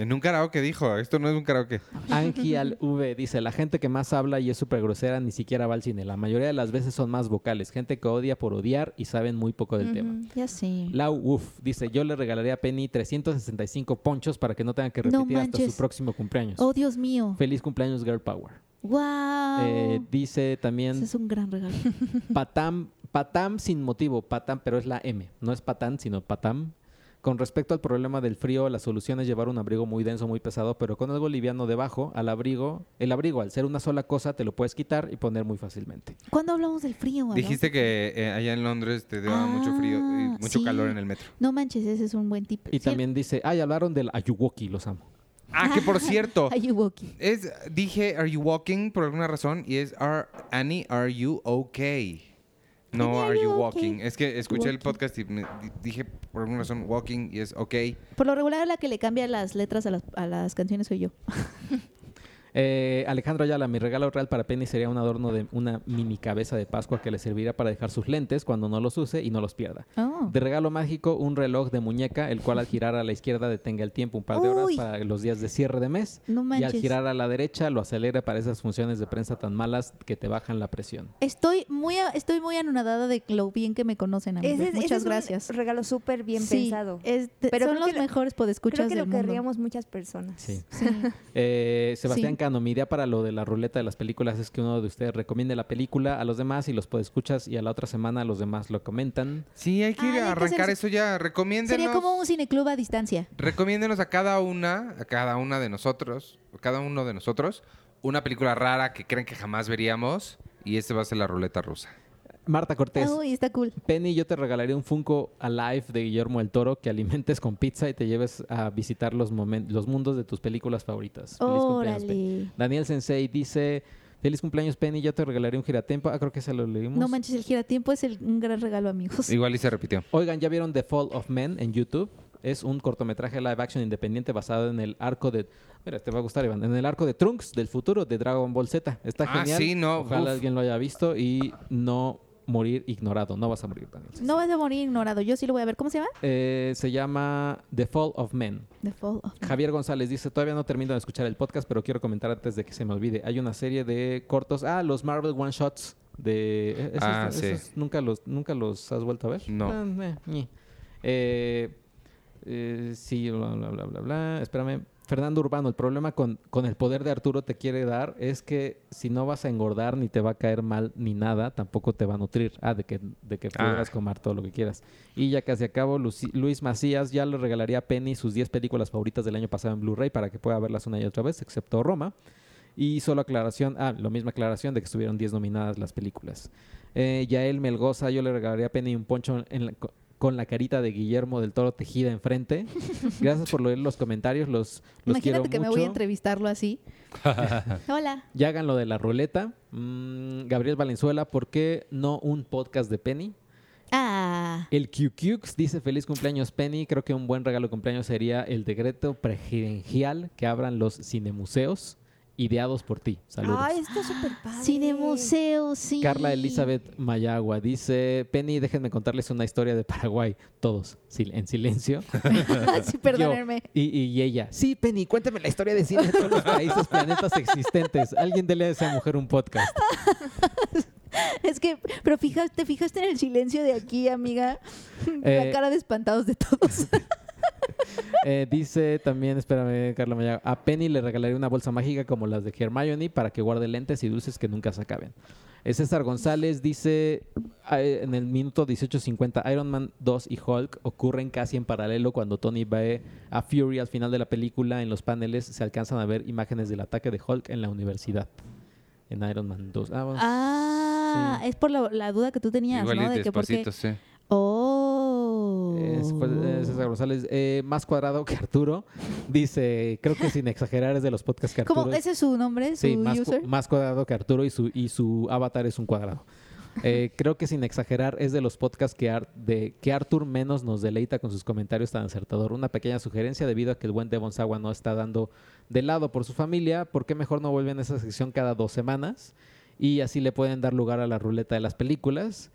En un karaoke dijo, esto no es un karaoke. Angie al V dice, la gente que más habla y es súper grosera ni siquiera va al cine. La mayoría de las veces son más vocales. Gente que odia por odiar y saben muy poco del tema. Ya sé. Lau Woof dice, yo le regalaría a Penny 365 ponchos para que no tenga que No repetir hasta su próximo cumpleaños. Oh, Dios mío. Feliz cumpleaños, Girl Power. Wow. Eh, dice Ese también es un gran regalo. Patam, Patam sin motivo, Patam, pero es la M, no es Patán, sino Patam. Con respecto al problema del frío, la solución es llevar un abrigo muy denso, muy pesado, pero con algo liviano debajo, al abrigo, el abrigo al ser una sola cosa te lo puedes quitar y poner muy fácilmente. ¿Cuándo hablamos del frío? Dijiste que eh, allá en Londres te daba mucho frío y Ah, mucho sí. calor en el metro. No manches, ese es un buen tip. Y Sí, también dice, ay, hablaron del Ayuwoki, los amo. Ah, que por cierto, Ayuwoki. es, dije, are you walking por alguna razón y es, are, Annie, are you okay? No, are you walking. okay? Es que escuché el Walking. podcast y me di- dije por alguna razón walking y es ok. Por lo regular, la que le cambia las letras a las, a las canciones soy yo. Eh, Alejandro Ayala, mi regalo real para Penny sería un adorno de una mini cabeza de Pascua que le servirá para dejar sus lentes cuando no los use y no los pierda. Oh. De regalo mágico, un reloj de muñeca, el cual al girar a la izquierda detenga el tiempo un par de horas Uy. para los días de cierre de mes. No Y al girar a la derecha lo acelera para esas funciones de prensa tan malas que te bajan la presión. Estoy muy, a- estoy muy anonadada de lo bien que me conocen, amigos. Ese es- ese Muchas es un gracias. regalo súper bien Sí, pensado. es Pero son los que mejores podescuchas Creo que del lo mundo. querríamos muchas personas. Sí. Sí. Eh, Sebastián Sí. Mi idea para lo de la ruleta de las películas es que uno de ustedes recomiende la película a los demás y los podescuchas y a la otra semana los demás lo comentan. Sí, hay que ir a que arrancar eso ya. Recomiéndenos. Sería como un cineclub a distancia. Recomiéndenos a cada una, a cada una de nosotros, a cada uno de nosotros, una película rara que creen que jamás veríamos y ese va a ser la ruleta rusa. Marta Cortés. Uy, está cool. Penny, yo te regalaría un Funko Alive de Guillermo del Toro que alimentes con pizza y te lleves a visitar los, momen- los mundos de tus películas favoritas. Feliz cumpleaños. Daniel Sensei dice, feliz cumpleaños Penny, yo te regalaría un giratempo. Ah, creo que se lo leímos. No manches, el giratiempo es el- un gran regalo, amigos. Igual y se repitió. Oigan, ¿ya vieron The Fall of Men en YouTube? Es un cortometraje live action independiente basado en el arco de... Mira, te va a gustar, Iván. En el arco de Trunks del futuro de Dragon Ball Z. Está Ah, genial. sí, no, Ojalá uf. alguien lo haya visto y no morir ignorado. No vas a morir, Daniel. No vas a morir ignorado. Yo sí lo voy a ver. ¿Cómo se llama? Eh, se llama The Fall of Men. The Fall of Man. Javier González dice, todavía no termino de escuchar el podcast, pero quiero comentar antes de que se me olvide. Hay una serie de cortos, ah, los Marvel One Shots de... eh, esos- Ah, sí. esos ¿nunca, los, ¿Nunca los has vuelto a ver? No. Ah, eh. Eh, eh, sí, bla, bla, bla, bla, bla. Espérame. Fernando Urbano, el problema con, con el poder de Arturo te quiere dar es que si no vas a engordar ni te va a caer mal ni nada, tampoco te va a nutrir. Ah, de que, de que Ah. pudieras comer todo lo que quieras. Y ya casi acabo, Luci- Luis Macías ya le regalaría a Penny sus 10 películas favoritas del año pasado en Blu-ray para que pueda verlas una y otra vez, excepto Roma. Y solo aclaración, ah, la misma aclaración de que estuvieron 10 nominadas las películas. Eh, Yael Melgoza, yo le regalaría a Penny un poncho en la- con la carita de Guillermo del Toro tejida enfrente. Gracias por leer los comentarios, los, los Imagínate quiero que me voy a entrevistarlo así. Hola. Ya hagan lo de la ruleta. Mm, Gabriel Valenzuela, ¿por qué no un podcast de Penny? Ah. El QQX dice feliz cumpleaños Penny. Creo que un buen regalo de cumpleaños sería el decreto presidencial que abran los cinemuseos ideados por ti. Saludos. Ay, está súper padre. Cine museo, sí. Carla Elizabeth Mayagua dice, Penny, déjenme contarles una historia de Paraguay. Todos, sil- en silencio. sí, perdónenme. Yo, y, y ella, sí, Penny, cuéntame la historia de cine de todos los países, planetas existentes. Alguien dele a esa mujer un podcast. Es que, pero fijaste, te fijaste en el silencio de aquí, amiga. Eh, La cara de espantados de todos. Eh, dice también, espérame, Carla Mayagua, a Penny le regalaría una bolsa mágica como las de Hermione para que guarde lentes y dulces que nunca se acaben. Eh, César González dice eh, en el minuto 18.50 Iron Man 2 y Hulk ocurren casi en paralelo cuando Tony ve a Fury al final de la película. En los paneles se alcanzan a ver imágenes del ataque de Hulk en la universidad. En Iron Man 2. Ah. Ah, Sí. es por la, la duda que tú tenías, Igual De que por qué. despacito, sí. Oh. Es- César González, eh, más cuadrado que Arturo. Dice, creo que sin exagerar es de los podcasts que Arturo. ¿Cómo? es- ¿Ese es su nombre? ¿Su Sí, más, cu- user? más cuadrado que Arturo y su, y su avatar es un cuadrado. Eh, creo que sin exagerar es de los podcasts que, Ar- de, que Arthur menos nos deleita con sus comentarios tan acertador. Una pequeña sugerencia debido a que el buen Devon Sawa no está dando de lado por su familia. ¿Por qué mejor no vuelven a esa sección cada dos semanas? Y así le pueden dar lugar a la ruleta de las películas.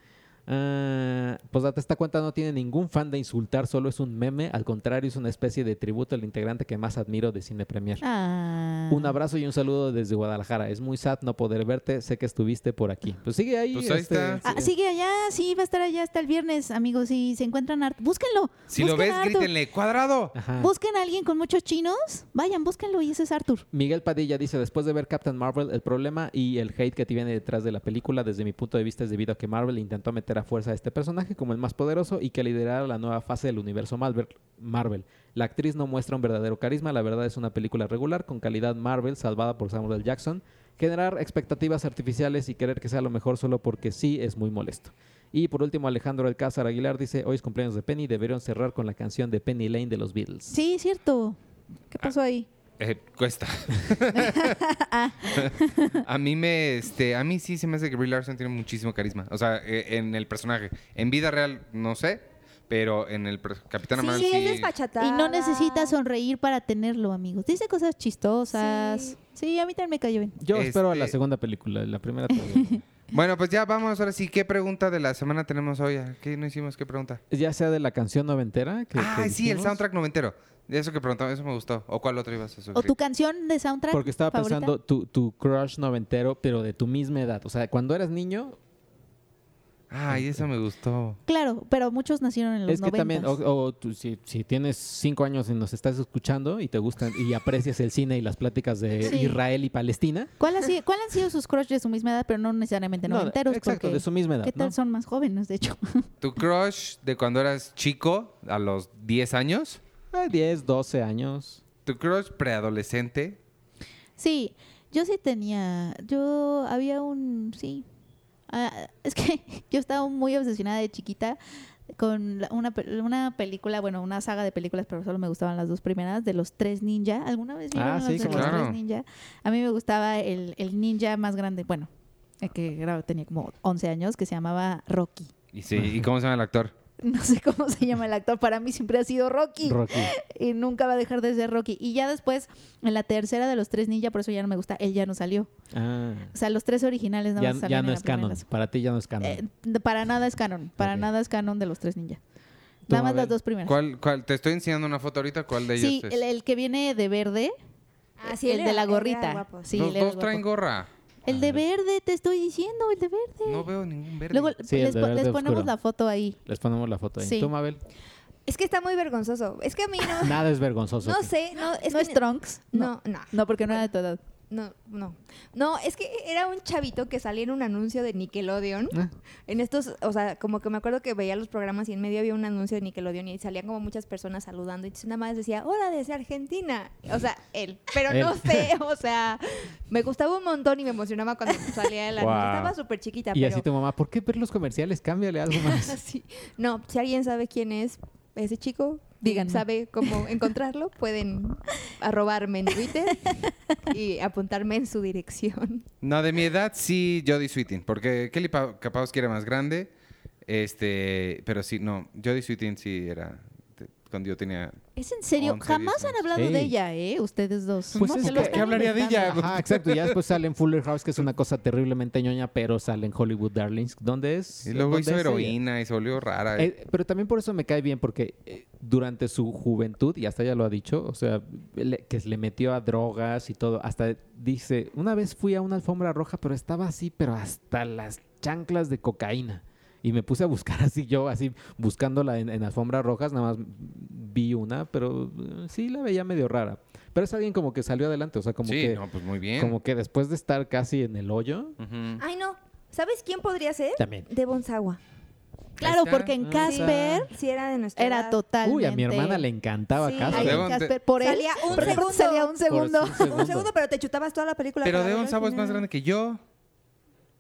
Ah, pues date, esta cuenta no tiene ningún fan de insultar, solo es un meme. Al contrario, es una especie de tributo al integrante que más admiro de Cine Premier. Ah. Un abrazo y un saludo desde Guadalajara. Es muy sad no poder verte. Sé que estuviste por aquí. Pues sigue ahí. Pues ahí está. Ah, sigue allá, sí, va a estar allá hasta el viernes, amigos. Si se encuentran art, búsquenlo. Si lo ves, grítenle, cuadrado. Ajá. Busquen a alguien con muchos chinos, vayan, búsquenlo y ese es Arthur. Miguel Padilla dice, después de ver Captain Marvel, el problema y el hate que tiene detrás de la película, desde mi punto de vista, es debido a que Marvel intentó meter fuerza a este personaje como el más poderoso y que liderara la nueva fase del universo Marvel. Marvel. La actriz no muestra un verdadero carisma, la verdad es una película regular, con calidad Marvel, salvada por Samuel L. Jackson. Generar expectativas artificiales y querer que sea lo mejor solo porque sí es muy molesto. Y por último, Alejandro Alcázar Aguilar dice, hoy es cumpleaños de Penny, deberían cerrar con la canción de Penny Lane de los Beatles. Sí, cierto. ¿Qué pasó ahí? Eh, cuesta. a mí me, este, a mí sí se me hace que Brie Larson tiene muchísimo carisma. O sea, eh, en el personaje. En vida real, no sé, pero en el Capitán Sí, Marvel es sí. desfachatada. Y no necesita sonreír para tenerlo, amigos. Dice cosas chistosas. Sí. Sí, a mí también me cayó bien. Yo espero a la Este- segunda película, la primera. Bueno, pues ya vamos ahora sí. ¿Qué pregunta de la semana tenemos hoy? ¿Qué no hicimos? ¿Qué pregunta? ya sea de la canción noventera. Que, ah, que sí, el soundtrack noventero. De eso que preguntaba, eso me gustó. ¿O cuál otro ibas a ¿O tu canción de soundtrack? Porque estaba favorita? pensando tu, tu crush noventero, pero de tu misma edad. O sea, cuando eras niño, Ay, eso me gustó. Claro, pero muchos nacieron en los es que también, o, 90. o tú, si, si tienes cinco años y nos estás escuchando y te gustan y aprecias el cine y las pláticas de Sí. Israel y Palestina. ¿Cuál, ha sido- ¿Cuál han sido sus crushes de su misma edad, pero no necesariamente No, noventeros? exacto, porque de su misma edad. ¿Qué tal ¿no? son más jóvenes, de hecho? ¿Tu crush de cuando eras chico, a los 10 años? Ah, 10, 12 años. ¿Tu crush preadolescente? Sí, yo sí tenía, yo había un, sí, Ah, es que yo estaba muy obsesionada de chiquita con una, una película, bueno, una saga de películas, pero solo me gustaban las dos primeras, de los tres ninja. ¿Alguna vez vieron Ah, los sí, de cómo los tres ninja? A mí me gustaba el, el ninja más grande, bueno, el que era- tenía como 11 años, que se llamaba Rocky. Y sí, ¿y cómo se llama el actor? No sé cómo se llama el actor, para mí siempre ha sido Rocky. Rocky. y nunca va a dejar de ser Rocky. Y ya después, en la tercera de los tres ninja, por eso ya no me gusta, él ya no salió. Ah, O sea, los tres originales nada ya, más ya no es canon. Para ti ya no es canon. eh, para nada es canon. Para nada es canon de los tres ninja. Nada más las dos primeras. ¿Cuál, cuál? Te estoy enseñando una foto ahorita. ¿Cuál de ellos Sí, es? el, el que viene de verde. Ah, sí, el de la gorrita. Sí, era dos traen gorra. El de verde, te estoy diciendo, el de verde. No veo ningún verde. Luego Sí, les, po- ponemos oscuro. la foto ahí. Les ponemos la foto ahí. Sí. ¿Tú, Mabel? Es que está muy vergonzoso. Es que a mí no. Nada es vergonzoso. No sé, no, es ¿No que es Trunks? No, no. No, porque no era de tu edad. No, no. No, es que era un chavito que salía en un anuncio de Nickelodeon. Ah. En estos, o sea, como que me acuerdo que veía los programas y en medio había un anuncio de Nickelodeon y salían como muchas personas saludando y entonces nada más decía, hola desde Argentina. O sea, él. Pero no sé, o sea, me gustaba un montón y me emocionaba cuando salía el anuncio. Guau. Estaba súper chiquita, Y pero... así tu mamá, ¿por qué ver los comerciales? Cámbiale algo más. Sí. No, si alguien sabe quién es ese chico, Díganme. sabe cómo encontrarlo, pueden arrobarme en Twitter y apuntarme en su dirección. No, de mi edad sí Jodie Sweetin. Porque Kelly Kapowski era más grande. Este, pero sí, no. Jodie Sweetin sí era... cuando yo tenía... ¿Es en serio? 11, Jamás han 10 hablado Sí. de ella, ¿eh? Ustedes dos. Pues No, es que- lo están ¿qué hablaría de ella? Ajá, exacto. Y ya después sale en Fuller House, que es una cosa terriblemente ñoña, pero sale en Hollywood Darlings, donde es. Y luego hizo es ella. heroína y se volvió rara. Eh, pero también por eso me cae bien, porque eh, durante su juventud, y hasta ella lo ha dicho, o sea, le- que le metió a drogas y todo, hasta dice, una vez fui a una alfombra roja, pero estaba así, pero hasta las chanclas de cocaína. Y me puse a buscar así yo, así buscándola en, en alfombras rojas, nada más vi una, pero eh, sí la veía medio rara. Pero es alguien como que salió adelante, o sea, como sí, que no, pues muy bien. como que después de estar casi en el hoyo. Ay, no. ¿Sabes quién podría ser? también. Devon Sawa. Claro, porque en Ah, Casper Sí, era de nuestra era totalmente... Uy, a mi hermana le encantaba Sí. Casper. Devon- Casper, por él. Salía un segundo. Salía un segundo. Un segundo, pero te chutabas toda la película. Pero Devon Sabo es más grande que yo.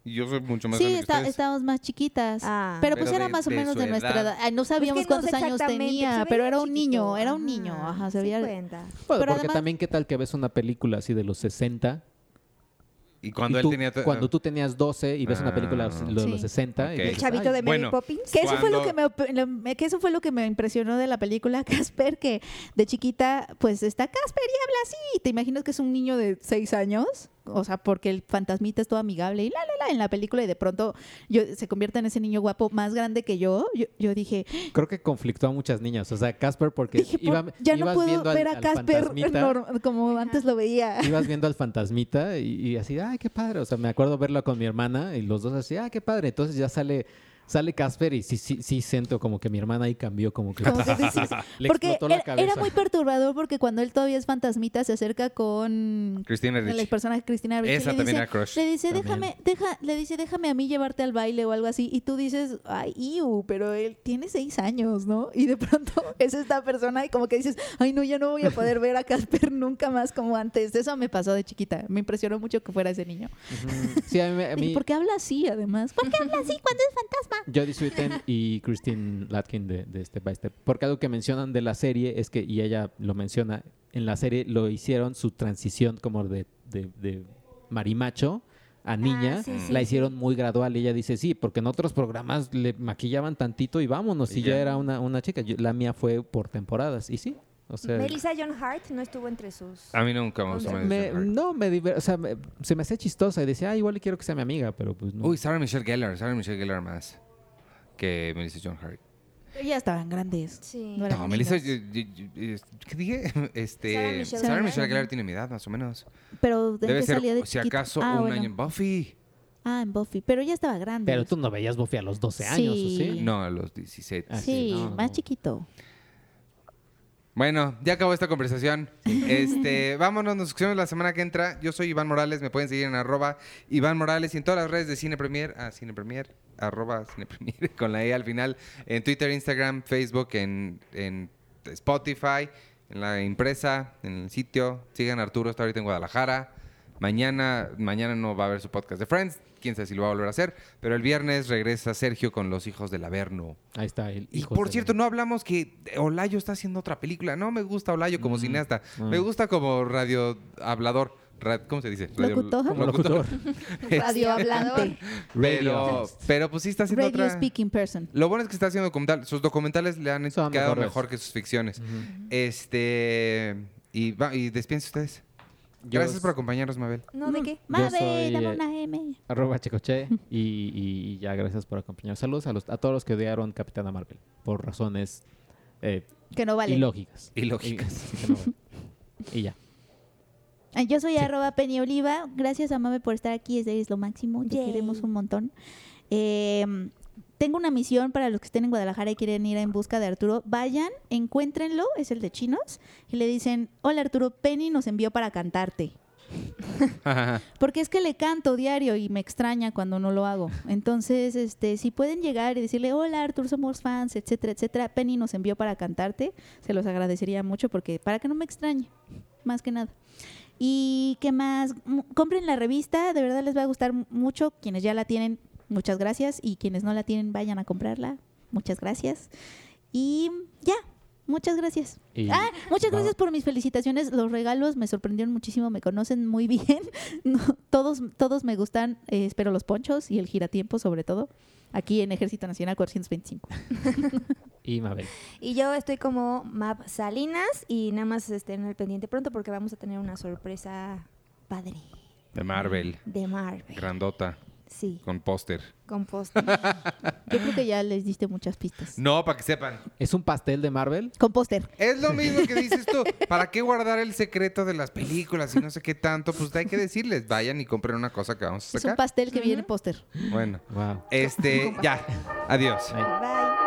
Y yo soy mucho más Sí, grande está- que estábamos más chiquitas. Ah. pero pues Pero era de- más o de menos su de nuestra edad. edad. Ay, no Pues sabíamos no cuántos sé años exactamente, tenía, pero era un chiquito. niño, era un niño. Ajá, se veía... cuenta. Bueno, Pero porque además- también qué tal que ves una película así de los 60 Y cuando y él tú- tenía... cuando tú tenías 12 y ves una película Ah. de los Sí. 60 y. El dices, chavito "Ay, de Mary bueno. Poppins. Que eso fue lo que, me, lo- me- que eso fue lo que me impresionó de la película Casper, que de chiquita, pues está Casper y habla así. ¿Te imaginas que es un niño de seis años? O sea, porque el fantasmita es todo amigable y la, la, la en la película y de pronto yo, se convierte en ese niño guapo más grande que yo. Yo, yo dije, Creo que conflictó a muchas niñas, o sea, Casper porque dije iba- "Por- ya no ibas puedo viendo al- ver a al Casper como antes lo veía. ibas viendo al fantasmita y, y así, ay, qué padre, o sea, me acuerdo verlo con mi hermana y los dos así, ah, qué padre, entonces ya sale sale Casper y sí sí sí siento como que mi hermana ahí cambió como que Como que dices, le porque explotó la era, cabeza. era muy perturbador porque cuando él todavía es fantasmita se acerca con Cristina el Ricci. personaje Cristina Ricci Esa le también dice, era crush. le dice También. déjame deja le dice déjame a mí llevarte al baile o algo así y tú dices ay iu pero él tiene seis años no y de pronto es esta persona y como que dices ay no ya no voy a poder ver a Casper nunca más como antes eso me pasó de chiquita me impresionó mucho que fuera ese niño Ujú. Sí, a mí ¿por qué habla así además? ¿por qué habla así cuando es fantasma? Jodie Sweetin y Christine Latkin de, de Step by Step. Porque algo que mencionan de la serie es que, y ella lo menciona, en la serie lo hicieron su transición como de, de, de marimacho a niña, Ah, sí, sí, la sí. hicieron muy gradual. Y ella dice, sí, porque en otros programas le maquillaban tantito y vámonos, Y y ya ya. era una, una chica. Yo- la mía fue por temporadas, y sí. O sea, Melissa John Hart no estuvo entre sus. A mí nunca me gustó Me- Melissa Hart. no, me diver- o sea, me- se me hace chistosa y decía, ah, igual quiero que sea mi amiga, pero pues no. Uy, Sarah Michelle Gellar. Sarah Michelle Gellar más que Melissa John Hart. Pero ya estaban grandes Sí. No No, Melissa... yo- yo- yo- ¿Qué dije? Este, Sarah Michelle Sarah Gellar. Michelle Gellar tiene mi edad, más o menos. pero de Debe ser, salía de si acaso, ah, un bueno. año en Buffy. ah en Buffy pero ya estaba grande Pero tú no veías Buffy a los 12 años, ¿o Sí. sí? No, a los 17. Ah, sí, sí, no, más no. chiquito Bueno, ya acabó esta conversación. Este, vámonos, nos escuchamos la semana que entra. Yo soy Iván Morales, me pueden seguir en arroba Iván Morales y en todas las redes de Cine Premier, ah, Cine Premier, arroba Cine Premier, con la E al final, en Twitter, Instagram, Facebook, en, en Spotify, en la impresa, en el sitio. Sigan a Arturo, está ahorita en Guadalajara. Mañana, mañana no va a haber su podcast de Friends, quién sabe si lo va a volver a hacer, pero el viernes regresa Sergio con los hijos del Averno. Ahí está el Y por cierto, no hablamos que Olayo está haciendo otra película. No me gusta Olayo como Mm. cineasta. Mm. Me gusta como radio hablador. ¿Cómo se dice? Radio- Locutor. Como locutor. radio hablante Pero, pero pues sí está haciendo radio otra. speaking person Lo bueno es que está haciendo documental. Sus documentales le han Son quedado mejores. mejor que sus ficciones. Este. Y, va, y despídense ustedes. Yo Gracias por acompañarnos, Mabel. ¿No de qué? Mabel, soy, dame eh, una M Arroba Checoche y, y ya gracias por acompañarnos. Saludos a, los, a todos los que odiaron Capitana Marvel por razones eh, que no vale ilógicas. Ilógicas. Y, sí, que no valen. Y ya. Ah, Yo soy arroba Penny Oliva. Gracias a Mame por estar aquí. Es, es lo máximo. Te Yay. queremos un montón. Eh, tengo una misión para los que estén en Guadalajara y quieren ir en busca de Arturo. Vayan, encuéntrenlo. Es el de chinos. Y le dicen, hola Arturo, Penny nos envió para cantarte. Porque es que le canto diario y me extraña cuando no lo hago. Entonces, este, si pueden llegar y decirle, hola Artur, somos fans, etcétera, etcétera, Penny nos envió para cantarte, se los agradecería mucho porque para que no me extrañe, más que nada. Y qué más, compren la revista, de verdad les va a gustar mucho. Quienes ya la tienen, muchas gracias. Y quienes no la tienen, vayan a comprarla. Muchas gracias. Y ya, muchas gracias. Y Ah, muchas va- gracias por mis felicitaciones. Los regalos me sorprendieron muchísimo, me conocen muy bien. No, todos, todos me gustan, eh, espero los ponchos y el giratiempo sobre todo. aquí en Ejército Nacional 425. Y Mabel. Y yo estoy como Map Salinas y nada más estén en el pendiente pronto porque vamos a tener una sorpresa padre De Marvel. de Marvel. Grandota. Sí, Con póster. con post. Yo creo que ya les diste muchas pistas. No, para que sepan. ¿Es un pastel de Marvel? Con póster. Es lo mismo que dices tú. ¿Para qué guardar el secreto de las películas y no sé qué tanto? Pues hay que decirles, vayan y compren una cosa que vamos a Es un sacar. pastel que viene póster. Bueno, Wow. este, ya. Adiós. Ahí. Bye.